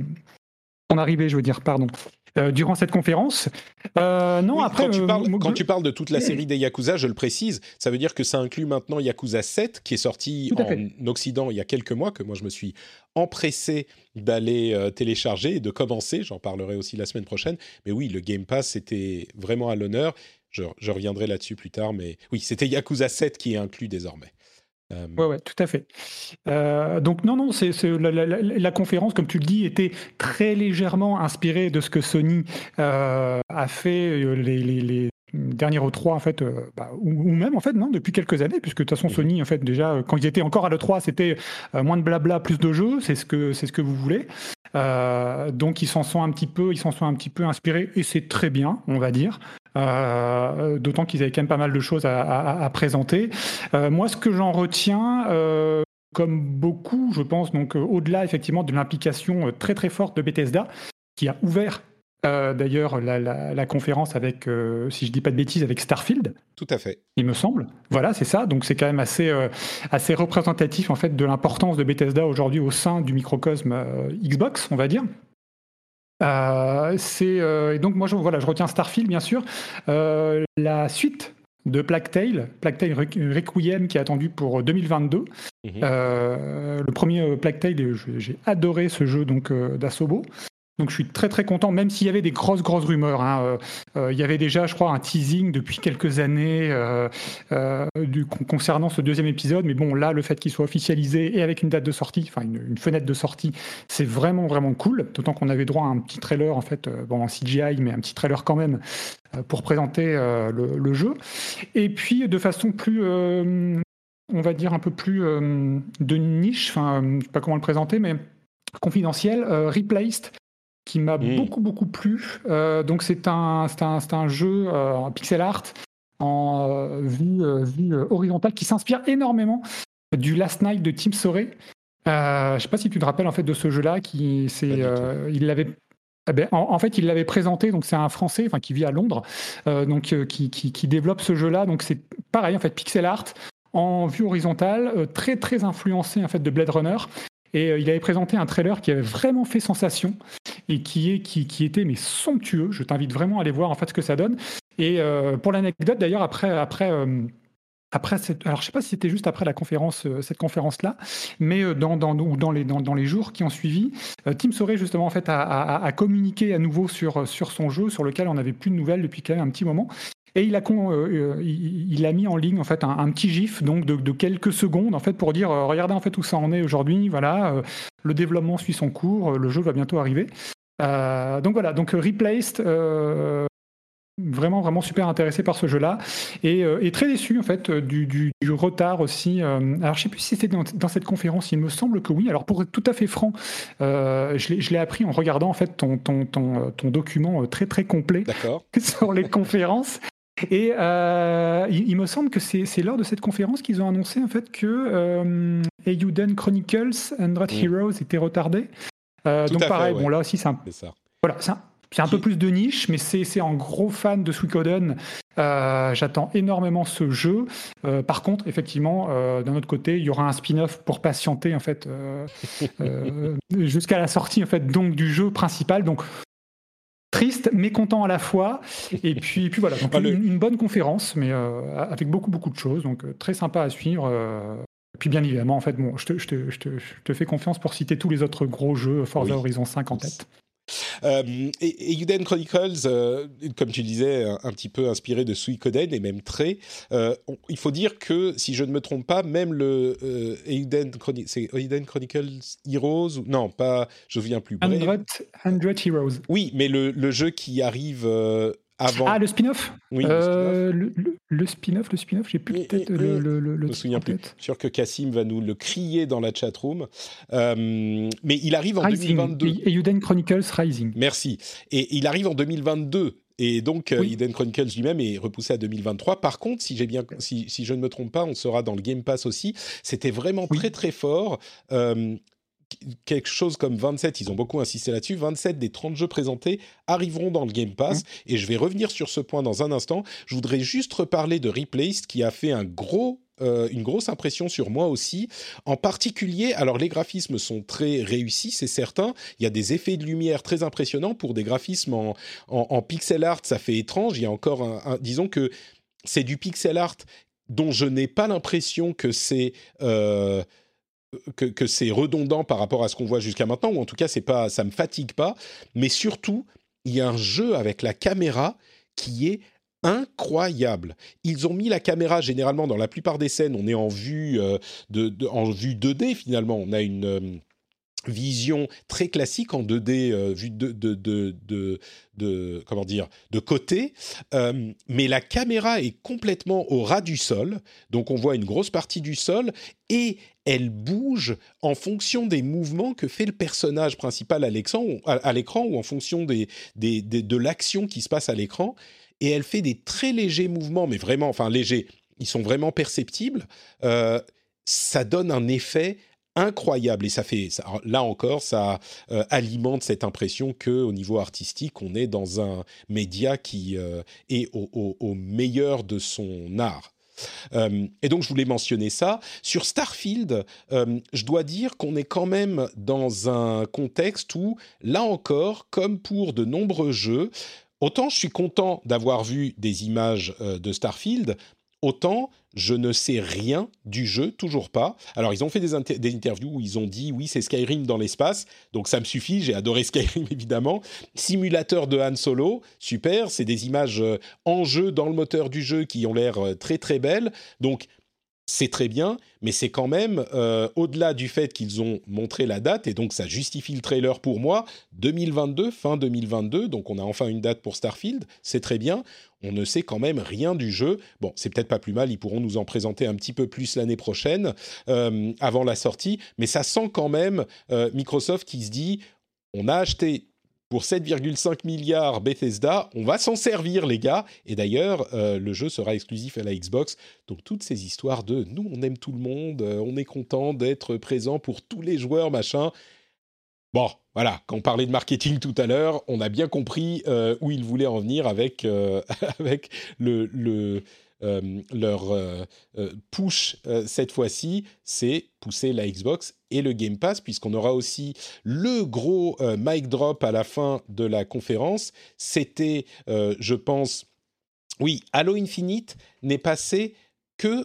arrivée, je veux dire, pardon, euh, durant cette conférence. Euh, non, après. Quand tu, euh, parles, quand tu, parles, de toute la série des Yakuza, je le précise, ça veut dire que ça inclut maintenant Yakuza 7, qui est sorti en Occident il y a quelques mois, que moi je me suis empressé d'aller télécharger et de commencer. J'en parlerai aussi la semaine prochaine. Mais oui, le Game Pass était vraiment à l'honneur. Je, je reviendrai là-dessus plus tard, mais oui, c'était Yakuza 7 qui est inclus désormais. Oui, ouais, tout à fait. Euh, donc non, non, c'est la, conférence, comme tu le dis, était très légèrement inspirée de ce que Sony euh, a fait euh, les, dernière E3 en fait, bah, ou, même en fait non depuis quelques années, puisque de toute façon mhm. Sony en fait déjà quand ils étaient encore à l'E3 c'était moins de blabla, plus de jeux, c'est ce que c'est ce que vous voulez. donc ils s'en sont un petit peu, ils s'en sont un petit peu inspirés et c'est très bien, on va dire. Euh, d'autant qu'ils avaient quand même pas mal de choses à, présenter. Euh, moi, ce que j'en retiens, euh, comme beaucoup, je pense, donc au-delà effectivement de l'implication très très forte de Bethesda, qui a ouvert d'ailleurs la, conférence avec, si je dis pas de bêtises, avec Starfield. Tout à fait. Il me semble. Voilà, c'est ça. Donc c'est quand même assez, assez représentatif en fait de l'importance de Bethesda aujourd'hui au sein du microcosme Xbox, on va dire. Euh, euh, et donc moi je, voilà, je retiens Starfield bien sûr. Euh, la suite de Plague Tale, Plague Tale Requiem qui est attendu pour 2022. Mhm. le premier Plague Tale, j'ai adoré ce jeu donc d'Asobo. Donc je suis très très content, même s'il y avait des grosses grosses rumeurs. Hein. Euh, euh, il y avait déjà, je crois, un teasing depuis quelques années euh, concernant ce deuxième épisode. Mais bon, là, le fait qu'il soit officialisé et avec une date de sortie, enfin une, fenêtre de sortie, c'est vraiment vraiment cool. D'autant qu'on avait droit à un petit trailer en fait, bon en CGI, mais un petit trailer quand même pour présenter le, jeu. Et puis de façon plus on va dire un peu plus de niche, enfin, je sais pas comment le présenter, mais confidentiel, Replaced, qui m'a mm. beaucoup beaucoup plu. Euh, donc c'est un, un, un, jeu euh, en pixel art en euh, vue, vue horizontale qui s'inspire énormément du Last Night de Tim Sorey. je ne sais pas si tu te rappelles en fait de ce jeu-là, qui c'est, il l'avait eh ben, en, fait, il l'avait présenté, donc c'est un Français, enfin qui vit à Londres, donc qui, qui, qui, développe ce jeu-là. Donc c'est pareil en fait, pixel art en vue horizontale, très très influencé en fait de Blade Runner. Et il avait présenté un trailer qui avait vraiment fait sensation et qui, est, qui, qui était mais somptueux. Je t'invite vraiment à aller voir en fait ce que ça donne. Et euh, pour l'anecdote, d'ailleurs, après, après, euh, après cette, alors je sais pas si c'était juste après la conférence, euh, cette conférence-là, mais dans, dans, dans, les, dans, dans, les jours qui ont suivi, Tim Sorey justement en fait a, a, a, communiqué à nouveau sur, sur son jeu, sur lequel on n'avait plus de nouvelles depuis quand même un petit moment. Et il a, il a mis en ligne en fait un, petit gif donc de, de, quelques secondes en fait pour dire regardez en fait où ça en est aujourd'hui voilà le développement suit son cours le jeu va bientôt arriver euh, donc voilà, donc euh, Replaced, euh, vraiment vraiment super intéressé par ce jeu-là et, très déçu en fait du, retard aussi. alors je sais plus si c'était dans, cette conférence, il me semble que oui. Alors pour être tout à fait franc, je l'ai appris en regardant en fait ton, ton, ton, ton document très très complet sur les conférences. Et il, me semble que c'est lors de cette conférence qu'ils ont annoncé en fait que euh, Eiyuden Chronicles and mm. Heroes était retardé. Euh, donc pareil, bon là aussi c'est un, voilà, c'est un, peu plus de niche, mais c'est un gros fan de Suikoden. Euh, J'attends énormément ce jeu. Euh, par contre, effectivement, euh, d'un autre côté, il y aura un spin-off pour patienter en fait jusqu'à la sortie en fait donc du jeu principal. Donc triste, mais content à la fois. Et puis, puis voilà, donc une, bonne conférence, mais avec beaucoup beaucoup de choses. Donc très sympa à suivre puis bien évidemment, en fait, bon, je te, je, te, je, te, je te, fais confiance pour citer tous les autres gros jeux Forza Horizon 5 en tête. Euh, et, Euden Chronicles, euh, comme tu disais, un, petit peu inspiré de Suikoden et même très. Euh, il faut dire que, si je ne me trompe pas, même le euh, Euden, Chronicles Heroes, ou, non, pas, je ne me souviens plus. 100, Heroes. Oui, mais le, le jeu qui arrive ah, le spin-off Oui. Euh, le, spin-off, le spin-off, j'ai plus peut-être le, le, le, Je me souviens plus. Je suis sûr que Cassim va nous le crier dans la chatroom. Euh, mais il arrive en Rising, 2022. Euden Chronicles Rising. Merci. Et il arrive en 2022. Et donc, euh, Eden Chronicles lui-même est repoussé à 2023. Par contre, si, bien, si, si, je ne me trompe pas, on sera dans le Game Pass aussi. C'était vraiment très, très fort. Euh, quelque chose comme 27, ils ont beaucoup insisté là-dessus, 27 des 30 jeux présentés arriveront dans le Game Pass, et je vais revenir sur ce point dans un instant. Je voudrais juste reparler de Replaced, qui a fait un gros euh, une grosse impression sur moi aussi. En particulier, alors les graphismes sont très réussis, c'est certain. Il y a des effets de lumière très impressionnants pour des graphismes en, en, pixel art. Ça fait étrange. Il y a encore un, disons que c'est du pixel art dont je n'ai pas l'impression que c'est euh, que, c'est redondant par rapport à ce qu'on voit jusqu'à maintenant, ou en tout cas, c'est pas, ça me fatigue pas. Mais surtout, il y a un jeu avec la caméra qui est incroyable. Ils ont mis la caméra généralement dans la plupart des scènes, on est en vue euh, de, en vue 2D finalement. On a une euh, vision très classique en 2D euh, vue de, comment dire de côté, euh, mais la caméra est complètement au ras du sol, donc on voit une grosse partie du sol et elle bouge en fonction des mouvements que fait le personnage principal à l'écran ou en fonction des, de l'action qui se passe à l'écran. Et elle fait des très légers mouvements, mais vraiment enfin légers, ils sont vraiment perceptibles. Euh, ça donne un effet incroyable et ça fait là encore ça euh, alimente cette impression que au niveau artistique on est dans un média qui euh, est au, meilleur de son art. Euh, et donc je voulais mentionner ça. Sur Starfield, je dois dire qu'on est quand même dans un contexte où, là encore, comme pour de nombreux jeux, autant je suis content d'avoir vu des images de Starfield, Autant, je ne sais rien du jeu, toujours pas. Alors, ils ont fait des, interviews où ils ont dit oui, c'est Skyrim dans l'espace, donc ça me suffit. J'ai adoré Skyrim évidemment. Simulateur de Han Solo, super. C'est des images euh, en jeu dans le moteur du jeu qui ont l'air euh, très très belles. Donc c'est très bien, mais c'est quand même, euh, au-delà du fait qu'ils ont montré la date, et donc ça justifie le trailer pour moi, 2022, fin 2022, donc on a enfin une date pour Starfield, c'est très bien, on ne sait quand même rien du jeu. Bon, c'est peut-être pas plus mal, ils pourront nous en présenter un petit peu plus l'année prochaine, euh, avant la sortie, mais ça sent quand même euh, Microsoft qui se dit, on a acheté pour 7,5 milliards Bethesda, on va s'en servir les gars. Et d'ailleurs, euh, le jeu sera exclusif à la Xbox. Donc toutes ces histoires de nous, on aime tout le monde, on est content d'être présent pour tous les joueurs, machin. Bon, voilà, quand on parlait de marketing tout à l'heure, on a bien compris euh, où ils voulaient en venir avec, avec euh, leur euh, euh, push cette fois-ci, c'est pousser la Xbox et le Game Pass, puisqu'on aura aussi le gros mic drop à la fin de la conférence. C'était, je pense, oui, Halo Infinite n'est passé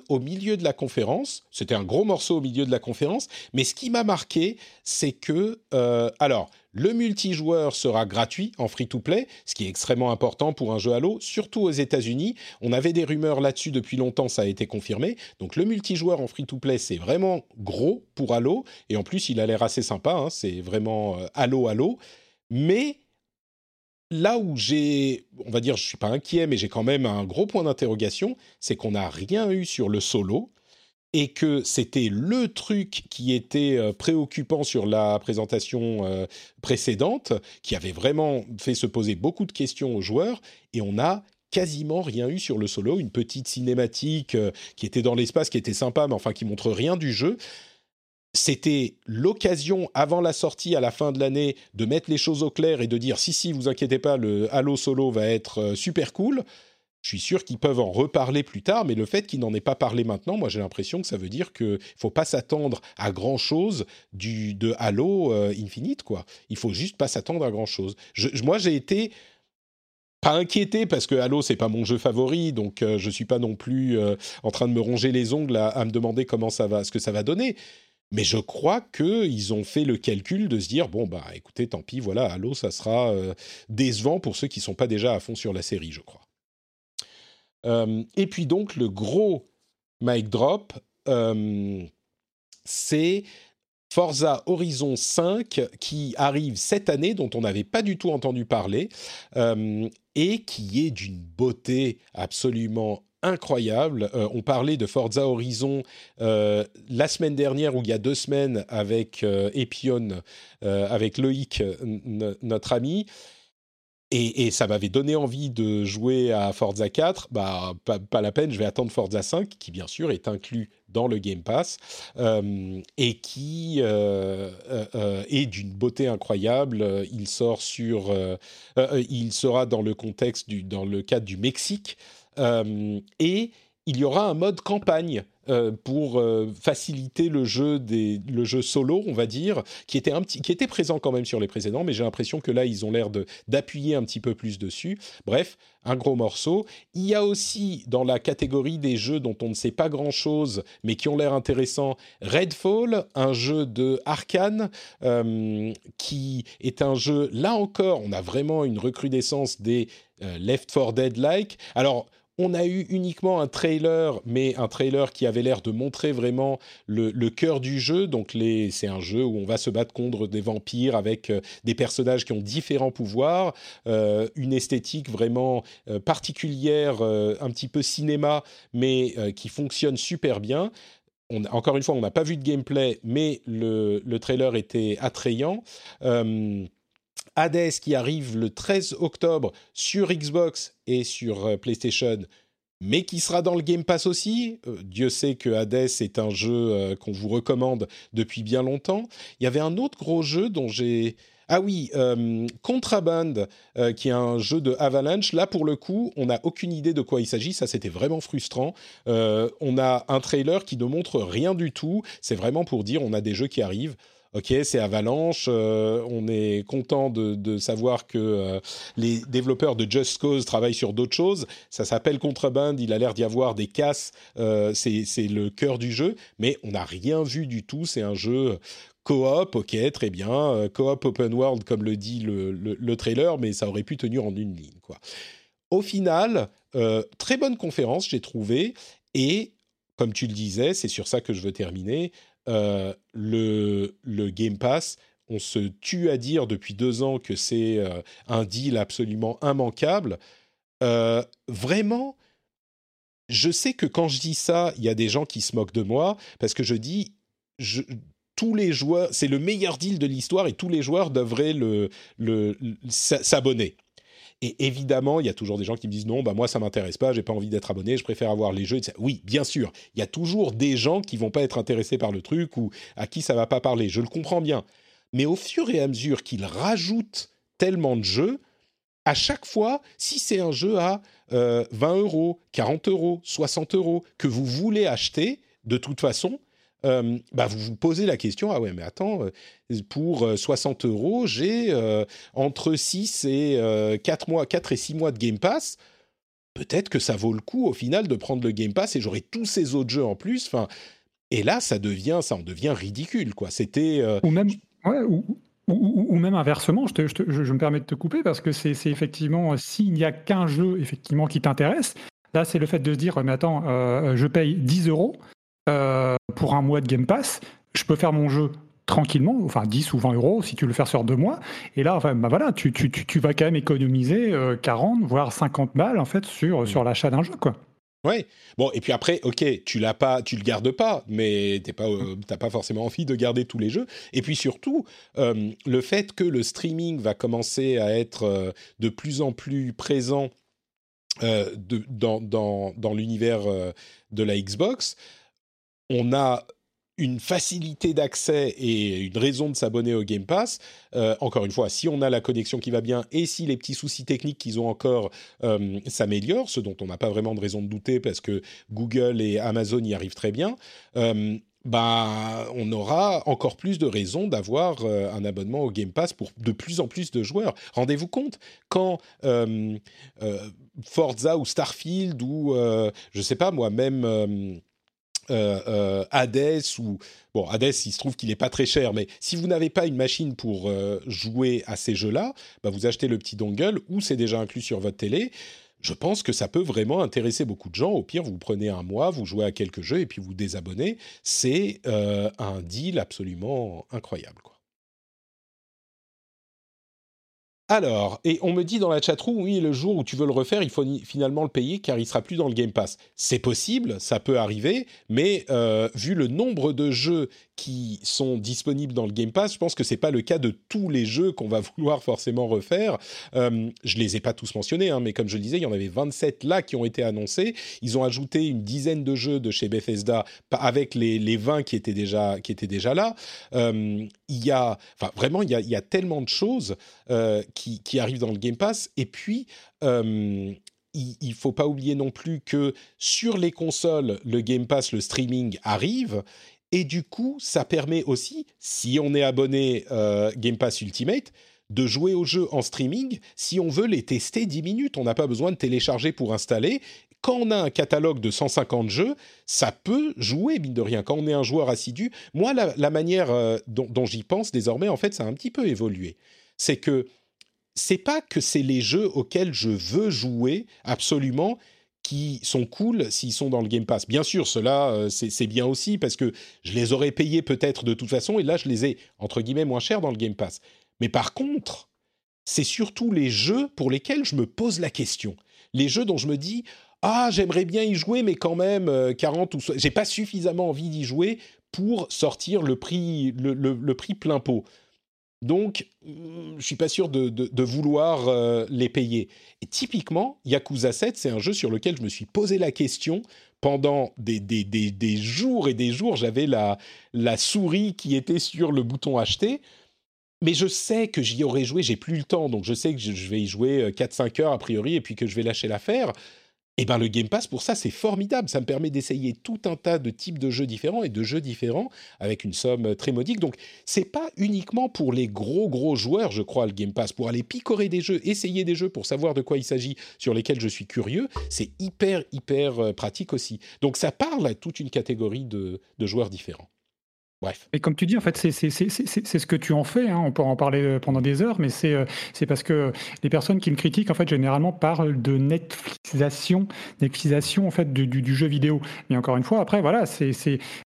au milieu de la conférence. C'était un gros morceau au milieu de la conférence. Mais ce qui m'a marqué, c'est que, euh, alors, le multijoueur sera gratuit en free-to-play, ce qui est extrêmement important pour un jeu Halo, surtout aux États-Unis. On avait des rumeurs là-dessus depuis longtemps, ça a été confirmé. Donc le multijoueur en free-to-play, c'est vraiment gros pour Halo. Et en plus, il a l'air assez sympa. Hein. c'est vraiment euh, Halo Halo. Mais là où j'ai, on va dire, je suis pas inquiet, mais j'ai quand même un gros point d'interrogation, c'est qu'on n'a rien eu sur le solo et que c'était le truc qui était euh, préoccupant sur la présentation euh, précédente, qui avait vraiment fait se poser beaucoup de questions aux joueurs, et on a quasiment rien eu sur le solo, une petite cinématique euh, qui était dans l'espace, qui était sympa, mais enfin qui montre rien du jeu c'était l'occasion avant la sortie à la fin de l'année de mettre les choses au clair et de dire si si vous inquiétez pas le Halo Solo va être euh, super cool. Je suis sûr qu'ils peuvent en reparler plus tard, mais le fait qu'ils n'en aient pas parlé maintenant, moi j'ai l'impression que ça veut dire qu'il faut pas s'attendre à grand chose du de Halo euh, Infinite quoi. Il faut juste pas s'attendre à grand chose. moi j'ai été pas inquiété parce que Halo c'est pas mon jeu favori, donc euh, je suis pas non plus en train de me ronger les ongles à, à, me demander comment ça va, ce que ça va donner. Mais je crois qu'ils ont fait le calcul de se dire bon bah écoutez tant pis voilà Halo ça sera euh, décevant pour ceux qui sont pas déjà à fond sur la série je crois. Euh, et puis donc le gros mic drop euh, c'est Forza Horizon 5 qui arrive cette année dont on n'avait pas du tout entendu parler et qui est d'une beauté absolument incroyable. Euh, on parlait de Forza Horizon euh, la semaine dernière ou il y a deux semaines avec euh, Epion, avec Loïc, notre ami. Et, ça m'avait donné envie de jouer à Forza 4. Bah, pas, la peine, je vais attendre Forza 5, qui bien sûr est inclus dans le Game Pass, et qui est d'une beauté incroyable. Il sort sur, il sera dans le contexte du, dans le cadre du Mexique, et il y aura un mode campagne pour faciliter le jeu des le jeu solo, on va dire, qui était un petit, qui était présent quand même sur les précédents, mais j'ai l'impression que là ils ont l'air d'appuyer un petit peu plus dessus. Bref, un gros morceau. Il y a aussi dans la catégorie des jeux dont on ne sait pas grand chose, mais qui ont l'air intéressants, Redfall, un jeu de Arkane, qui est un jeu là encore, on a vraiment une recrudescence des Left 4 Dead like. Alors on a eu uniquement un trailer, mais un trailer qui avait l'air de montrer vraiment le, cœur du jeu. Donc c'est un jeu où on va se battre contre des vampires avec euh, des personnages qui ont différents pouvoirs, euh, une esthétique vraiment euh, particulière, un petit peu cinéma, mais qui fonctionne super bien. encore une fois, on n'a pas vu de gameplay, mais le, le trailer était attrayant. Hades qui arrive le 13 octobre sur Xbox et sur euh, PlayStation, mais qui sera dans le Game Pass aussi. Euh, Dieu sait que Hades est un jeu euh, qu'on vous recommande depuis bien longtemps. Il y avait un autre gros jeu dont j'ai... Ah oui, Contraband, qui est un jeu de Avalanche. Là, pour le coup, on n'a aucune idée de quoi il s'agit. Ça, c'était vraiment frustrant. on a un trailer qui ne montre rien du tout. C'est vraiment pour dire on a des jeux qui arrivent ok, c'est Avalanche, euh, on est content de, savoir que euh, les développeurs de Just Cause travaillent sur d'autres choses. Ça s'appelle Contreband, il a l'air d'y avoir des casses, euh, c'est le cœur du jeu, mais on n'a rien vu du tout. C'est un jeu coop, ok, très bien, coop open world comme le dit le, trailer, mais ça aurait pu tenir en une ligne. Au final, très bonne conférence, j'ai trouvé, et comme tu le disais, c'est sur ça que je veux terminer. Euh, le, Game Pass, on se tue à dire depuis deux ans que c'est euh, un deal absolument immanquable. Euh, vraiment, je sais que quand je dis ça, il y a des gens qui se moquent de moi parce que je dis tous les joueurs, c'est le meilleur deal de l'histoire et tous les joueurs devraient s'abonner. Et évidemment, il y a toujours des gens qui me disent non, bah moi ça m'intéresse pas, j'ai pas envie d'être abonné, je préfère avoir les jeux. Oui, bien sûr, il y a toujours des gens qui vont pas être intéressés par le truc ou à qui ça va pas parler. Je le comprends bien. Mais au fur et à mesure qu'ils rajoutent tellement de jeux, à chaque fois, si c'est un jeu à 20 euh, euros, 40 euros, 60 euros que vous voulez acheter, de toute façon, euh, bah vous vous posez la question, ah ouais, mais attends, euh, pour 60 euh, euros, j'ai entre 6 et 4 mois, 4 et 6 mois de Game Pass. Peut-être que ça vaut le coup au final de prendre le Game Pass et j'aurai tous ces autres jeux en plus. Enfin, et là, ça devient, ça en devient ridicule, quoi. C'était ou même, ou, même inversement. Je, je, me permets de te couper parce que c'est effectivement s'il n'y a qu'un jeu effectivement qui t'intéresse. Là, c'est le fait de se dire, mais attends, je paye 10 euros. Euh, pour un mois de Game Pass, je peux faire mon jeu tranquillement, enfin 10 ou 20 euros si tu veux le faire sur deux mois. Et là, enfin, bah voilà, tu, tu, tu, vas quand même économiser 40, euh, voire 50 balles en fait sur, mm. sur l'achat d'un jeu, quoi. Ouais. Bon, et puis après, ok, tu l'as pas, tu le gardes pas, mais t'es pas, euh, t'as pas forcément envie de garder tous les jeux. Et puis surtout, le fait que le streaming va commencer à être de plus en plus présent de, dans, dans, dans l'univers de la Xbox, on a une facilité d'accès et une raison de s'abonner au Game Pass. Euh, encore une fois, si on a la connexion qui va bien et si les petits soucis techniques qu'ils ont encore euh, s'améliorent, ce dont on n'a pas vraiment de raison de douter parce que Google et Amazon y arrivent très bien, euh, bah, on aura encore plus de raisons d'avoir un abonnement au Game Pass pour de plus en plus de joueurs. Rendez-vous compte, quand Forza ou Starfield ou, je sais pas moi, même euh, euh, Hades ou bon Hades il se trouve qu'il n'est pas très cher mais si vous n'avez pas une machine pour euh, jouer à ces jeux-là bah, vous achetez le petit dongle ou c'est déjà inclus sur votre télé je pense que ça peut vraiment intéresser beaucoup de gens. Au pire, vous prenez un mois, vous jouez à quelques jeux et puis vous désabonnez. C'est un deal absolument incroyable. Quoi. Alors, et on me dit dans la chatroom, oui, le jour où tu veux le refaire, il faut finalement le payer car il sera plus dans le Game Pass. C'est possible, ça peut arriver, mais euh, vu le nombre de jeux qui sont disponibles dans le Game Pass, je pense que c'est pas le cas de tous les jeux qu'on va vouloir forcément refaire. Euh, je les ai pas tous mentionnés, hein, mais comme je le disais, il y en avait 27 là qui ont été annoncés. Ils ont ajouté une dizaine de jeux de chez Bethesda avec les, les 20 qui étaient déjà, qui étaient déjà là. Euh, il y a, enfin vraiment, il y a, y a tellement de choses euh, qui, qui, arrivent dans le Game Pass. Et puis, euh, il ne faut pas oublier non plus que sur les consoles, le Game Pass, le streaming arrive. Et du coup, ça permet aussi, si on est abonné euh, Game Pass Ultimate, de jouer aux jeux en streaming si on veut les tester 10 minutes. On n'a pas besoin de télécharger pour installer. Quand on a un catalogue de 150 jeux, ça peut jouer, mine de rien. Quand on est un joueur assidu, moi, la, manière dont, dont j'y pense désormais, en fait, ça a un petit peu évolué c'est que c'est pas que c'est les jeux auxquels je veux jouer absolument qui sont cool s'ils sont dans le Game Pass. Bien sûr, cela c'est bien aussi parce que je les aurais payés peut-être de toute façon et là je les ai entre guillemets moins chers dans le Game Pass. Mais par contre, c'est surtout les jeux pour lesquels je me pose la question. Les jeux dont je me dis ah j'aimerais bien y jouer mais quand même 40 ou j'ai pas suffisamment envie d'y jouer pour sortir le prix le prix plein pot. Donc, je suis pas sûr de, vouloir euh, les payer. Et typiquement, Yakuza 7, c'est un jeu sur lequel je me suis posé la question pendant des, jours et des jours. J'avais la, la souris qui était sur le bouton acheter. Mais je sais que j'y aurais joué, j'ai plus le temps, donc je sais que je vais y jouer 4-5 euh, heures a priori, et puis que je vais lâcher l'affaire. Et eh ben le Game Pass pour ça c'est formidable, ça me permet d'essayer tout un tas de types de jeux différents et de jeux différents avec une somme très modique. Donc c'est pas uniquement pour les gros gros joueurs, je crois le Game Pass pour aller picorer des jeux, essayer des jeux pour savoir de quoi il s'agit sur lesquels je suis curieux, c'est hyper hyper euh, pratique aussi. Donc ça parle à toute une catégorie de joueurs différents. Bref. Et comme tu dis, en fait, c'est ce que tu en fais. Hein. On peut en parler euh, pendant des heures, mais euh, c'est parce que les personnes qui me critiquent, en fait, généralement parlent de Netflixisation, Netflixisation en fait du, du, jeu vidéo. Mais encore une fois, après, voilà, c'est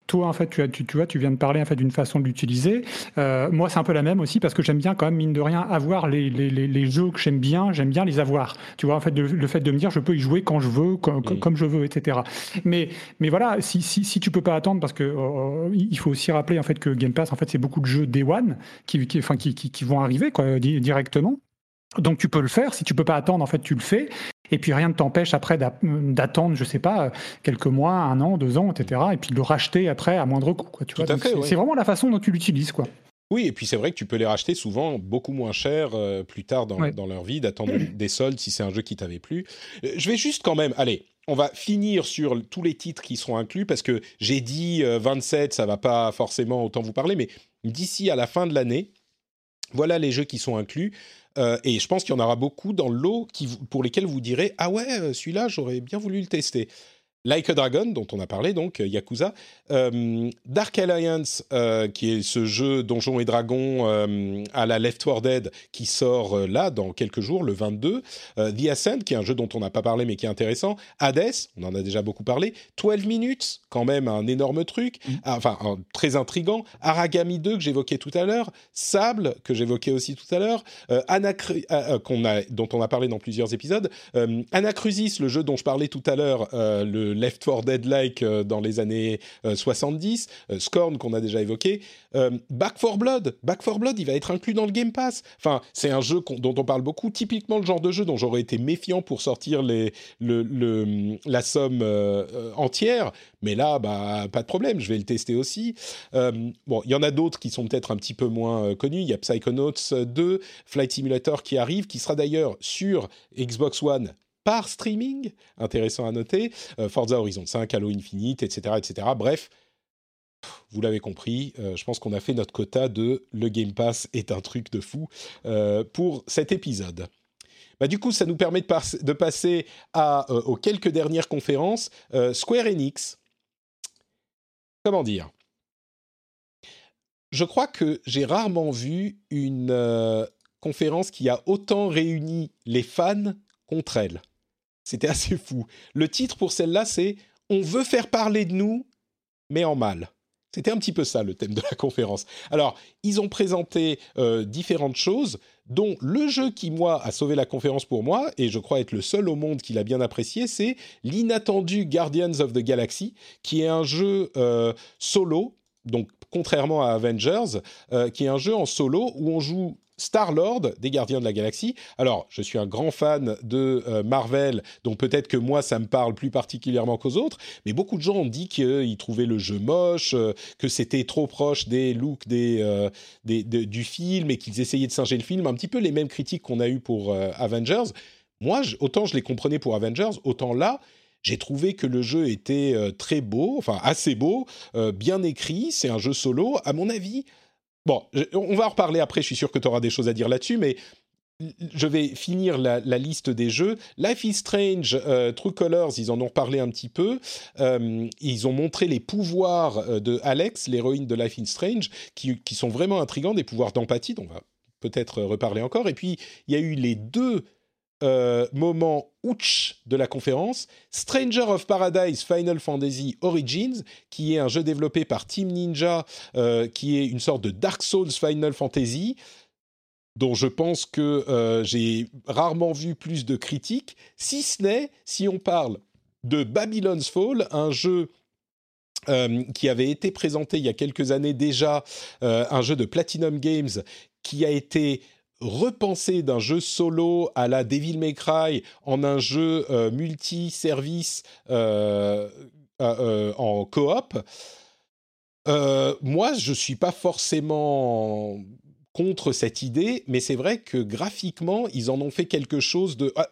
toi, en fait, tu, as, tu, tu, vois, tu viens de parler en fait d'une façon de l'utiliser. Euh, moi, c'est un peu la même aussi parce que j'aime bien quand même mine de rien avoir les, les, les, jeux que j'aime bien. J'aime bien les avoir. Tu vois, en fait, le fait de me dire je peux y jouer quand je veux, comme, je veux, etc. Mais, mais voilà, si, si, si tu peux pas attendre parce que euh, il faut aussi rappeler en fait que Game Pass, en fait, c'est beaucoup de jeux Day One qui, qui, enfin, qui, qui, vont arriver quoi, directement. Donc tu peux le faire. Si tu peux pas attendre, en fait, tu le fais. Et puis rien ne t'empêche après d'attendre, je sais pas, quelques mois, un an, deux ans, etc. Et puis de le racheter après à moindre coût. Quoi, tu vois c'est vraiment la façon dont tu l'utilises, quoi. Oui, et puis c'est vrai que tu peux les racheter souvent beaucoup moins cher euh, plus tard dans, dans, leur vie, d'attendre des soldes si c'est un jeu qui t'avait plu. Euh, je vais juste quand même, allez, on va finir sur tous les titres qui seront inclus parce que j'ai dit 27, euh, ça va pas forcément autant vous parler, mais d'ici à la fin de l'année, voilà les jeux qui sont inclus. Euh, et je pense qu'il y en aura beaucoup dans l'eau pour lesquels vous direz Ah ouais, celui-là, j'aurais bien voulu le tester. Like a Dragon, dont on a parlé, donc euh, Yakuza, euh, Dark Alliance, euh, qui est ce jeu Donjons et Dragons à la Left 4 Dead, qui sort là dans quelques jours, le 22, The Ascent, qui est un jeu dont on n'a pas parlé mais qui est intéressant, Hades, on en a déjà beaucoup parlé, 12 Minutes, quand même un énorme truc, mm. ah, enfin très intrigant, Aragami 2 que j'évoquais tout à l'heure, Sable que j'évoquais aussi tout à l'heure, qu'on a, dont on a parlé dans plusieurs épisodes, Anacrusis, le jeu dont je parlais tout à l'heure, le Left 4 Dead-like euh, dans les années 70, euh, euh, Scorn qu'on a déjà évoqué, Back 4 Blood. Back 4 Blood, il va être inclus dans le Game Pass. Enfin, c'est un jeu dont on parle beaucoup, typiquement le genre de jeu dont j'aurais été méfiant pour sortir la somme entière. Mais là, bah, pas de problème, je vais le tester aussi. bon, il y en a d'autres qui sont peut-être un petit peu moins connus. Il y a Psychonauts 2, Flight Simulator qui arrive, qui sera d'ailleurs sur Xbox One par streaming, intéressant à noter, euh, Forza Horizon 5, Halo Infinite, etc. etc. Bref, vous l'avez compris, euh, je pense qu'on a fait notre quota de le Game Pass est un truc de fou euh, pour cet épisode. Bah, du coup, ça nous permet de, passer à, aux quelques dernières conférences. Square Enix, comment dire? Je crois que j'ai rarement vu une conférence qui a autant réuni les fans contre elle. C'était assez fou. Le titre pour celle-là, c'est On veut faire parler de nous, mais en mal. C'était un petit peu ça le thème de la conférence. Alors, ils ont présenté euh, différentes choses, dont le jeu qui, moi, a sauvé la conférence pour moi, et je crois être le seul au monde qui l'a bien apprécié, c'est l'inattendu Guardians of the Galaxy, qui est un jeu euh, solo, donc contrairement à Avengers, euh, qui est un jeu en solo où on joue Star-Lord des Gardiens de la Galaxie. Alors, je suis un grand fan de euh, Marvel, donc peut-être que moi, ça me parle plus particulièrement qu'aux autres, mais beaucoup de gens ont dit qu'ils trouvaient le jeu moche, euh, que c'était trop proche des looks des, euh, du film et qu'ils essayaient de singer le film. Un petit peu les mêmes critiques qu'on a eues pour Avengers. Moi, autant je les comprenais pour Avengers, autant là, j'ai trouvé que le jeu était très beau, enfin assez beau, bien écrit, c'est un jeu solo. À mon avis, Bon, on va en reparler après, je suis sûr que tu auras des choses à dire là-dessus, mais je vais finir la, liste des jeux. Life is Strange, euh, True Colors, ils en ont parlé un petit peu. Euh, ils ont montré les pouvoirs euh, de Alex, l'héroïne de Life is Strange, qui, qui, sont vraiment intrigants, des pouvoirs d'empathie, dont on va peut-être reparler encore. Et puis, il y a eu les deux euh, moment ouch de la conférence, Stranger of Paradise Final Fantasy Origins, qui est un jeu développé par Team Ninja, euh, qui est une sorte de Dark Souls Final Fantasy, dont je pense que euh, j'ai rarement vu plus de critiques, si ce n'est si on parle de Babylon's Fall, un jeu qui avait été présenté il y a quelques années déjà, un jeu de Platinum Games qui a été repensé d'un jeu solo à la Devil May Cry en un jeu euh, multi-service euh, euh, en coop. moi, je suis pas forcément contre cette idée, mais c'est vrai que graphiquement, ils en ont fait quelque chose de. Ah,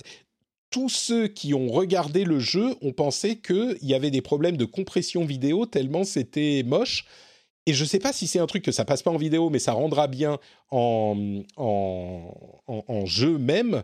tous ceux qui ont regardé le jeu ont pensé qu'il y avait des problèmes de compression vidéo tellement c'était moche. Et je ne sais pas si c'est un truc que ça passe pas en vidéo, mais ça rendra bien en, en, jeu même.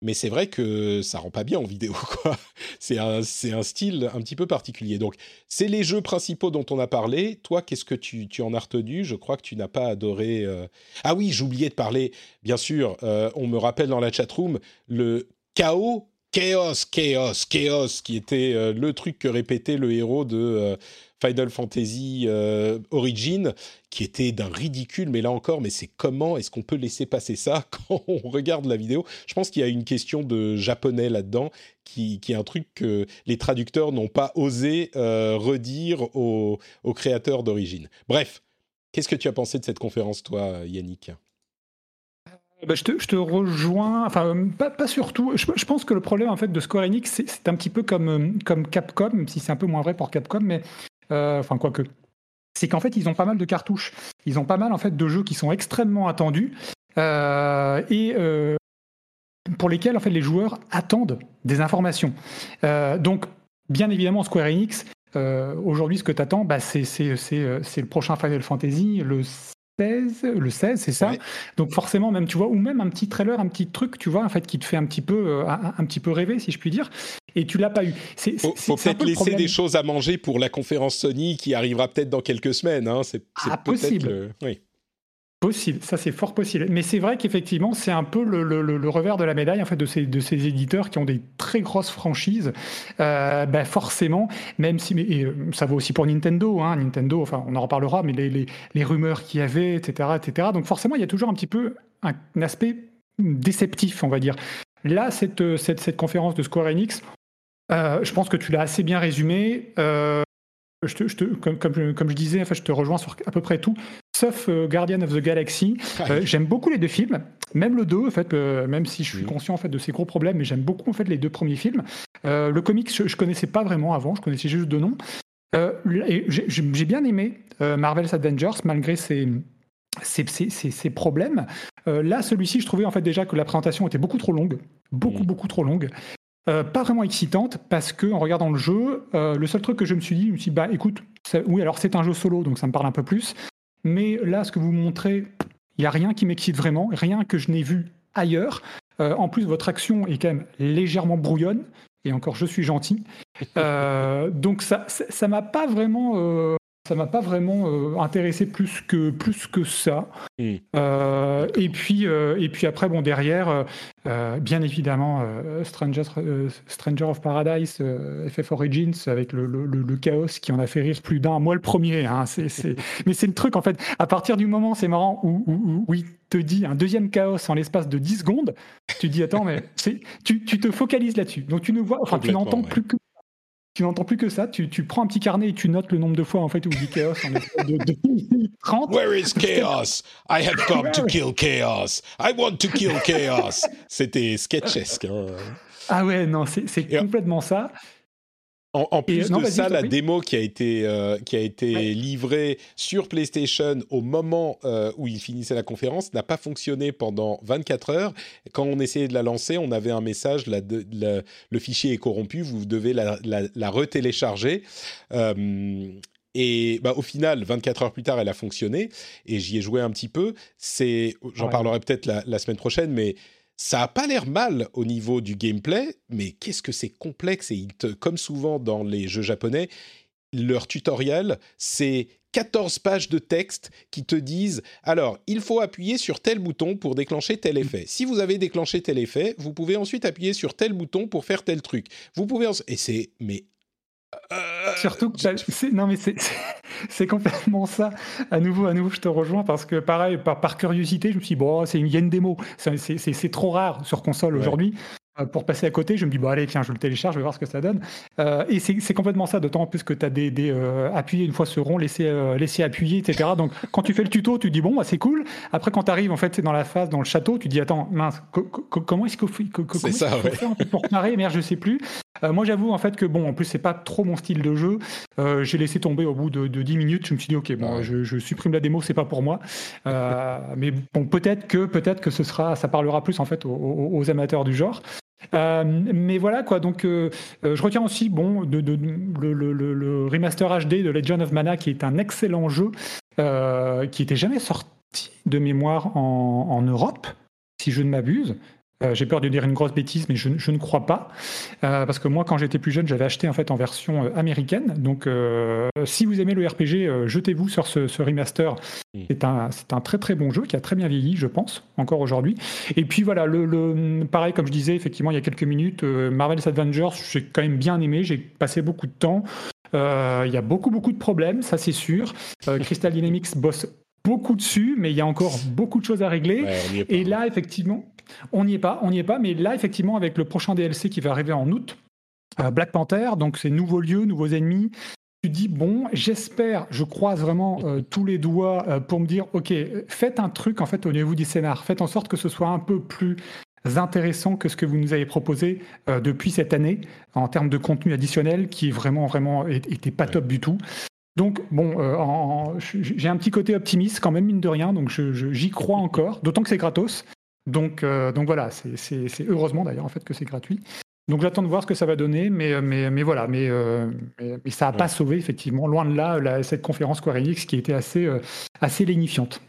Mais c'est vrai que ça rend pas bien en vidéo. C'est un, un, style un petit peu particulier. Donc, c'est les jeux principaux dont on a parlé. Toi, qu'est-ce que tu, tu, en as retenu? Je crois que tu n'as pas adoré. Euh, ah oui, j'oubliais de parler. Bien sûr, euh, on me rappelle dans la chatroom le chaos Chaos, Chaos, Chaos, qui était euh, le truc que répétait le héros de Final Fantasy euh, Origin, qui était d'un ridicule, mais là encore, mais c'est comment est-ce qu'on peut laisser passer ça quand on regarde la vidéo? Je pense qu'il y a une question de japonais là-dedans, qui, est un truc que les traducteurs n'ont pas osé euh, redire aux, créateurs d'origine. Bref, qu'est-ce que tu as pensé de cette conférence, toi, Yannick? Bah, je, te, rejoins, enfin euh, pas, surtout. Je, pense que le problème en fait de Square Enix, c'est un petit peu comme, comme Capcom, si c'est un peu moins vrai pour Capcom, mais euh, enfin quoique, c'est qu'en fait ils ont pas mal de cartouches, ils ont pas mal en fait de jeux qui sont extrêmement attendus euh, et euh, pour lesquels en fait les joueurs attendent des informations. donc bien évidemment Square Enix, aujourd'hui ce que tu attends, bah, c'est le prochain Final Fantasy, le le 16, c'est ça. Donc forcément, même tu vois, ou même un petit trailer, un petit truc, tu vois, en fait, qui te fait un petit peu, euh, un, petit peu rêver, si je puis dire. Et tu l'as pas eu. Il faut, peut-être laisser des choses à manger pour la conférence Sony qui arrivera peut-être dans quelques semaines. Hein. C'est ah, possible. Oui. Possible, ça c'est fort possible. Mais c'est vrai qu'effectivement, c'est un peu le, revers de la médaille en fait de ces, éditeurs qui ont des très grosses franchises. Euh, ben forcément, même si, euh, ça vaut aussi pour Nintendo. Hein, Nintendo, enfin, on en reparlera, mais les, rumeurs qu'il y avait, etc., etc. Donc forcément, il y a toujours un petit peu un, aspect déceptif, on va dire. Là, cette, cette, cette conférence de Square Enix, euh, je pense que tu l'as assez bien résumé. Euh, je te, comme, comme, je, disais, enfin, je te rejoins sur à peu près tout, sauf euh, Guardian of the Galaxy. Euh, j'aime beaucoup les deux films, même le 2, en fait, euh, même si je suis conscient en fait, de ses gros problèmes, mais j'aime beaucoup en fait, les deux premiers films. le comics, je ne connaissais pas vraiment avant, je connaissais juste de nom. J'ai bien aimé Marvel's Avengers, malgré ses, ses, ses, ses problèmes. là, celui-ci, je trouvais en fait déjà que la présentation était beaucoup trop longue, beaucoup, beaucoup trop longue. Pas vraiment excitante parce que en regardant le jeu, le seul truc que je me suis dit, je me suis dit, bah écoute, oui alors c'est un jeu solo donc ça me parle un peu plus, mais là ce que vous montrez, il y a rien qui m'excite vraiment, rien que je n'ai vu ailleurs. Euh, en plus votre action est quand même légèrement brouillonne et encore je suis gentil, donc ça ça m'a pas vraiment ça m'a pas vraiment euh, intéressé plus que plus que ça. Euh, et puis euh, et puis après bon derrière, bien évidemment Stranger Stranger of Paradise, FF Origins avec le, le, chaos qui en a fait rire plus d'un. Moi le premier. Hein, mais c'est le truc en fait. À partir du moment, c'est marrant où, où, où, il te dit un deuxième chaos en l'espace de 10 secondes, tu dis attends mais tu, tu te focalises là-dessus. Donc tu ne vois, enfin tu n'entends plus que tu n'entends plus que ça. Tu, tu, prends un petit carnet et tu notes le nombre de fois en fait où dit chaos en de, de 30. Where is chaos? I have come to kill chaos. I want to kill chaos. C'était sketchesque. Hein. Ah ouais, non, c'est complètement ça. En, plus de ça, la démo qui a été, euh, qui a été livrée sur PlayStation au moment euh, où il finissait la conférence n'a pas fonctionné pendant 24 heures. Quand on essayait de la lancer, on avait un message, la, le fichier est corrompu, vous devez la, la retélécharger. Euh, et bah, au final, 24 heures plus tard, elle a fonctionné et j'y ai joué un petit peu. C'est, j'en parlerai peut-être la, la, semaine prochaine, mais ça a pas l'air mal au niveau du gameplay, mais qu'est-ce que c'est complexe et comme souvent dans les jeux japonais, leur tutoriel, c'est 14 pages de texte qui te disent alors, il faut appuyer sur tel bouton pour déclencher tel effet. Si vous avez déclenché tel effet, vous pouvez ensuite appuyer sur tel bouton pour faire tel truc. Vous pouvez et c'est mais euh, Surtout que non mais c'est complètement ça. À nouveau, à nouveau, je te rejoins parce que pareil, par, par curiosité, je me suis dit, bon, c'est une démo. C'est trop rare sur console aujourd'hui. Euh, pour passer à côté, je me dis, bon, allez, tiens, je le télécharge, je vais voir ce que ça donne. Euh, et c'est complètement ça, d'autant plus que tu as des, des euh, appuyer une fois ce rond, laisser, laisser appuyer, etc. Donc, quand tu fais le tuto, tu dis, bon, bah, c'est cool. Après, quand tu arrives, en fait, c'est dans la phase, dans le château, tu dis, attends, mince, comment est-ce faut, c'est ça, ouais. pour parer Merde, je sais plus. moi, j'avoue, en fait, que bon, en plus, c'est pas trop mon style de jeu. J'ai laissé tomber au bout de, de, 10 minutes. Je me suis dit, ok, bon, je, je, supprime la démo, c'est pas pour moi. mais bon, peut-être que, peut-être que ce sera, ça parlera plus, en fait, aux, aux amateurs du genre. Euh, mais voilà quoi, donc euh, euh, je retiens aussi bon le, remaster HD de Legend of Mana qui est un excellent jeu qui était jamais sorti de mémoire en Europe, si je ne m'abuse. Euh, j'ai peur de dire une grosse bêtise, mais je, je ne crois pas. Euh, parce que moi, quand j'étais plus jeune, j'avais acheté en fait en version euh, américaine. Donc, euh, si vous aimez le RPG, jetez-vous sur ce, ce remaster. Mm. C'est un, c'est un très très bon jeu qui a très bien vieilli, je pense, encore aujourd'hui. Et puis voilà, le, le, pareil, comme je disais, effectivement, il y a quelques minutes, Marvel's Avengers, j'ai quand même bien aimé. J'ai passé beaucoup de temps. Il y a beaucoup beaucoup de problèmes, ça c'est sûr. Crystal Dynamics bosse beaucoup dessus, mais il y a encore beaucoup de choses à régler. et là, effectivement, on n'y est pas, on n'y est pas, mais là, effectivement, avec le prochain DLC qui va arriver en août, euh, Black Panther, donc c'est nouveaux lieux, nouveaux ennemis. Tu dis, bon, j'espère, je croise vraiment euh, tous les doigts euh, pour me dire, OK, faites un truc en fait au niveau du scénar, faites en sorte que ce soit un peu plus intéressant que ce que vous nous avez proposé depuis cette année en termes de contenu additionnel qui est vraiment, vraiment, était pas top du tout. Donc, bon, j'ai un petit côté optimiste quand même, mine de rien, donc j'y crois encore, d'autant que c'est gratos. Donc, euh, donc voilà, c'est heureusement d'ailleurs en fait que c'est gratuit. Donc j'attends de voir ce que ça va donner, mais, mais, mais voilà, mais, euh, mais, ça n'a pas sauvé effectivement, loin de là, cette conférence Square Enix qui était assez, euh, assez lénifiante.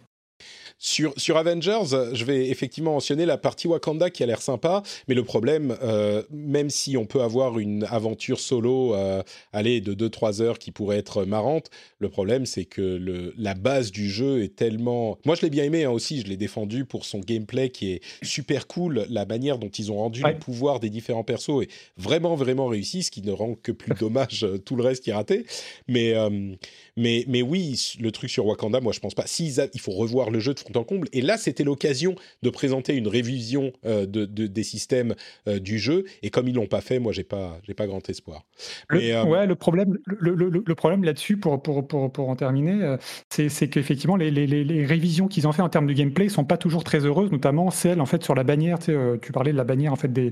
Sur, sur Avengers, je vais effectivement mentionner la partie Wakanda qui a l'air sympa, mais le problème, euh, même si on peut avoir une aventure solo, euh, allez, de 2-3 heures qui pourrait être marrante, le problème c'est que le, la base du jeu est tellement... Moi je l'ai bien aimé hein, aussi, je l'ai défendu pour son gameplay qui est super cool, la manière dont ils ont rendu le pouvoir des différents persos est vraiment vraiment réussi, ce qui ne rend que plus dommage euh, tout le reste qui est raté. Mais, euh, mais, mais oui, le truc sur Wakanda, moi je pense pas. Il faut revoir le jeu de fond en comble. Et là, c'était l'occasion de présenter une révision euh, de, des systèmes euh, du jeu. Et comme ils l'ont pas fait, moi j'ai pas, j'ai pas grand espoir. Le, euh, ouais, le problème, le, le, problème là-dessus, pour, pour, pour, pour, en terminer, c'est qu'effectivement les, les, les, révisions qu'ils ont fait en termes de gameplay sont pas toujours très heureuses, notamment celle en fait sur la bannière. Tu, sais, tu parlais de la bannière en fait des,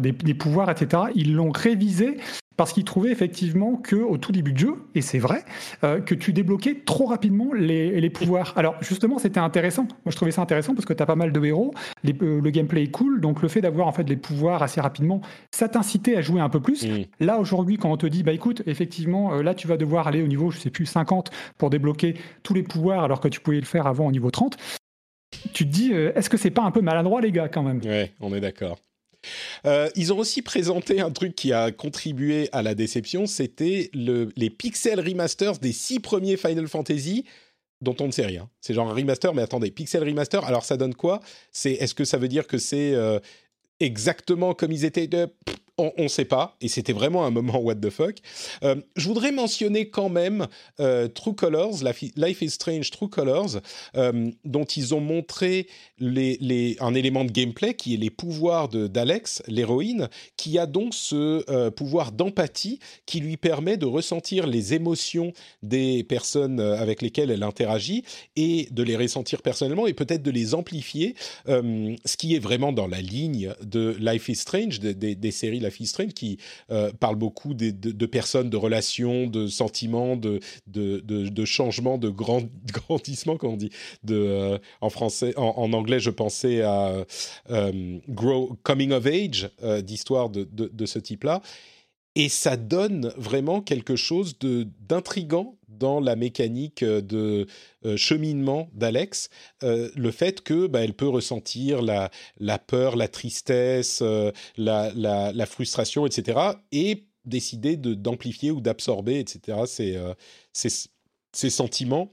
des, des pouvoirs, etc. Ils l'ont révisé parce qu'il trouvait effectivement que au tout début du jeu, et c'est vrai, euh, que tu débloquais trop rapidement les, les pouvoirs. Alors justement, c'était intéressant. Moi, je trouvais ça intéressant parce que tu as pas mal de héros, euh, le gameplay est cool, donc le fait d'avoir en fait les pouvoirs assez rapidement, ça t'incitait à jouer un peu plus. Mm. Là aujourd'hui, quand on te dit, bah écoute, effectivement, euh, là tu vas devoir aller au niveau, je sais plus, 50 pour débloquer tous les pouvoirs alors que tu pouvais le faire avant au niveau 30. Tu te dis, est-ce que c'est pas un peu maladroit les gars quand même? Ouais, on est d'accord. Euh, ils ont aussi présenté un truc qui a contribué à la déception, c'était le, les pixel remasters des six premiers Final Fantasy dont on ne sait rien. C'est genre un remaster, mais attendez, pixel remaster, alors ça donne quoi? C'est Est-ce que ça veut dire que c'est euh, exactement comme ils étaient de on ne sait pas, et c'était vraiment un moment what the fuck. Euh, je voudrais mentionner quand même euh, True Colors, Life is Strange True Colors, euh, dont ils ont montré un élément de gameplay qui est les pouvoirs d'Alex, l'héroïne, qui a donc ce pouvoir d'empathie qui lui permet de ressentir les émotions des personnes avec lesquelles elle interagit et de les ressentir personnellement et peut-être de les amplifier, ce qui est vraiment dans la ligne de Life is Strange, des séries qui euh, parle beaucoup de, personnes, de relations, de sentiments, de, de, de changements, de grand, grandissement, comme on dit. De, euh, en français, en, anglais, je pensais à euh, grow, Coming of Age, d'histoire de, de, ce type-là. Et ça donne vraiment quelque chose d'intrigant dans la mécanique de euh, cheminement d'Alex, euh, le fait que bah, elle peut ressentir la, la peur, la tristesse, euh, la, la, frustration, etc. et décider d'amplifier ou d'absorber, etc. C'est ces sentiments,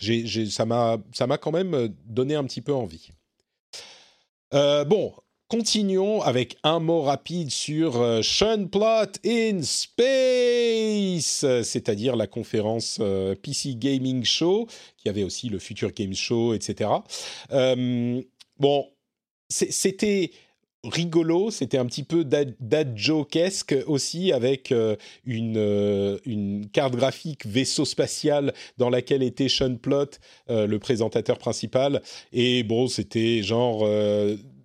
ça m'a quand même donné un petit peu envie. bon, continuons avec un mot rapide sur euh, Sean Plot in Space, c'est-à-dire la conférence euh, PC Gaming Show, qui avait aussi le Future Games Show, etc. Euh, bon, c'était rigolo, c'était un petit peu dad, joke-esque aussi, avec une, une carte graphique vaisseau spatial dans laquelle était Sean Plot, le présentateur principal. Et bon, c'était genre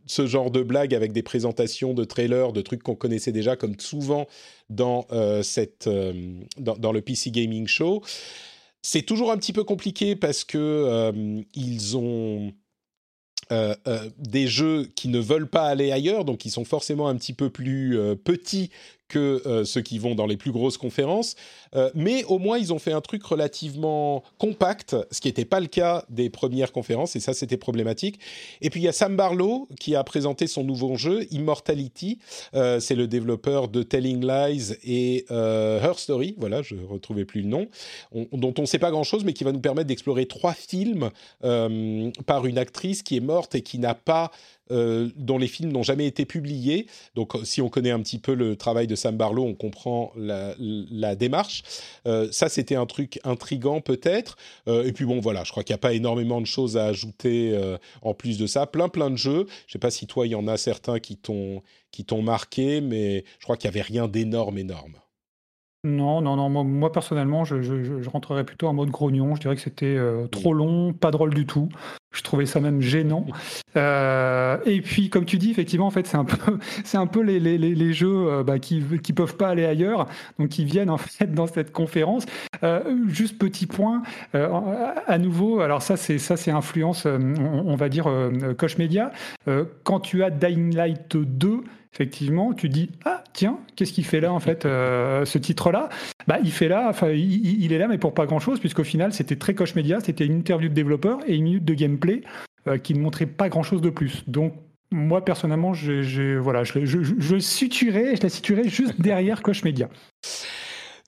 ce genre de blague avec des présentations de trailers, de trucs qu'on connaissait déjà, comme souvent dans, euh, cette, euh, dans, le PC Gaming Show. C'est toujours un petit peu compliqué parce que euh, ils ont des jeux qui ne veulent pas aller ailleurs, donc ils sont forcément un petit peu plus petits que ceux qui vont dans les plus grosses conférences. Euh, mais au moins, ils ont fait un truc relativement compact, ce qui n'était pas le cas des premières conférences, et ça, c'était problématique. Et puis, il y a Sam Barlow qui a présenté son nouveau jeu, Immortality. Euh, c'est le développeur de Telling Lies et Her Story, voilà, je ne retrouvais plus le nom, dont on ne sait pas grand-chose, mais qui va nous permettre d'explorer trois films par une actrice qui est morte et qui n'a pas euh, dont les films n'ont jamais été publiés. Donc, si on connaît un petit peu le travail de Sam Barlow, on comprend la, démarche. Euh, ça, c'était un truc intrigant peut-être. Euh, et puis bon, voilà, je crois qu'il n'y a pas énormément de choses à ajouter en plus de ça. Plein, plein de jeux. Je ne sais pas si toi, il y en a certains qui t'ont qui t'ont marqué, mais je crois qu'il n'y avait rien d'énorme, énorme. Non, non, non. Moi, personnellement, je, rentrerais plutôt en mode grognon. Je dirais que c'était euh, trop long, pas drôle du tout. Je trouvais ça même gênant. Euh, et puis, comme tu dis, effectivement, en fait, c'est un peu, c'est un peu les, jeux euh, bah, qui qui peuvent pas aller ailleurs, donc qui viennent en fait dans cette conférence. juste petit point, à nouveau. Alors ça, c'est ça, c'est influence, on, va dire Coche Media. quand tu as Dying Light 2 effectivement, tu dis ah tiens, qu'est-ce qu'il fait là en fait euh, ce titre-là? Bah il fait là, enfin il, est là mais pour pas grand-chose puisqu'au final c'était très coche média, c'était une interview de développeur et une minute de gameplay euh, qui ne montrait pas grand-chose de plus. Donc moi personnellement, je, voilà, je, je, la situerais juste derrière coche média.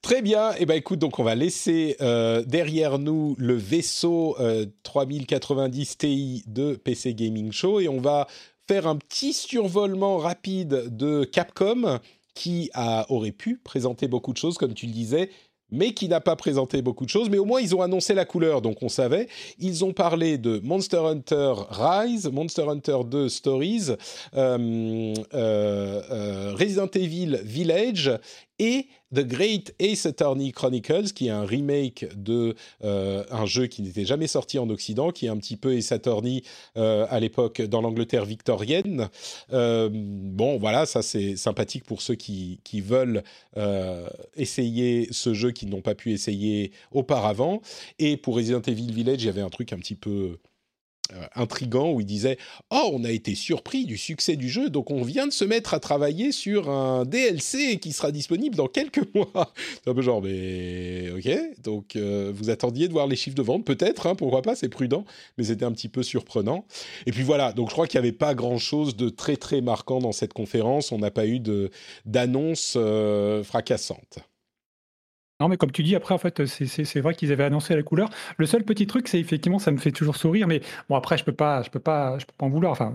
Très bien. Eh ben écoute, donc on va laisser euh, derrière nous le vaisseau 3090 Ti de PC Gaming Show et on va faire un petit survolement rapide de Capcom qui a, aurait pu présenter beaucoup de choses, comme tu le disais, mais qui n'a pas présenté beaucoup de choses, mais au moins ils ont annoncé la couleur, donc on savait. Ils ont parlé de Monster Hunter Rise, Monster Hunter 2 Stories, euh, euh, euh, Resident Evil Village et The Great Ace Attorney Chronicles, qui est un remake de euh, un jeu qui n'était jamais sorti en Occident, qui est un petit peu Ace Attorney euh, à l'époque dans l'Angleterre victorienne. Euh, bon, voilà, ça c'est sympathique pour ceux qui, qui veulent essayer ce jeu qu'ils n'ont pas pu essayer auparavant. Et pour Resident Evil Village, il y avait un truc un petit peu intrigant où il disait Oh, on a été surpris du succès du jeu, donc on vient de se mettre à travailler sur un DLC qui sera disponible dans quelques mois. C'est un peu genre, mais ok, donc euh, vous attendiez de voir les chiffres de vente, peut-être, hein, pourquoi pas, c'est prudent, mais c'était un petit peu surprenant. Et puis voilà, donc je crois qu'il n'y avait pas grand-chose de très très marquant dans cette conférence, on n'a pas eu d'annonce euh, fracassante. Non, mais comme tu dis, après, en fait, c'est vrai qu'ils avaient annoncé la couleur. Le seul petit truc, c'est effectivement, ça me fait toujours sourire, mais bon, après, je peux pas, je peux pas, je peux pas en vouloir. Enfin,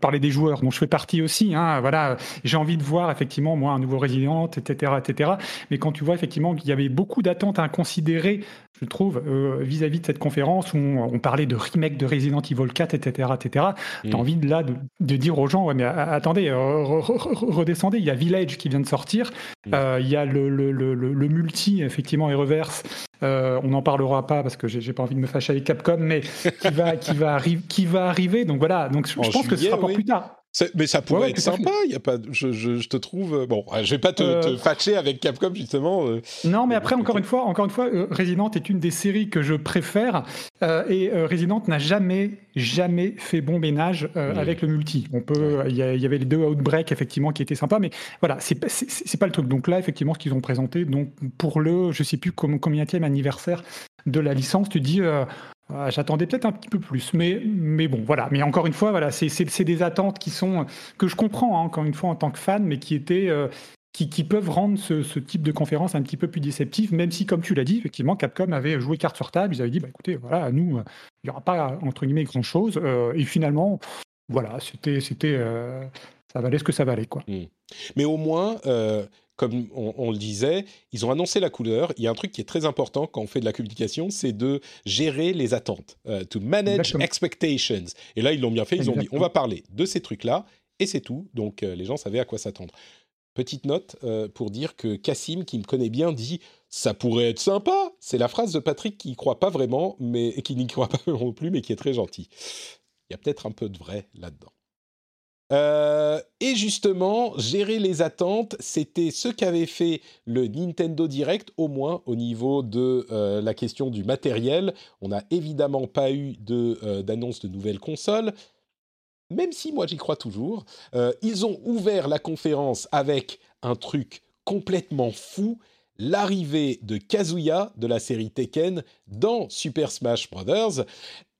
parler des joueurs, dont je fais partie aussi. Hein, voilà, j'ai envie de voir effectivement, moi, un nouveau Resident, etc., etc. Mais quand tu vois effectivement qu'il y avait beaucoup d'attentes inconsidérées je trouve, euh, vis-à-vis de cette conférence où on, parlait de remake de Resident Evil 4, etc., etc. T'as mm. envie de, là de, dire aux gens, ouais, mais attendez, euh, redescendez. Il y a Village qui vient de sortir. Mm. Euh, il y a le, le, le, le, multi, effectivement, et reverse. on n'en parlera pas parce que j'ai pas envie de me fâcher avec Capcom, mais qui va, qui va, qui va arriver. Donc voilà. Donc je, pense que ce sera pour plus tard. Mais ça pourrait être sympa. Y a pas, je, je, je, te trouve. Euh, bon, je vais pas te, euh, fâcher avec Capcom justement. Euh. non, mais après encore une fois, encore une fois, Resident est une des séries que je préfère et Resident n'a jamais, jamais fait bon ménage avec le multi. On peut, il y, avait les deux Outbreak effectivement qui étaient sympas, mais voilà, c'est pas le truc. Donc là, effectivement, ce qu'ils ont présenté, donc pour le, je sais plus combien anniversaire de la licence, tu dis j'attendais peut-être un petit peu plus, mais, mais bon, voilà. Mais encore une fois, voilà, c'est des attentes qui sont que je comprends, hein, encore une fois, en tant que fan, mais qui étaient, euh, qui, peuvent rendre ce, type de conférence un petit peu plus déceptif, même si, comme tu l'as dit, effectivement, Capcom avait joué carte sur table. Ils avaient dit, bah, écoutez, voilà, nous, il n'y aura pas, entre guillemets, grand-chose. et finalement, voilà, c'était, ça valait ce que ça valait, quoi. Hmm. Mais au moins, comme on, le disait, ils ont annoncé la couleur. Il y a un truc qui est très important quand on fait de la communication, c'est de gérer les attentes, euh, to manage expectations. Et là, ils l'ont bien fait. Ils ont dit, on va parler de ces trucs-là, et c'est tout. Donc, euh, les gens savaient à quoi s'attendre. Petite note euh, pour dire que Cassim, qui me connaît bien, dit ça pourrait être sympa. C'est la phrase de Patrick qui n'y croit pas vraiment, mais qui n'y croit pas non plus, mais qui est très gentil. Il y a peut-être un peu de vrai là-dedans. Euh, et justement, gérer les attentes, c'était ce qu'avait fait le Nintendo Direct, au moins au niveau de euh, la question du matériel. On n'a évidemment pas eu euh, d'annonce de, nouvelles consoles, même si moi j'y crois toujours. ils ont ouvert la conférence avec un truc complètement fou, l'arrivée de Kazuya de la série Tekken dans Super Smash Bros.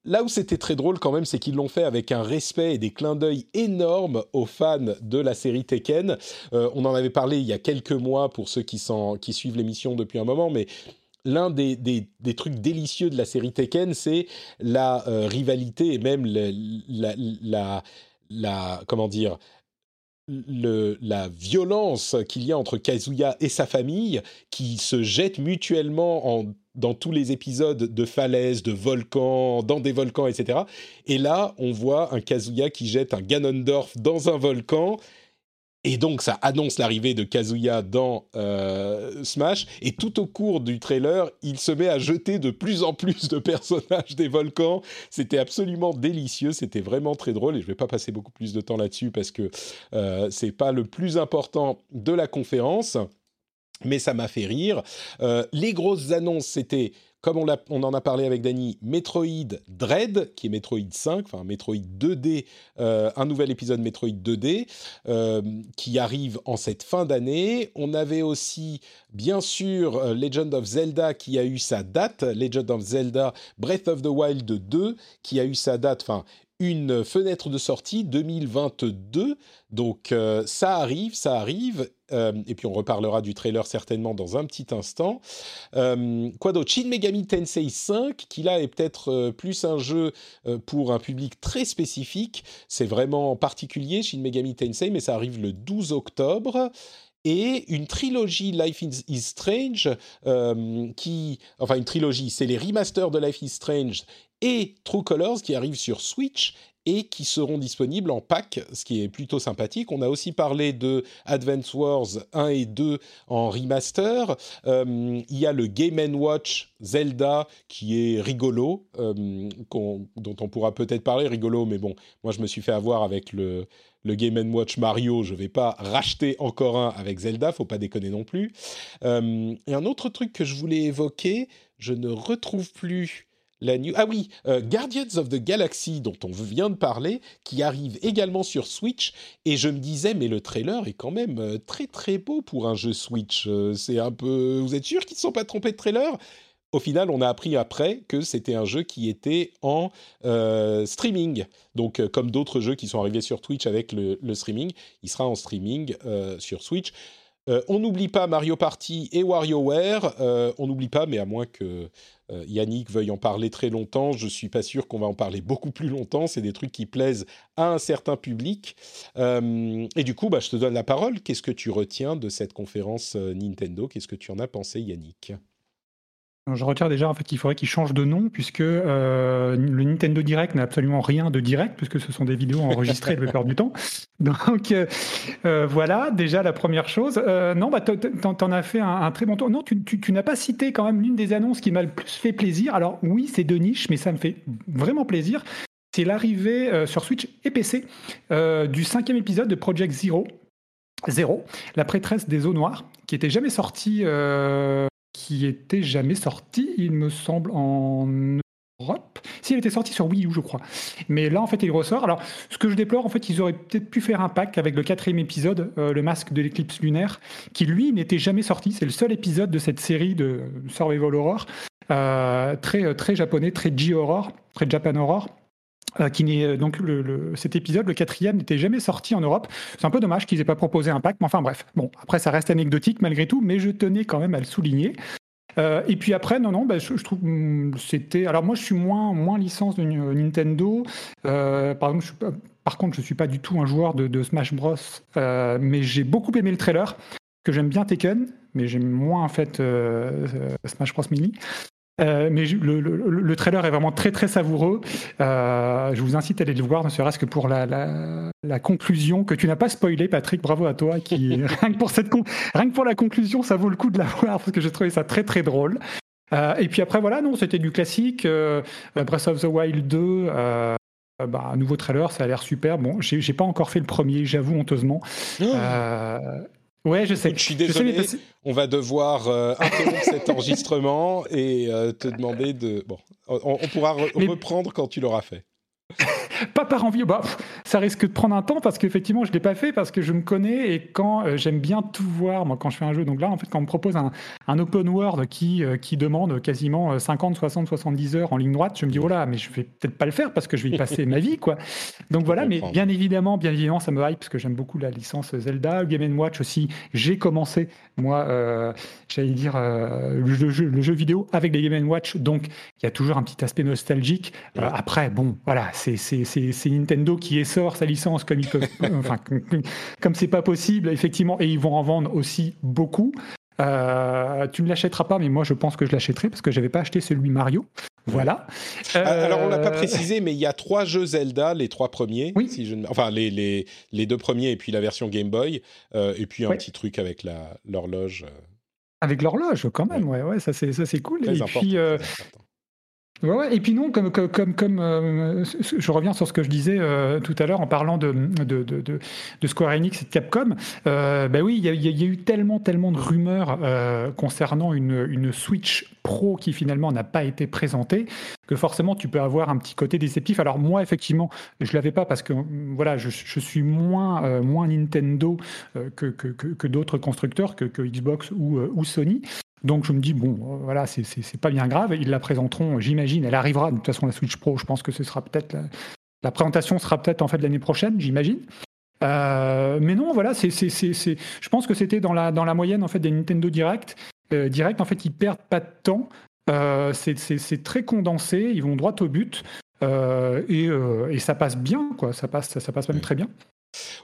Là où c'était très drôle quand même, c'est qu'ils l'ont fait avec un respect et des clins d'œil énormes aux fans de la série Tekken. Euh, on en avait parlé il y a quelques mois pour ceux qui, suivent l'émission depuis un moment, mais l'un des, trucs délicieux de la série Tekken, c'est la euh, rivalité et même la, comment dire la violence qu'il y a entre Kazuya et sa famille, qui se jettent mutuellement en dans tous les épisodes de falaises, de volcans, dans des volcans, etc. Et là, on voit un Kazuya qui jette un Ganondorf dans un volcan. Et donc, ça annonce l'arrivée de Kazuya dans euh, Smash. Et tout au cours du trailer, il se met à jeter de plus en plus de personnages des volcans. C'était absolument délicieux. C'était vraiment très drôle. Et je ne vais pas passer beaucoup plus de temps là-dessus parce que euh, c'est pas le plus important de la conférence mais ça m'a fait rire. Euh, les grosses annonces, c'était, comme on, en a parlé avec Dany, Metroid Dread, qui est Metroid 5, enfin Metroid 2D, euh, un nouvel épisode Metroid 2D, euh, qui arrive en cette fin d'année. On avait aussi, bien sûr, Legend of Zelda, qui a eu sa date, Legend of Zelda Breath of the Wild 2, qui a eu sa date, enfin une fenêtre de sortie 2022. Donc ça arrive, ça arrive. Euh, et puis on reparlera du trailer certainement dans un petit instant. Euh, quoi d'autre? Shin Megami Tensei 5, qui là est peut-être euh, plus un jeu pour un public très spécifique. C'est vraiment particulier, Shin Megami Tensei, mais ça arrive le 12 octobre et une trilogie Life is Strange qui enfin une trilogie c'est les remasters de Life is Strange et True Colors qui arrivent sur Switch et qui seront disponibles en pack, ce qui est plutôt sympathique. On a aussi parlé de Advance Wars 1 et 2 en remaster. Euh, il y a le Game Watch Zelda qui est rigolo, euh, dont on pourra peut-être parler, rigolo, mais bon, moi je me suis fait avoir avec le, le Game Watch Mario, je ne vais pas racheter encore un avec Zelda, faut pas déconner non plus. Euh, et un autre truc que je voulais évoquer, je ne retrouve plus ah oui, euh, Guardians of the Galaxy, dont on vient de parler, qui arrive également sur Switch. Et je me disais, mais le trailer est quand même euh, très très beau pour un jeu Switch. Euh, c'est un peu. Vous êtes sûr qu'ils ne sont pas trompés de trailer? Au final, on a appris après que c'était un jeu qui était en streaming. Donc, comme d'autres jeux qui sont arrivés sur Twitch avec le, streaming, il sera en streaming sur Switch. on n'oublie pas Mario Party et WarioWare. on n'oublie pas, mais à moins que euh, Yannick veuille en parler très longtemps. Je suis pas sûr qu'on va en parler beaucoup plus longtemps. C'est des trucs qui plaisent à un certain public. Euh, et du coup, bah, je te donne la parole. Qu'est-ce que tu retiens de cette conférence euh, Nintendo? Qu'est-ce que tu en as pensé, Yannick? Je retiens déjà en fait qu'il faudrait qu'il change de nom puisque le Nintendo Direct n'a absolument rien de direct puisque ce sont des vidéos enregistrées le plupart du temps. Donc voilà déjà la première chose. non, bah t'en as fait un, très bon tour. Non, tu, tu, n'as pas cité quand même l'une des annonces qui m'a le plus fait plaisir. Alors oui, c'est de niche, mais ça me fait vraiment plaisir. C'est l'arrivée sur Switch et PC du cinquième épisode de Project Zero. Zero, la prêtresse des eaux noires, qui était jamais sortie qui était jamais sorti, il me semble, en Europe. Si, elle était sortie sur Wii U, je crois. Mais là, en fait, il ressort. Alors, ce que je déplore, en fait, ils auraient peut-être pu faire un pack avec le quatrième épisode, euh, le masque de l'éclipse lunaire, qui, lui, n'était jamais sorti. C'est le seul épisode de cette série de Survival Horror, euh, très, très japonais, très J-Horror, très Japan Horror. Qui n'est donc le, cet épisode, le quatrième, n'était jamais sorti en Europe. C'est un peu dommage qu'ils aient pas proposé un pack, mais enfin bref. Bon, après ça reste anecdotique malgré tout, mais je tenais quand même à le souligner. et puis après, non, non, bah, je, trouve hmm, c'était. Alors moi, je suis moins moins licence de Nintendo. par exemple, je suis par contre, je suis pas du tout un joueur de, Smash Bros, euh, mais j'ai beaucoup aimé le trailer, que j'aime bien Tekken, mais j'aime moins en fait euh, euh, Smash Bros Mini. Mais le, trailer est vraiment très très savoureux. je vous incite à aller le voir, ne serait-ce que pour la, conclusion que tu n'as pas spoilé, Patrick. Bravo à toi. Qui rien que pour cette rien que pour la conclusion, ça vaut le coup de la voir parce que j'ai trouvé ça très très drôle. et puis après voilà, non, c'était du classique. Breath of the Wild 2. Euh, bah, un nouveau trailer, ça a l'air super. Bon, j'ai pas encore fait le premier, j'avoue honteusement. Euh, ouais, je sais. je suis désolé. On va devoir euh, interrompre cet enregistrement et te demander de. Bon, on, pourra reprendre quand tu l'auras fait. Pas par envie. Bah, ça risque de prendre un temps parce qu'effectivement, je ne l'ai pas fait parce que je me connais et quand euh, j'aime bien tout voir, moi, quand je fais un jeu. Donc là, en fait, quand on me propose un, un open world qui, euh, qui demande quasiment 50, 60, 70 heures en ligne droite, je me dis, oh là, mais je vais peut-être pas le faire parce que je vais y passer ma vie, quoi. Donc voilà, mais bien évidemment, bien évidemment, ça me hype parce que j'aime beaucoup la licence Zelda. Game Watch aussi, j'ai commencé, moi, euh, j'allais dire, le, jeu, le, jeu, vidéo avec les Game Watch. Donc, il y a toujours un petit aspect nostalgique. après, bon, voilà, c'est c'est Nintendo qui essore sa licence comme ils peuvent, enfin, comme c'est pas possible, effectivement, et ils vont en vendre aussi beaucoup. Euh, tu ne l'achèteras pas, mais moi je pense que je l'achèterai parce que j'avais pas acheté celui Mario. Voilà. Ah, alors on l'a pas euh, précisé, mais il y a trois jeux Zelda, les trois premiers, oui. si je enfin les, les, les, deux premiers et puis la version Game Boy, euh, et puis un petit truc avec l'horloge. Avec l'horloge, quand même, ouais, ouais, ça c'est ça c'est cool. et puis Et puis non, comme, comme, comme, euh, je reviens sur ce que je disais euh, tout à l'heure en parlant de, de, de, Square Enix et de Capcom. Euh, bah oui, il y, a eu tellement, tellement de rumeurs euh, concernant une, une Switch Pro qui finalement n'a pas été présentée que forcément tu peux avoir un petit côté déceptif. Alors moi, effectivement, je l'avais pas parce que voilà, je, suis moins, moins Nintendo que, que, que, que d'autres constructeurs, que, Xbox ou, ou Sony. Donc je me dis, bon, euh, voilà, c'est pas bien grave. Ils la présenteront, j'imagine. Elle arrivera, de toute façon, la Switch Pro, je pense que ce sera peut-être. La, présentation sera peut-être en fait l'année prochaine, j'imagine. Euh, mais non, voilà, c'est, je pense que c'était dans la, dans la moyenne en fait des Nintendo Direct. Euh, Direct, en fait, ils perdent pas de temps. c'est, très condensé, ils vont droit au but. et, et, ça passe bien, quoi. Ça passe, ça passe même très bien.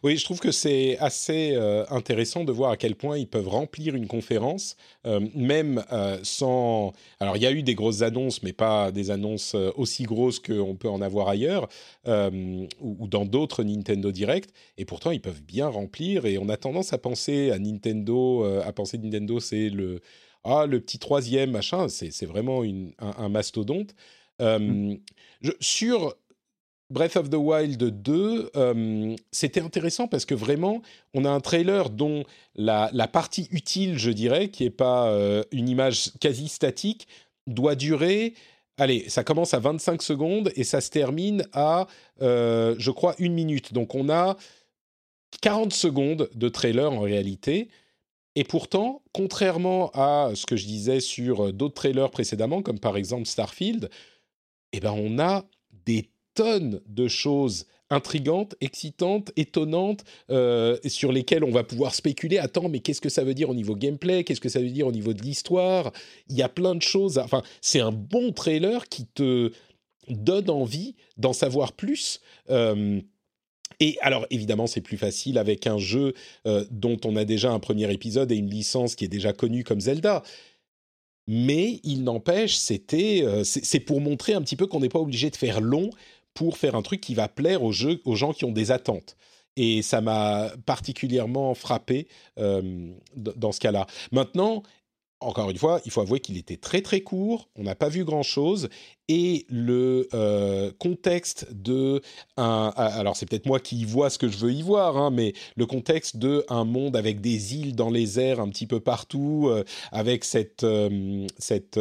Oui, je trouve que c'est assez euh, intéressant de voir à quel point ils peuvent remplir une conférence, euh, même euh, sans... Alors, il y a eu des grosses annonces, mais pas des annonces aussi grosses qu'on peut en avoir ailleurs, ou, ou, dans d'autres Nintendo Direct, et pourtant, ils peuvent bien remplir, et on a tendance à penser à Nintendo, à penser Nintendo, c'est le... Ah, le petit troisième, machin, c'est vraiment une, un, mastodonte. Mmh. Je, sur Breath of the Wild 2, euh, c'était intéressant parce que vraiment, on a un trailer dont la, partie utile, je dirais, qui n'est pas euh, une image quasi statique, doit durer. Allez, ça commence à 25 secondes et ça se termine à, euh, je crois, une minute. Donc on a 40 secondes de trailer en réalité. Et pourtant, contrairement à ce que je disais sur d'autres trailers précédemment, comme par exemple Starfield, eh ben on a des de choses intrigantes, excitantes, étonnantes, euh, sur lesquelles on va pouvoir spéculer. Attends, mais qu'est-ce que ça veut dire au niveau gameplay? Qu'est-ce que ça veut dire au niveau de l'histoire? Il y a plein de choses. Enfin, c'est un bon trailer qui te donne envie d'en savoir plus. Euh, et alors, évidemment, c'est plus facile avec un jeu euh, dont on a déjà un premier épisode et une licence qui est déjà connue comme Zelda. Mais il n'empêche, c'était, c'est pour montrer un petit peu qu'on n'est pas obligé de faire long pour faire un truc qui va plaire aux, gens qui ont des attentes. Et ça m'a particulièrement frappé euh, dans ce cas-là. Maintenant, encore une fois, il faut avouer qu'il était très très court, on n'a pas vu grand-chose, et le euh, contexte de un... Alors c'est peut-être moi qui y vois ce que je veux y voir, hein, mais le contexte de un monde avec des îles dans les airs un petit peu partout, euh, avec cette, euh, cette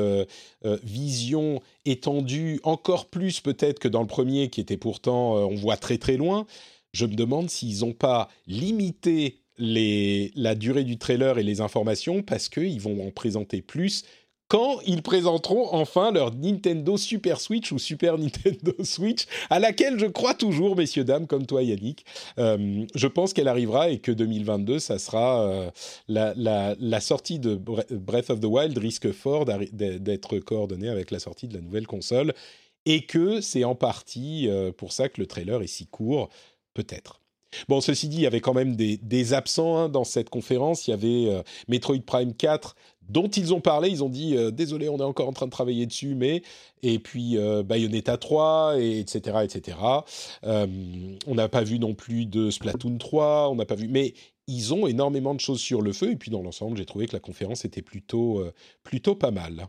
vision étendue encore plus peut-être que dans le premier qui était pourtant, on voit très très loin, je me demande s'ils n'ont pas limité la durée du trailer et les informations parce qu'ils vont en présenter plus quand ils présenteront enfin leur Nintendo Super Switch ou Super Nintendo Switch, à laquelle je crois toujours, messieurs, dames, comme toi Yannick. Euh, je pense qu'elle arrivera et que 2022, ça sera euh, la, la, sortie de Breath of the Wild risque fort d'être coordonnée avec la sortie de la nouvelle console et que c'est en partie euh, pour ça que le trailer est si court, peut-être. Bon, ceci dit, il y avait quand même des, absents hein, dans cette conférence. Il y avait Metroid Prime 4 dont ils ont parlé. Ils ont dit euh, désolé, on est encore en train de travailler dessus, mais et puis euh, Bayonetta 3 et etc etc. Euh, on n'a pas vu non plus de Splatoon 3, on n'a pas vu, mais ils ont énormément de choses sur le feu. Et puis dans l'ensemble, j'ai trouvé que la conférence était plutôt plutôt pas mal.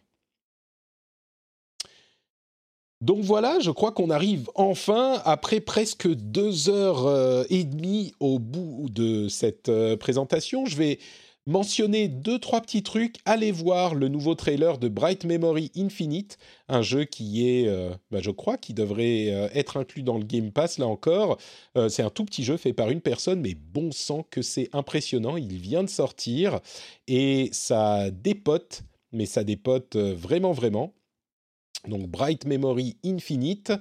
Donc voilà, je crois qu'on arrive enfin, après presque deux heures et demie au bout de cette présentation. Je vais mentionner deux, trois petits trucs. Allez voir le nouveau trailer de Bright Memory Infinite, un jeu qui est, euh, bah, je crois, qui devrait euh, être inclus dans le Game Pass, là encore. Euh, c'est un tout petit jeu fait par une personne, mais bon sang que c'est impressionnant. Il vient de sortir et ça dépote, mais ça dépote vraiment, vraiment. Donc Bright Memory Infinite.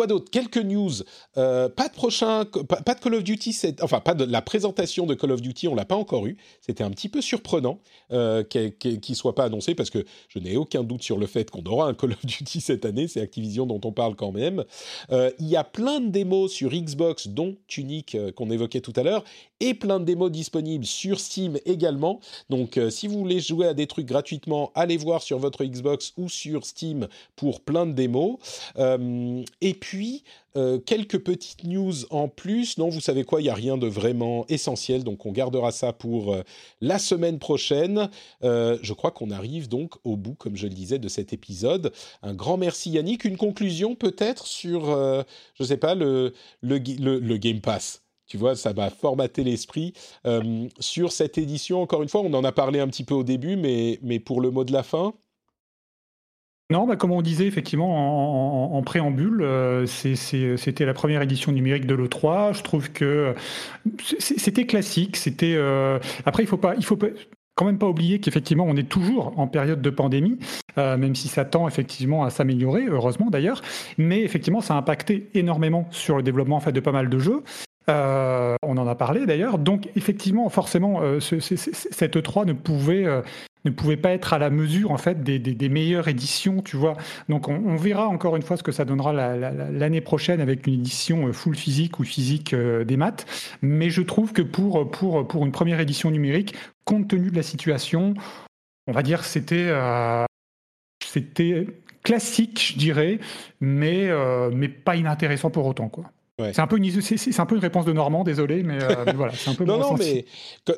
Quoi d'autre? Quelques news. Euh, pas de prochain, pas, de Call of Duty. Enfin, pas de la présentation de Call of Duty. On l'a pas encore eu. C'était un petit peu surprenant euh, qu'il soit pas annoncé parce que je n'ai aucun doute sur le fait qu'on aura un Call of Duty cette année. C'est Activision dont on parle quand même. Euh, il y a plein de démos sur Xbox, dont Tunic euh, qu'on évoquait tout à l'heure, et plein de démos disponibles sur Steam également. Donc, si vous voulez jouer à des trucs gratuitement, allez voir sur votre Xbox ou sur Steam pour plein de démos. et puis puis, euh, quelques petites news en plus. Non, vous savez quoi, il n'y a rien de vraiment essentiel, donc on gardera ça pour euh, la semaine prochaine. Euh, je crois qu'on arrive donc au bout, comme je le disais, de cet épisode. Un grand merci Yannick. Une conclusion peut-être sur, je ne sais pas, le, le, le, Game Pass tu vois, ça m'a formaté l'esprit. sur cette édition, encore une fois, on en a parlé un petit peu au début, mais, mais pour le mot de la fin non, bah, comme on disait effectivement en, préambule, euh, c'était la première édition numérique de l'E3. Je trouve que c'était classique. C'était euh, après il faut faut quand même pas oublier qu'effectivement on est toujours en période de pandémie, euh, même si ça tend effectivement à s'améliorer, heureusement d'ailleurs. Mais effectivement, ça a impacté énormément sur le développement en fait de pas mal de jeux. on en a parlé d'ailleurs. Donc effectivement, forcément, cette E3 ne pouvait ne pouvait pas être à la mesure en fait des, meilleures éditions, tu vois. Donc on, verra encore une fois ce que ça donnera l'année prochaine avec une édition euh, full physique ou physique euh, des maths. Mais je trouve que pour, pour, pour une première édition numérique, compte tenu de la situation, on va dire c'était euh, c'était classique, je dirais, mais, mais pas inintéressant pour autant, quoi. C'est un, peu une, c'est, un peu une réponse de Normand, désolé, mais, euh, voilà, c'est un peu Non, non, mais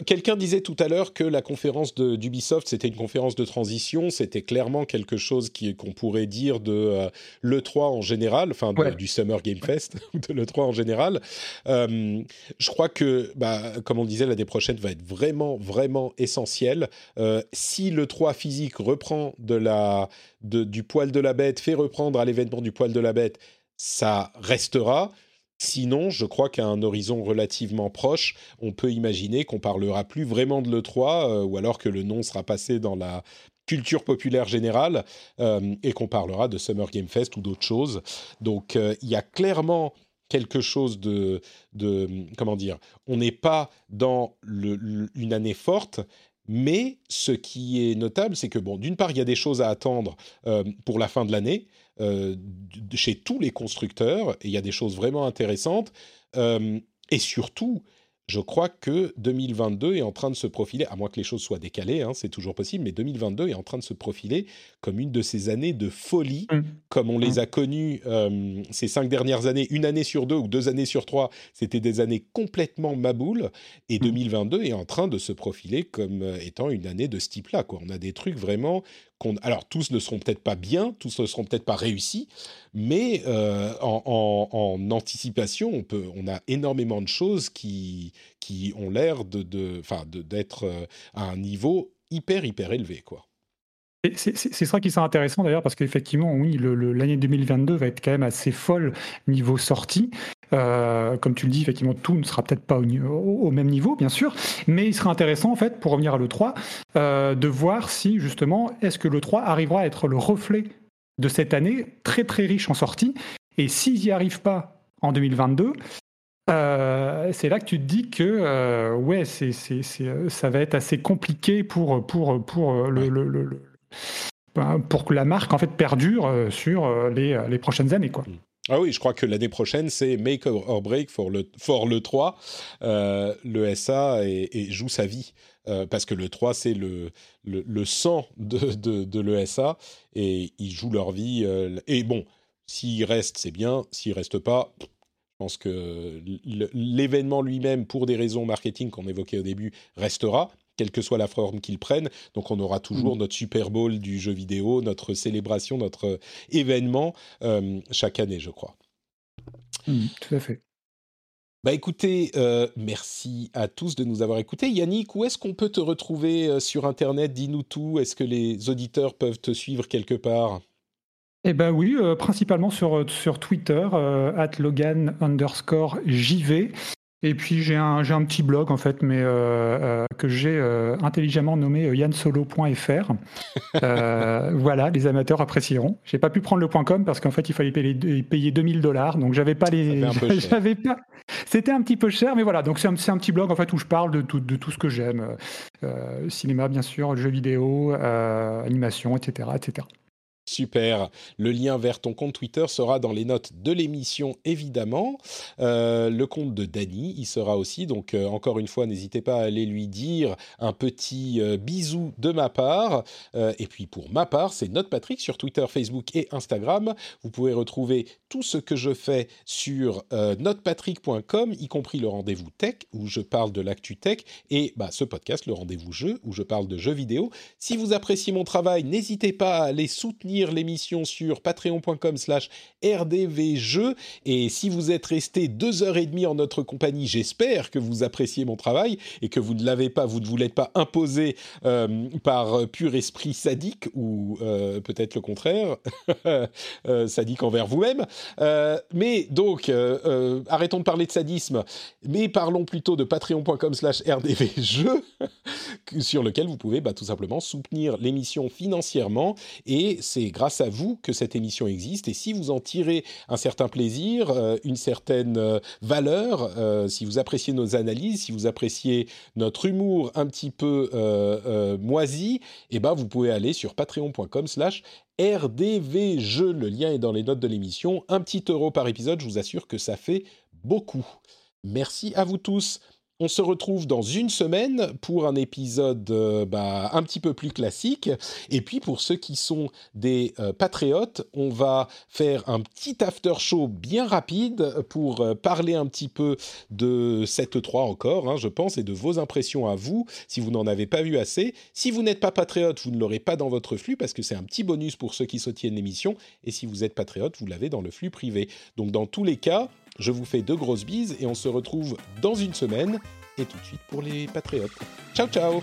quelqu'un disait tout à l'heure que la conférence d'Ubisoft, c'était une conférence de transition. C'était clairement quelque chose qui, qu'on pourrait dire de euh, l'E3 en général, enfin du Summer Game Fest, de l'E3 en général. Euh, je crois que, bah, comme on disait, l'année prochaine va être vraiment, vraiment essentielle. si l'E3 physique reprend de la, de, du poil de la bête, fait reprendre à l'événement du poil de la bête, ça restera Sinon, je crois qu'à un horizon relativement proche, on peut imaginer qu'on parlera plus vraiment de l'E3, euh, ou alors que le nom sera passé dans la culture populaire générale, euh, et qu'on parlera de Summer Game Fest ou d'autres choses. Donc euh, il y a clairement quelque chose de, de comment dire, on n'est pas dans une année forte, mais ce qui est notable, c'est que, bon, d'une part, il y a des choses à attendre pour la fin de l'année. Euh, chez tous les constructeurs, et il y a des choses vraiment intéressantes. Euh, et surtout, je crois que 2022 est en train de se profiler, à moins que les choses soient décalées, hein, c'est toujours possible, mais 2022 est en train de se profiler comme une de ces années de folie, mmh. comme on les mmh. a connues euh, ces cinq dernières années, une année sur deux ou deux années sur trois, c'était des années complètement maboules, et 2022 mmh. est en train de se profiler comme étant une année de ce type-là. On a des trucs vraiment alors tous ne seront peut-être pas bien, tous ne seront peut-être pas réussis, mais euh, en, anticipation, on, a énormément de choses qui, ont l'air de, d'être euh, à un niveau hyper, hyper élevé. quoi. C'est ça qui est intéressant d'ailleurs parce qu'effectivement, oui, l'année 2022 va être quand même assez folle niveau sortie. Comme tu le dis, effectivement, tout ne sera peut-être pas au, même niveau, bien sûr, mais il sera intéressant, en fait, pour revenir à l'E3, de voir si, justement, est-ce que l'E3 arrivera à être le reflet de cette année très très riche en sorties. Et s'ils n'y arrivent pas en 2022, euh, c'est là que tu te dis que euh, ouais, ça va être assez compliqué pour, pour, pour, ben, pour que la marque en fait perdure euh, sur les, les prochaines années. Quoi. Ah oui, je crois que l'année prochaine, c'est make or break for le, for le 3. le SA et, joue sa vie. parce que le 3, c'est le, sang de, de, l'ESA et ils jouent leur vie. et bon, s'ils restent, c'est bien. S'ils restent pas, je pense que l'événement lui-même, pour des raisons marketing qu'on évoquait au début, restera, quelle que soit la forme qu'il prenne. Donc on aura toujours mmh. notre Super Bowl du jeu vidéo, notre célébration, notre événement euh, chaque année, je crois. Mmh, tout à fait. Bah écoutez, euh, merci à tous de nous avoir écoutés. Yannick, où est-ce qu'on peut te retrouver euh, sur Internet? Dis-nous tout. Est-ce que les auditeurs peuvent te suivre quelque part? Eh ben oui, euh, principalement sur, euh, sur Twitter, euh, at Logan underscore JV. Et puis j'ai un, j'ai un petit blog en fait, mais que j'ai intelligemment nommé yansolo.fr. voilà, les amateurs apprécieront. J'ai pas pu prendre le .com parce qu'en fait il fallait payer, payer 2000 dollars, donc j'avais pas les, j'avais pas. C'était un petit peu cher, mais voilà. Donc c'est un, un, petit blog en fait où je parle de tout, de tout ce que j'aime, cinéma bien sûr, jeux vidéo, animation, etc., etc. Super. Le lien vers ton compte Twitter sera dans les notes de l'émission, évidemment. Euh, le compte de Dany y sera aussi. Donc, euh, encore une fois, n'hésitez pas à aller lui dire un petit euh, bisou de ma part. et puis, pour ma part, c'est Note Patrick sur Twitter, Facebook et Instagram. Vous pouvez retrouver tout ce que je fais sur notepatrick.com, y compris le rendez-vous tech, où je parle de l'actu tech, et bah, ce podcast, le rendez-vous jeu, où je parle de jeux vidéo. Si vous appréciez mon travail, n'hésitez pas à aller soutenir l'émission sur patreon.com slash rdvjeux. Et si vous êtes resté deux heures et demie en notre compagnie, j'espère que vous appréciez mon travail et que vous ne l'avez pas, vous ne vous l'êtes pas imposé euh, par pur esprit sadique ou euh, peut-être le contraire, euh, sadique envers vous-même. mais donc, arrêtons de parler de sadisme, mais parlons plutôt de patreon.com slash rdvjeux sur lequel vous pouvez bah, tout simplement soutenir l'émission financièrement et c'est grâce à vous que cette émission existe. Et si vous en tirez un certain plaisir, euh, une certaine euh, valeur, euh, si vous appréciez nos analyses, si vous appréciez notre humour un petit peu moisi, eh ben vous pouvez aller sur patreon.com/slash rdvjeux. Le lien est dans les notes de l'émission. Un petit euro par épisode, je vous assure que ça fait beaucoup. Merci à vous tous. On se retrouve dans une semaine pour un épisode euh, bah, un petit peu plus classique. Et puis pour ceux qui sont des euh, patriotes, on va faire un petit after show bien rapide pour euh, parler un petit peu de cette 3 encore, hein, je pense, et de vos impressions à vous, si vous n'en avez pas vu assez. Si vous n'êtes pas patriote, vous ne l'aurez pas dans votre flux parce que c'est un petit bonus pour ceux qui soutiennent l'émission. Et si vous êtes patriote, vous l'avez dans le flux privé. Donc dans tous les cas, je vous fais de grosses bises et on se retrouve dans une semaine et tout de suite pour les patriotes. Ciao ciao